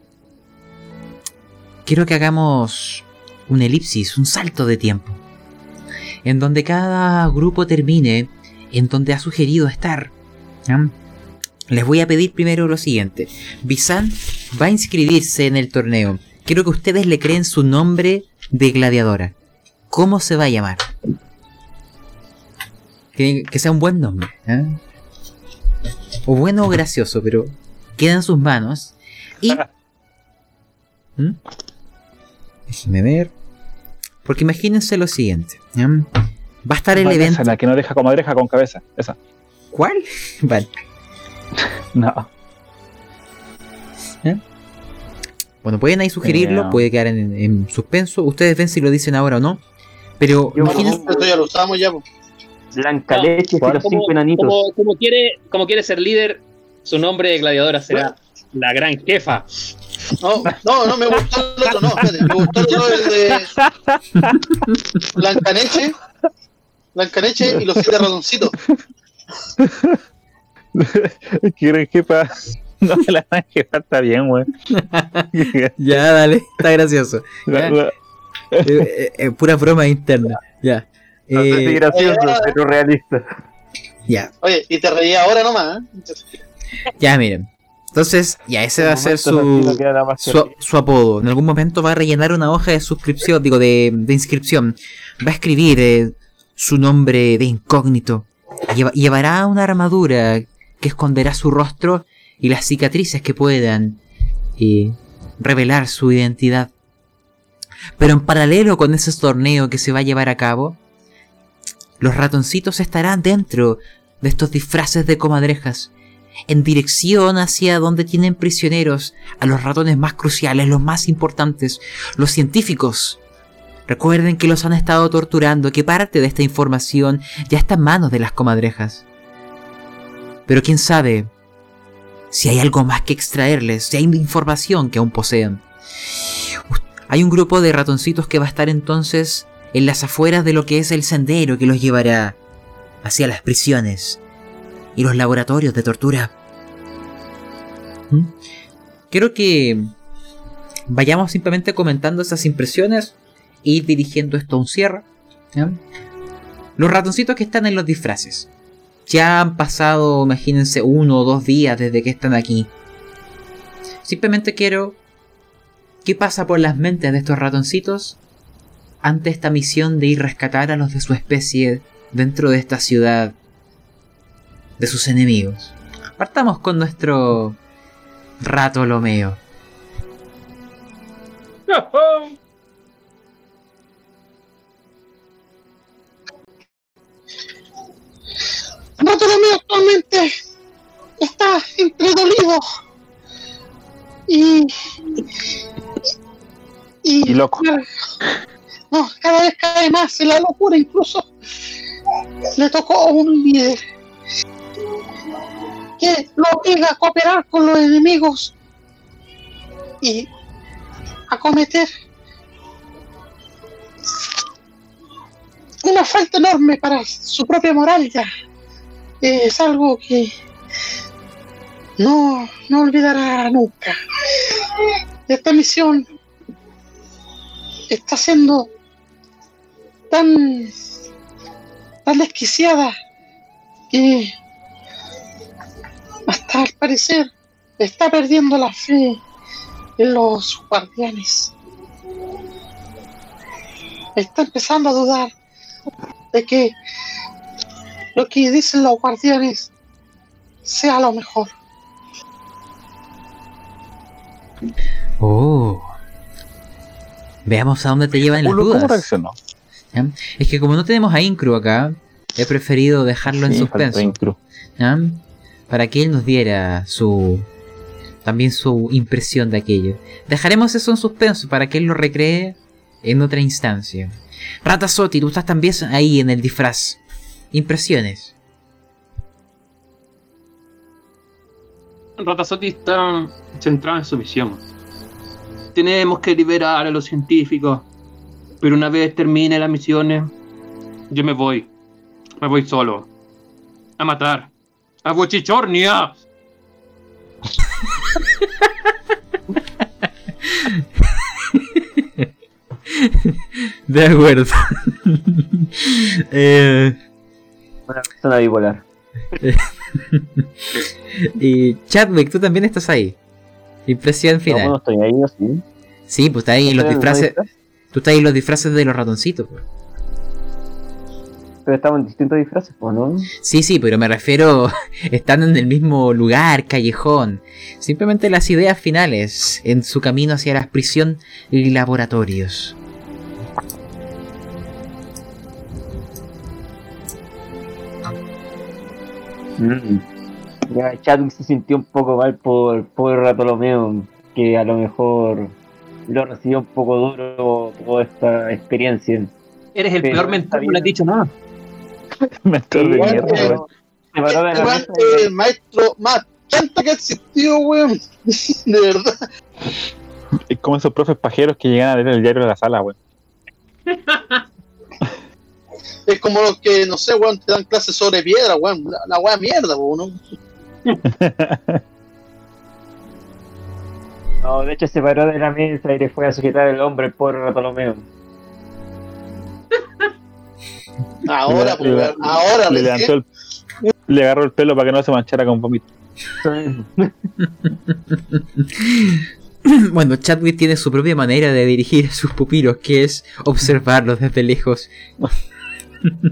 quiero que hagamos un elipsis, un salto de tiempo, en donde cada grupo termine en donde ha sugerido estar. Les voy a pedir primero lo siguiente. Bizan va a inscribirse en el torneo. Quiero que ustedes le creen su nombre de gladiadora. ¿Cómo se va a llamar? Que, que sea un buen nombre. ¿eh? O bueno o gracioso, pero queda en sus manos. Y... ¿Mm? Déjenme ver. Porque imagínense lo siguiente. ¿ya? Va a estar el Vanessa, evento... La que no deja comadreja con cabeza. Esa. ¿Cuál? Vale. No. Bueno, pueden ahí sugerirlo, puede quedar en, en suspenso. Ustedes ven si lo dicen ahora o no. Pero Yo- imagínense... Esto ya lo usamos ya. Blanca No, leche y los Como, cinco enanitos. como- como quiere, como quiere ser líder, su nombre de gladiadora será la gran jefa. No, no, no, me gustó el otro, no, espérate, me gustó el otro, el de Blancaneche, Blancaneche y los siete ratoncitos. Quieren jefa. No me la van a llevar, está bien, weón. Ya, dale, está gracioso. Ya. Eh, eh, eh, pura broma interna. Ya. No sé si gracioso, pero realista. ya, Oye, y te reí ahora nomás, ¿eh? ya miren. Entonces, ya ese va a ser su, su, apodo. En algún momento va a rellenar una hoja de suscripción, digo, de, de inscripción. Va a escribir eh, su nombre de incógnito. Lleva- llevará una armadura que esconderá su rostro y las cicatrices que puedan eh, revelar su identidad. Pero en paralelo con ese torneo que se va a llevar a cabo, los ratoncitos estarán dentro de estos disfraces de comadrejas, en dirección hacia donde tienen prisioneros a los ratones más cruciales, los más importantes, los científicos. Recuerden que los han estado torturando, que parte de esta información ya está en manos de las comadrejas. Pero quién sabe si hay algo más que extraerles, si hay información que aún poseen. Hay un grupo de ratoncitos que va a estar entonces en las afueras de lo que es el sendero que los llevará hacia las prisiones y los laboratorios de tortura. ¿Mm? Quiero que vayamos simplemente comentando esas impresiones y dirigiendo esto a un cierre. Los ratoncitos que están en los disfraces. Ya han pasado, imagínense, uno o dos días desde que están aquí. Simplemente quiero... ¿Qué pasa por las mentes de estos ratoncitos ante esta misión de ir a rescatar a los de su especie dentro de esta ciudad de sus enemigos? Partamos con nuestro rato Lomeo. Bartolomé actualmente está entre dolido y. y. Y loco. No, cada vez cae más en la locura, incluso le tocó a un líder que lo obliga a cooperar con los enemigos y a cometer una falta enorme para su propia moral ya. Es algo que no, no olvidará nunca. Esta misión está siendo tan tan desquiciada que hasta al parecer está perdiendo la fe en los guardianes. Está empezando a dudar de que lo que dicen los guardianes sea lo mejor. Oh. Veamos a dónde te llevan las Ulo, ¿Cómo dudas. Es que como no tenemos a Incru acá, he preferido dejarlo en Sí, suspenso. Para que él nos diera su. también su impresión de aquello. Dejaremos eso en suspenso para que él lo recree en otra instancia. Rata Soti, tú estás también ahí en el disfraz. Impresiones. Ratazotti está centrado en su misión. Tenemos que liberar a los científicos. Pero una vez termine las misiones, yo me voy. Me voy solo. A matar. A Bochichornia. De acuerdo. eh, Una persona bipolar. y Chadwick, tú también estás ahí. Impresión No, final. no estoy ahí, ¿o sí. Sí, pues está ahí en los ¿Ustedes no disfraces. Tú estás ahí en los disfraces de los ratoncitos. pues. Pero estamos en distintos disfraces, ¿o no? Sí, sí, pero me refiero. Están en el mismo lugar, callejón. Simplemente las ideas finales en su camino hacia la prisión y laboratorios. Mm. Ya Chadwick se sintió un poco mal por, por Bartolomeo, que a lo mejor lo recibió un poco duro toda esta experiencia. Eres el Pero peor mentor, no le has dicho nada. Mentor de mierda, weón. Se paró de la mesa el maestro más chanta que ha existido, weón. De verdad. Es como esos profes pajeros que llegan a leer el diario de la sala, weón. Es como los que, no sé, weón, te dan clases sobre piedra, weón. La, la weá mierda, weón. ¿no? No, de hecho se paró de la mesa y le fue a sujetar el hombro el pobre Bartolomeo. Ahora, Le- pues, le- ahora, Le recién. levantó el, le agarró el pelo para que no se manchara con vómito. Bueno, Chadwick tiene su propia manera de dirigir a sus pupilos, que es observarlos desde lejos.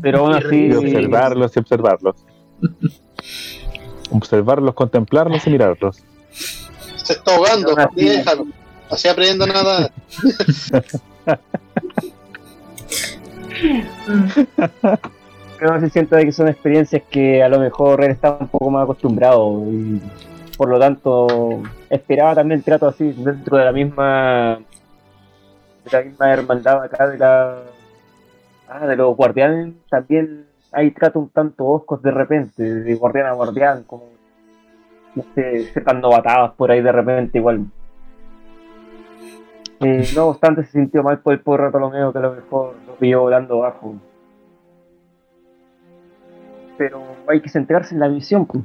Pero aún así. Y observarlos y observarlos. observarlos, contemplarlos y mirarlos. Se está ahogando, Ahora sí. déjalo. Así aprendo nada. Pero se sienta de que son experiencias que a lo mejor él está un poco más acostumbrado y por lo tanto esperaba también trato así dentro de la misma de la misma hermandad acá de la ah, de los guardianes también hay trato un tanto oscos de repente de guardián a guardián como no sé, se están novatadas por ahí de repente igual. Eh, no obstante se sintió mal por el pobre Bartolomeo que a lo mejor pilló volando bajo pero hay que centrarse en la misión. pues.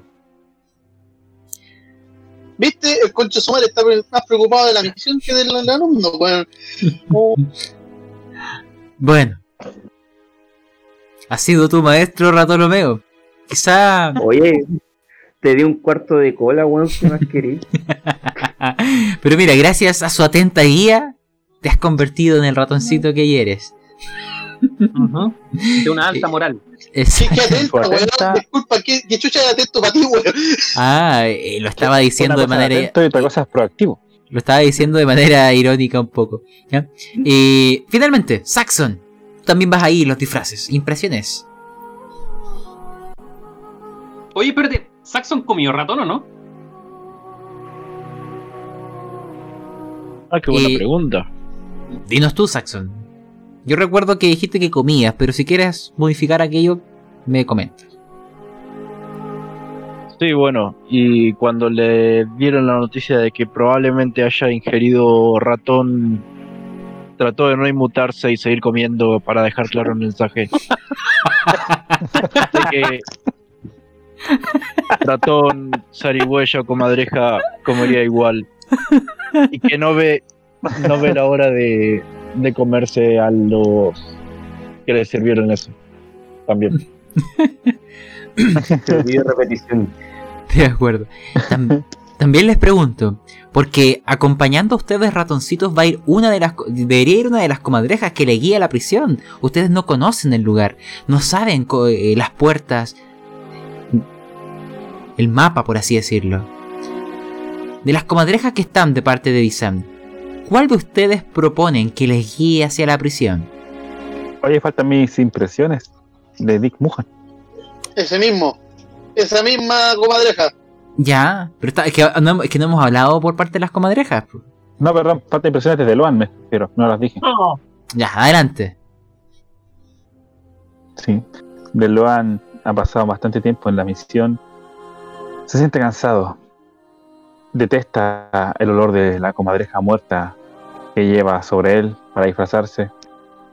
¿Viste? El concho Sumar está más preocupado de la misión que del, alumno, weón. Oh, Bueno. Ha sido tu maestro Ratolomeo. Quizá... Oye, te di un cuarto de cola, weón, ¿qué más querés? Pero mira, gracias a su atenta guía, te has convertido en el ratoncito que eres. De una alta moral. Es- qué, atento, weón. Disculpa, ¿qué, qué chucha de atento para ti, weón? Ah, eh, lo estaba diciendo Una de manera... atento y otra cosa es proactivo. Lo estaba diciendo de manera irónica un poco. ¿ya? Y finalmente, Saxon. También vas ahí, los disfraces. Impresiones. Oye, espérate, ¿Saxon comió ratón o no? Ah, qué buena Y- pregunta. Dinos tú, Saxon. Yo recuerdo que dijiste que comías, pero si quieres modificar aquello, me comentas. Sí, bueno, y cuando le dieron la noticia de que probablemente haya ingerido ratón, trató de no inmutarse y seguir comiendo para dejar claro el mensaje. de que ratón, zarigüeya o comadreja comería igual. Y que no ve, no ve la hora de, de comerse a los que le sirvieron eso. También. Repetición. De acuerdo. Tam- también les pregunto, porque acompañando a ustedes ratoncitos va a ir una de las... Debería ir una de las comadrejas que le guía a la prisión. Ustedes no conocen el lugar, no saben co- eh, las puertas, el mapa, por así decirlo. De las comadrejas que están de parte de Disam, ¿cuál de ustedes proponen que les guíe hacia la prisión? Oye, faltan mis impresiones de Dick Mujan. Ese mismo. Esa misma comadreja. Ya, pero está- es, que no, es que no hemos hablado por parte de las comadrejas. No, perdón, faltan impresiones desde Loan, me pero no las dije. Ya, adelante. Sí. De Loan ha pasado bastante tiempo en la misión. Se siente cansado. Detesta el olor de la comadreja muerta que lleva sobre él para disfrazarse.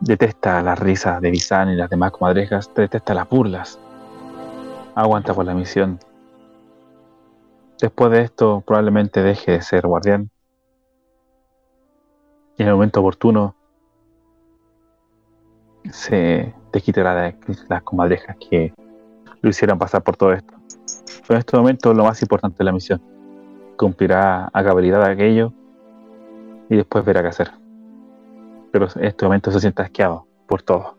Detesta las risas de Bizan y las demás comadrejas. Detesta las burlas. Aguanta por la misión. Después de esto, probablemente deje de ser guardián. Y en el momento oportuno se desquitará de las comadrejas que lo hicieron pasar por todo esto. Pero en este momento lo más importante de la misión. Cumplirá a cabalidad aquello y después verá qué hacer. Pero en este momento se siente asqueado por todo.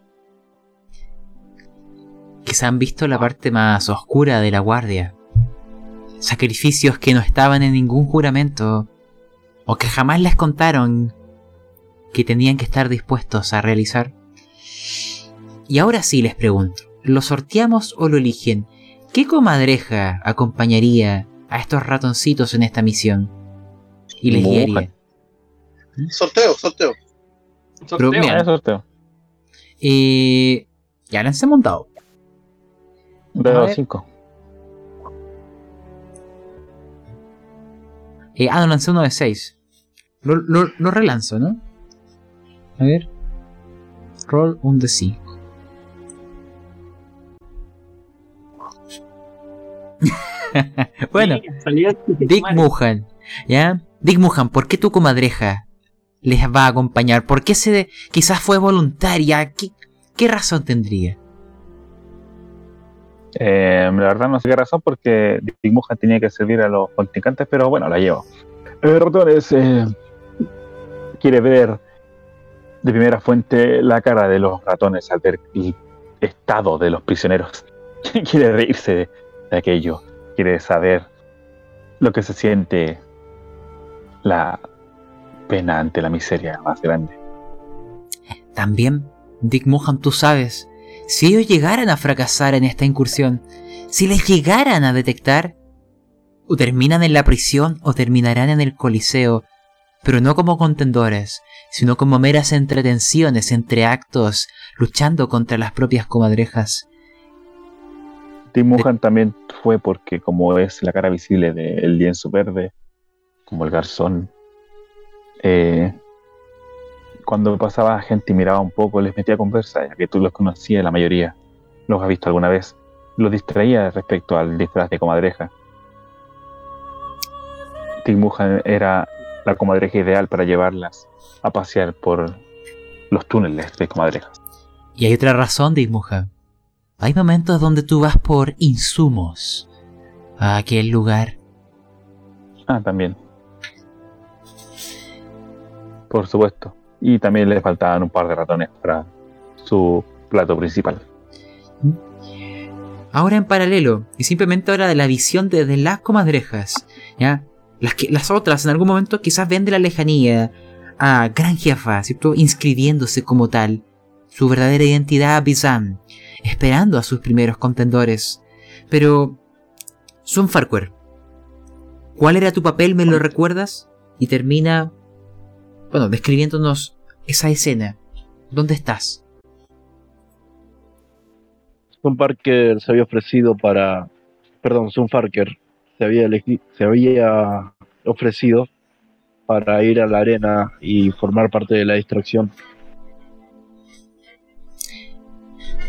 Quizá han visto la parte más oscura de la guardia. Sacrificios que no estaban en ningún juramento. O que jamás les contaron que tenían que estar dispuestos a realizar. Y ahora sí les pregunto, ¿lo sorteamos o lo eligen? ¿Qué comadreja acompañaría a estos ratoncitos en esta misión? Y les guiaría. Sorteo, sorteo. Pero Sorteo. mira, Ah, sorteo. Eh, ya he montado. De A los ver. cinco. Eh, ah, no lancé uno de 6. Lo, lo- lo relanzo, ¿no? A ver. Roll un de 5. bueno, Sí, Dick. Muhan, ¿ya? Dick Muhan, ¿por qué tu comadreja les va a acompañar? ¿Por qué se quizás fue voluntaria? ¿Qué, razón tendría? Eh, la verdad no sé qué razón porque Dick Mujan tenía que servir a los contrincantes, pero bueno, la llevo. Eh, ratones, eh, quiere ver de primera fuente la cara de los ratones al ver el estado de los prisioneros. quiere reírse de aquello, quiere saber lo que se siente la pena ante la miseria más grande. También, Dick Mohan, tú sabes, si ellos llegaran a fracasar en esta incursión, si les llegaran a detectar, o terminan en la prisión o terminarán en el Coliseo, pero no como contendores, sino como meras entretenciones entre actos, luchando contra las propias comadrejas. Tim Mohan también fue porque como es la cara visible del lienzo verde, como el garzón, eh, cuando pasaba gente y miraba un poco, les metía conversa, ya que tú los conocías la mayoría, los has visto alguna vez, los distraía respecto al disfraz de comadreja. Tim Mohan era la comadreja ideal para llevarlas a pasear por los túneles de comadrejas. Y hay otra razón, Mohan. Hay momentos donde tú vas por insumos a aquel lugar. Ah, también. Por supuesto. Y también le faltaban un par de ratones para su plato principal. Ahora en paralelo, y simplemente ahora de la visión desde las comadrejas, ¿ya? Las, que, las otras en algún momento quizás ven de la lejanía a Gran Jefa, ¿cierto? Inscribiéndose como tal, su verdadera identidad Bizam, esperando a sus primeros contendores. Pero, Sun Farquhar, ¿cuál era tu papel? ¿Me lo recuerdas? Y termina, bueno, describiéndonos esa escena. ¿Dónde estás? Sun Parker se había ofrecido para. Perdón, Sun Parker se había, se había ofrecido para ir a la arena y formar parte de la distracción.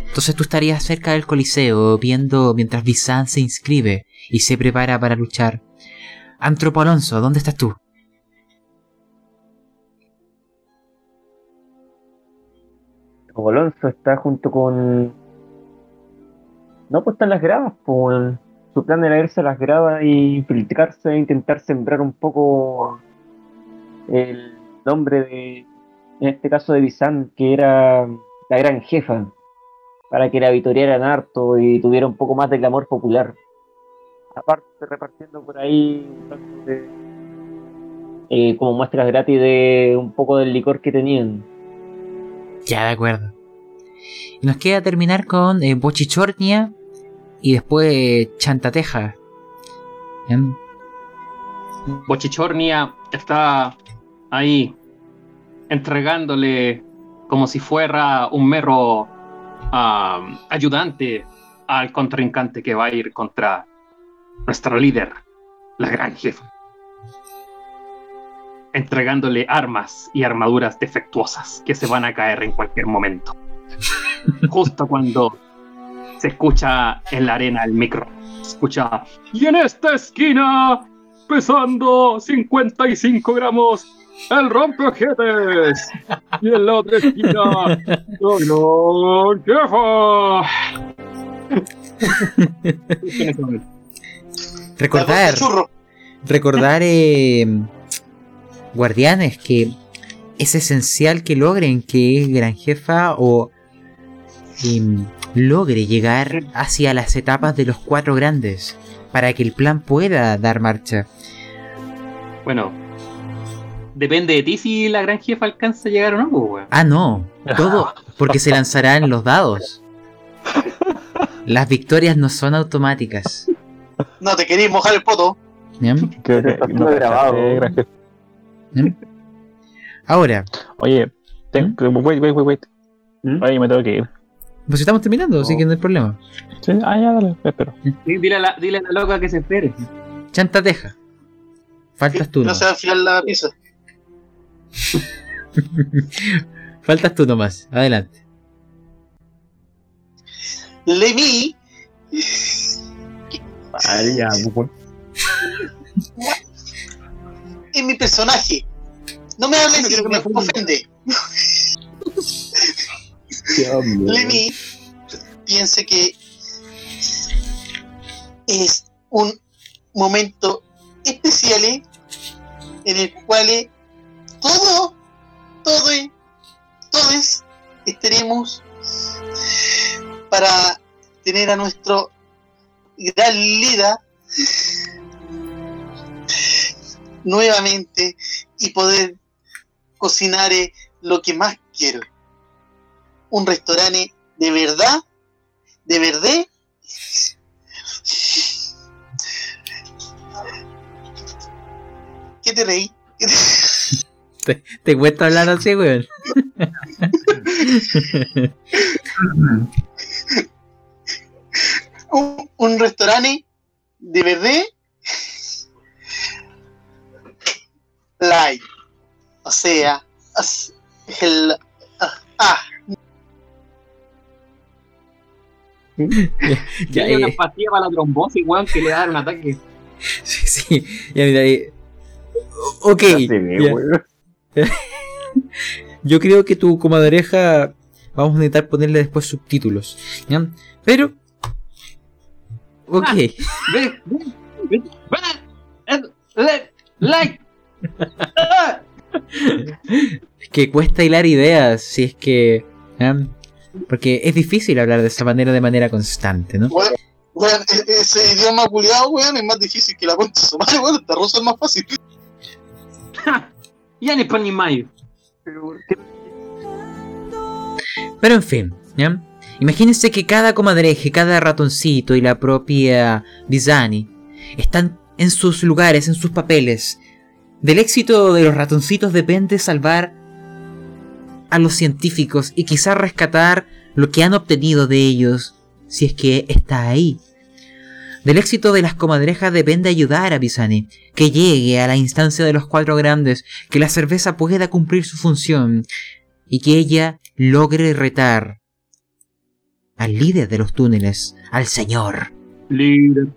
Entonces tú estarías cerca del Coliseo viendo mientras Bizan se inscribe y se prepara para luchar. Antropo Alonso, ¿dónde estás tú? Como Alonso está junto con. No, pues están las gradas, pues. Su plan era irse a las gradas y infiltrarse e intentar sembrar un poco el nombre de, en este caso de Bizan, que era la gran jefa, para que la vitorearan harto y tuviera un poco más de clamor popular. Aparte, repartiendo por ahí eh, eh, como muestras gratis de un poco del licor que tenían. Ya, de acuerdo. Nos queda terminar con eh, Bochichornia y después eh, Chantateja. Bochichornia está ahí entregándole como si fuera un mero ayudante al contrincante que va a ir contra nuestro líder, la gran jefa. Entregándole armas y armaduras defectuosas que se van a caer en cualquier momento. Justo cuando se escucha en la arena el micro. Escucha. Y en esta esquina, pesando 55 gramos, el rompeojetes. Y en la otra esquina. Recordar, recordar, eh, guardianes, que es esencial que logren que Gran Jefa o em, logre llegar hacia las etapas de los cuatro grandes para que el plan pueda dar marcha. Bueno, depende de ti si la gran jefa alcanza a llegar o no, pues, weón. Ah, no, todo porque se lanzarán los dados. Las victorias no son automáticas. No te queréis mojar el poto. grabado. caché, gracias. ¿Ya? Ahora, Oye, ten- wait, wait, wait, wait. ¿Mm? Oye, me tengo que ir. pues estamos terminando, así que no hay problema. Sí, ah, ya, dale, espero. Sí, Dile a, la, dile a la loca que se espere. Chantateja. Faltas tú, No ¿no? se va a enfilar la pizza. Faltas tú nomás. Adelante. Le vi. Vale, ya, pues, en mi personaje. No me hables No así, que me ofende. Lemmy piense que es un momento especial en el cual todo, todo, todos estaremos para tener a nuestro gran líder nuevamente y poder cocinar lo que más quiero un restaurante de verdad, de verdad. ¿Qué te reí? ¿Qué te- ¿Te, te cuesta hablar así, weón? Un, un restaurante de verdad. Light. O sea, as- el, ah, ah, Ya, Tiene una eh, pastilla para la trombosis, weón, que le da un ataque. sí, sí. Ya, mira, eh, Ok. Ve. Yo creo que tu comadreja vamos a necesitar ponerle después subtítulos. ¿ya? Pero. Ok. Ve, ve, ve, ve, like. Es que cuesta hilar ideas si es que. ¿ya? Porque es difícil hablar de esa manera de manera constante, ¿no? weón, e- ese idioma culiado, weón, es más difícil que la su madre, weón, esta rosa es más fácil. Ya ni pan ni mayo. Pero, ¿qué- Pero en fin, ¿ya? Imagínense que cada comadreje, cada ratoncito y la propia Bizani están en sus lugares, en sus papeles. Del éxito de los ratoncitos depende salvar a los científicos y quizás rescatar lo que han obtenido de ellos, si es que está ahí. Del éxito de las comadrejas depende ayudar a Bizani, que llegue a la instancia de los cuatro grandes, que la cerveza pueda cumplir su función y que ella logre retar al líder de los túneles, al señor, Líder.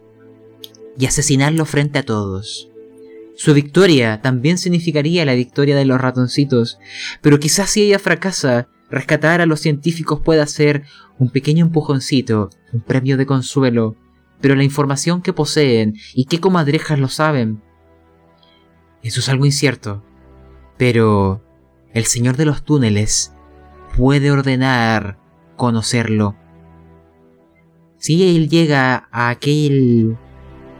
y asesinarlo frente a todos. Su victoria también significaría la victoria de los ratoncitos, pero quizás si ella fracasa, rescatar a los científicos pueda ser un pequeño empujoncito, un premio de consuelo, pero la información que poseen y qué comadrejas lo saben, eso es algo incierto. Pero el señor de los túneles puede ordenar conocerlo. Si él llega a aquel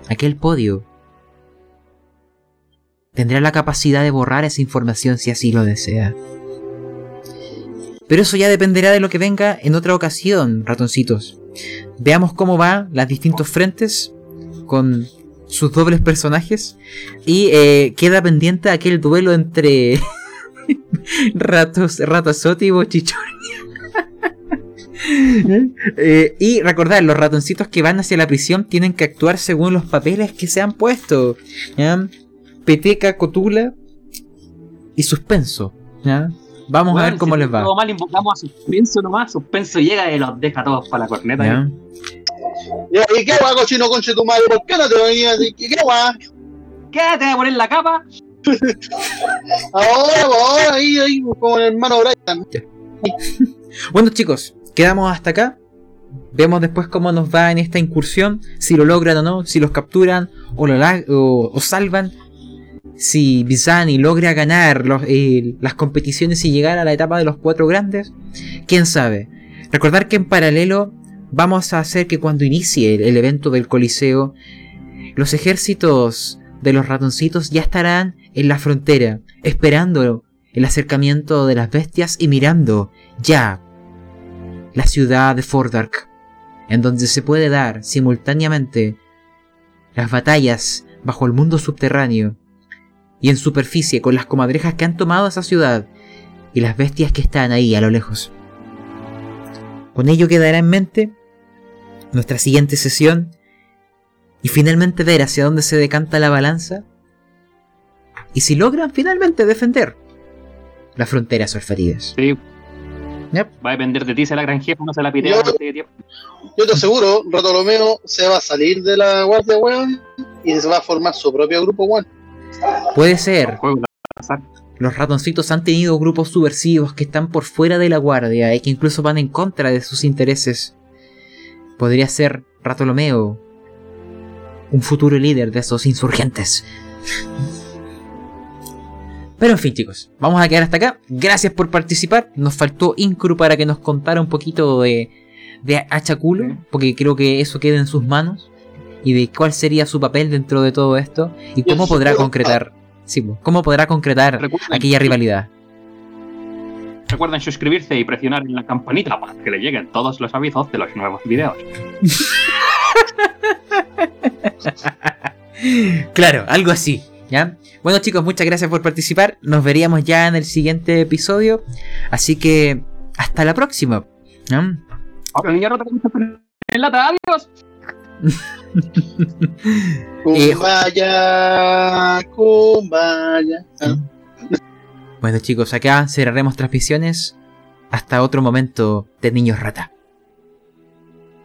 aquel podio, tendrá la capacidad de borrar esa información si así lo desea. Pero eso ya dependerá de lo que venga en otra ocasión, ratoncitos. Veamos cómo van las distintos frentes con sus dobles personajes. Y eh, queda pendiente aquel duelo entre Ratos, Ratazotti y Bochichornia. Eh, y recordar, los ratoncitos que van hacia la prisión tienen que actuar según los papeles que se han puesto. ¿ya? Peteca, Cotula y Suspenso. ¿ya? Vamos a ver cómo si les va. Todo mal invocamos a suspenso nomás. Suspenso llega y los deja todos para la corneta. ¿Y qué guay, cochino conche tu madre? ¿Por qué no te venías así? ¿Qué guay? Quédate a poner la capa. Ahora, pues, ahora, ahí, ahí, como el hermano Brian. Bueno chicos, quedamos hasta acá. Vemos después cómo nos va en esta incursión, si lo logran o no, si los capturan o, lo o salvan. Si Bizani logra ganar eh, las competiciones y llegar a la etapa de los cuatro grandes, quién sabe. Recordar que en paralelo vamos a hacer que cuando inicie el, el evento del Coliseo, los ejércitos de los ratoncitos ya estarán en la frontera, esperando el acercamiento de las bestias y mirando ya la ciudad de Fordark, en donde se puede dar simultáneamente las batallas bajo el mundo subterráneo y en superficie con las comadrejas que han tomado esa ciudad y las bestias que están ahí a lo lejos. Con ello quedará en mente nuestra siguiente sesión y finalmente ver hacia dónde se decanta la balanza y si logran finalmente defender las fronteras orferidas. Sí. Yep. Va a depender de ti si la gran jefa no se la pitea Yo-. Yo te aseguro, Bartolomeo se va a salir de la guardia, weón, y se va a formar su propio grupo, weón. Puede ser. Los ratoncitos han tenido grupos subversivos que están por fuera de la guardia y que incluso van en contra de sus intereses. Podría ser Ratolomeo, un futuro líder de esos insurgentes. Pero en fin, chicos, vamos a quedar hasta acá. Gracias por participar. Nos faltó Incru para que nos contara un poquito de, de porque creo que eso queda en sus manos. Y de cuál sería su papel dentro de todo esto. Y cómo podrá concretar. Sí, cómo podrá concretar Recuerden, aquella rivalidad. recuerden suscribirse y presionar en la campanita para que le lleguen todos los avisos de los nuevos videos. Claro, algo así, ¿ya? Bueno chicos, muchas gracias por participar. Nos veríamos ya en el siguiente episodio. Así que hasta la próxima. ¿ya? Ahora, en lata, adiós. Kumbaya, Kumbaya. Ah, Bueno chicos, acá cerraremos transmisiones. Hasta otro momento de Niños Rata.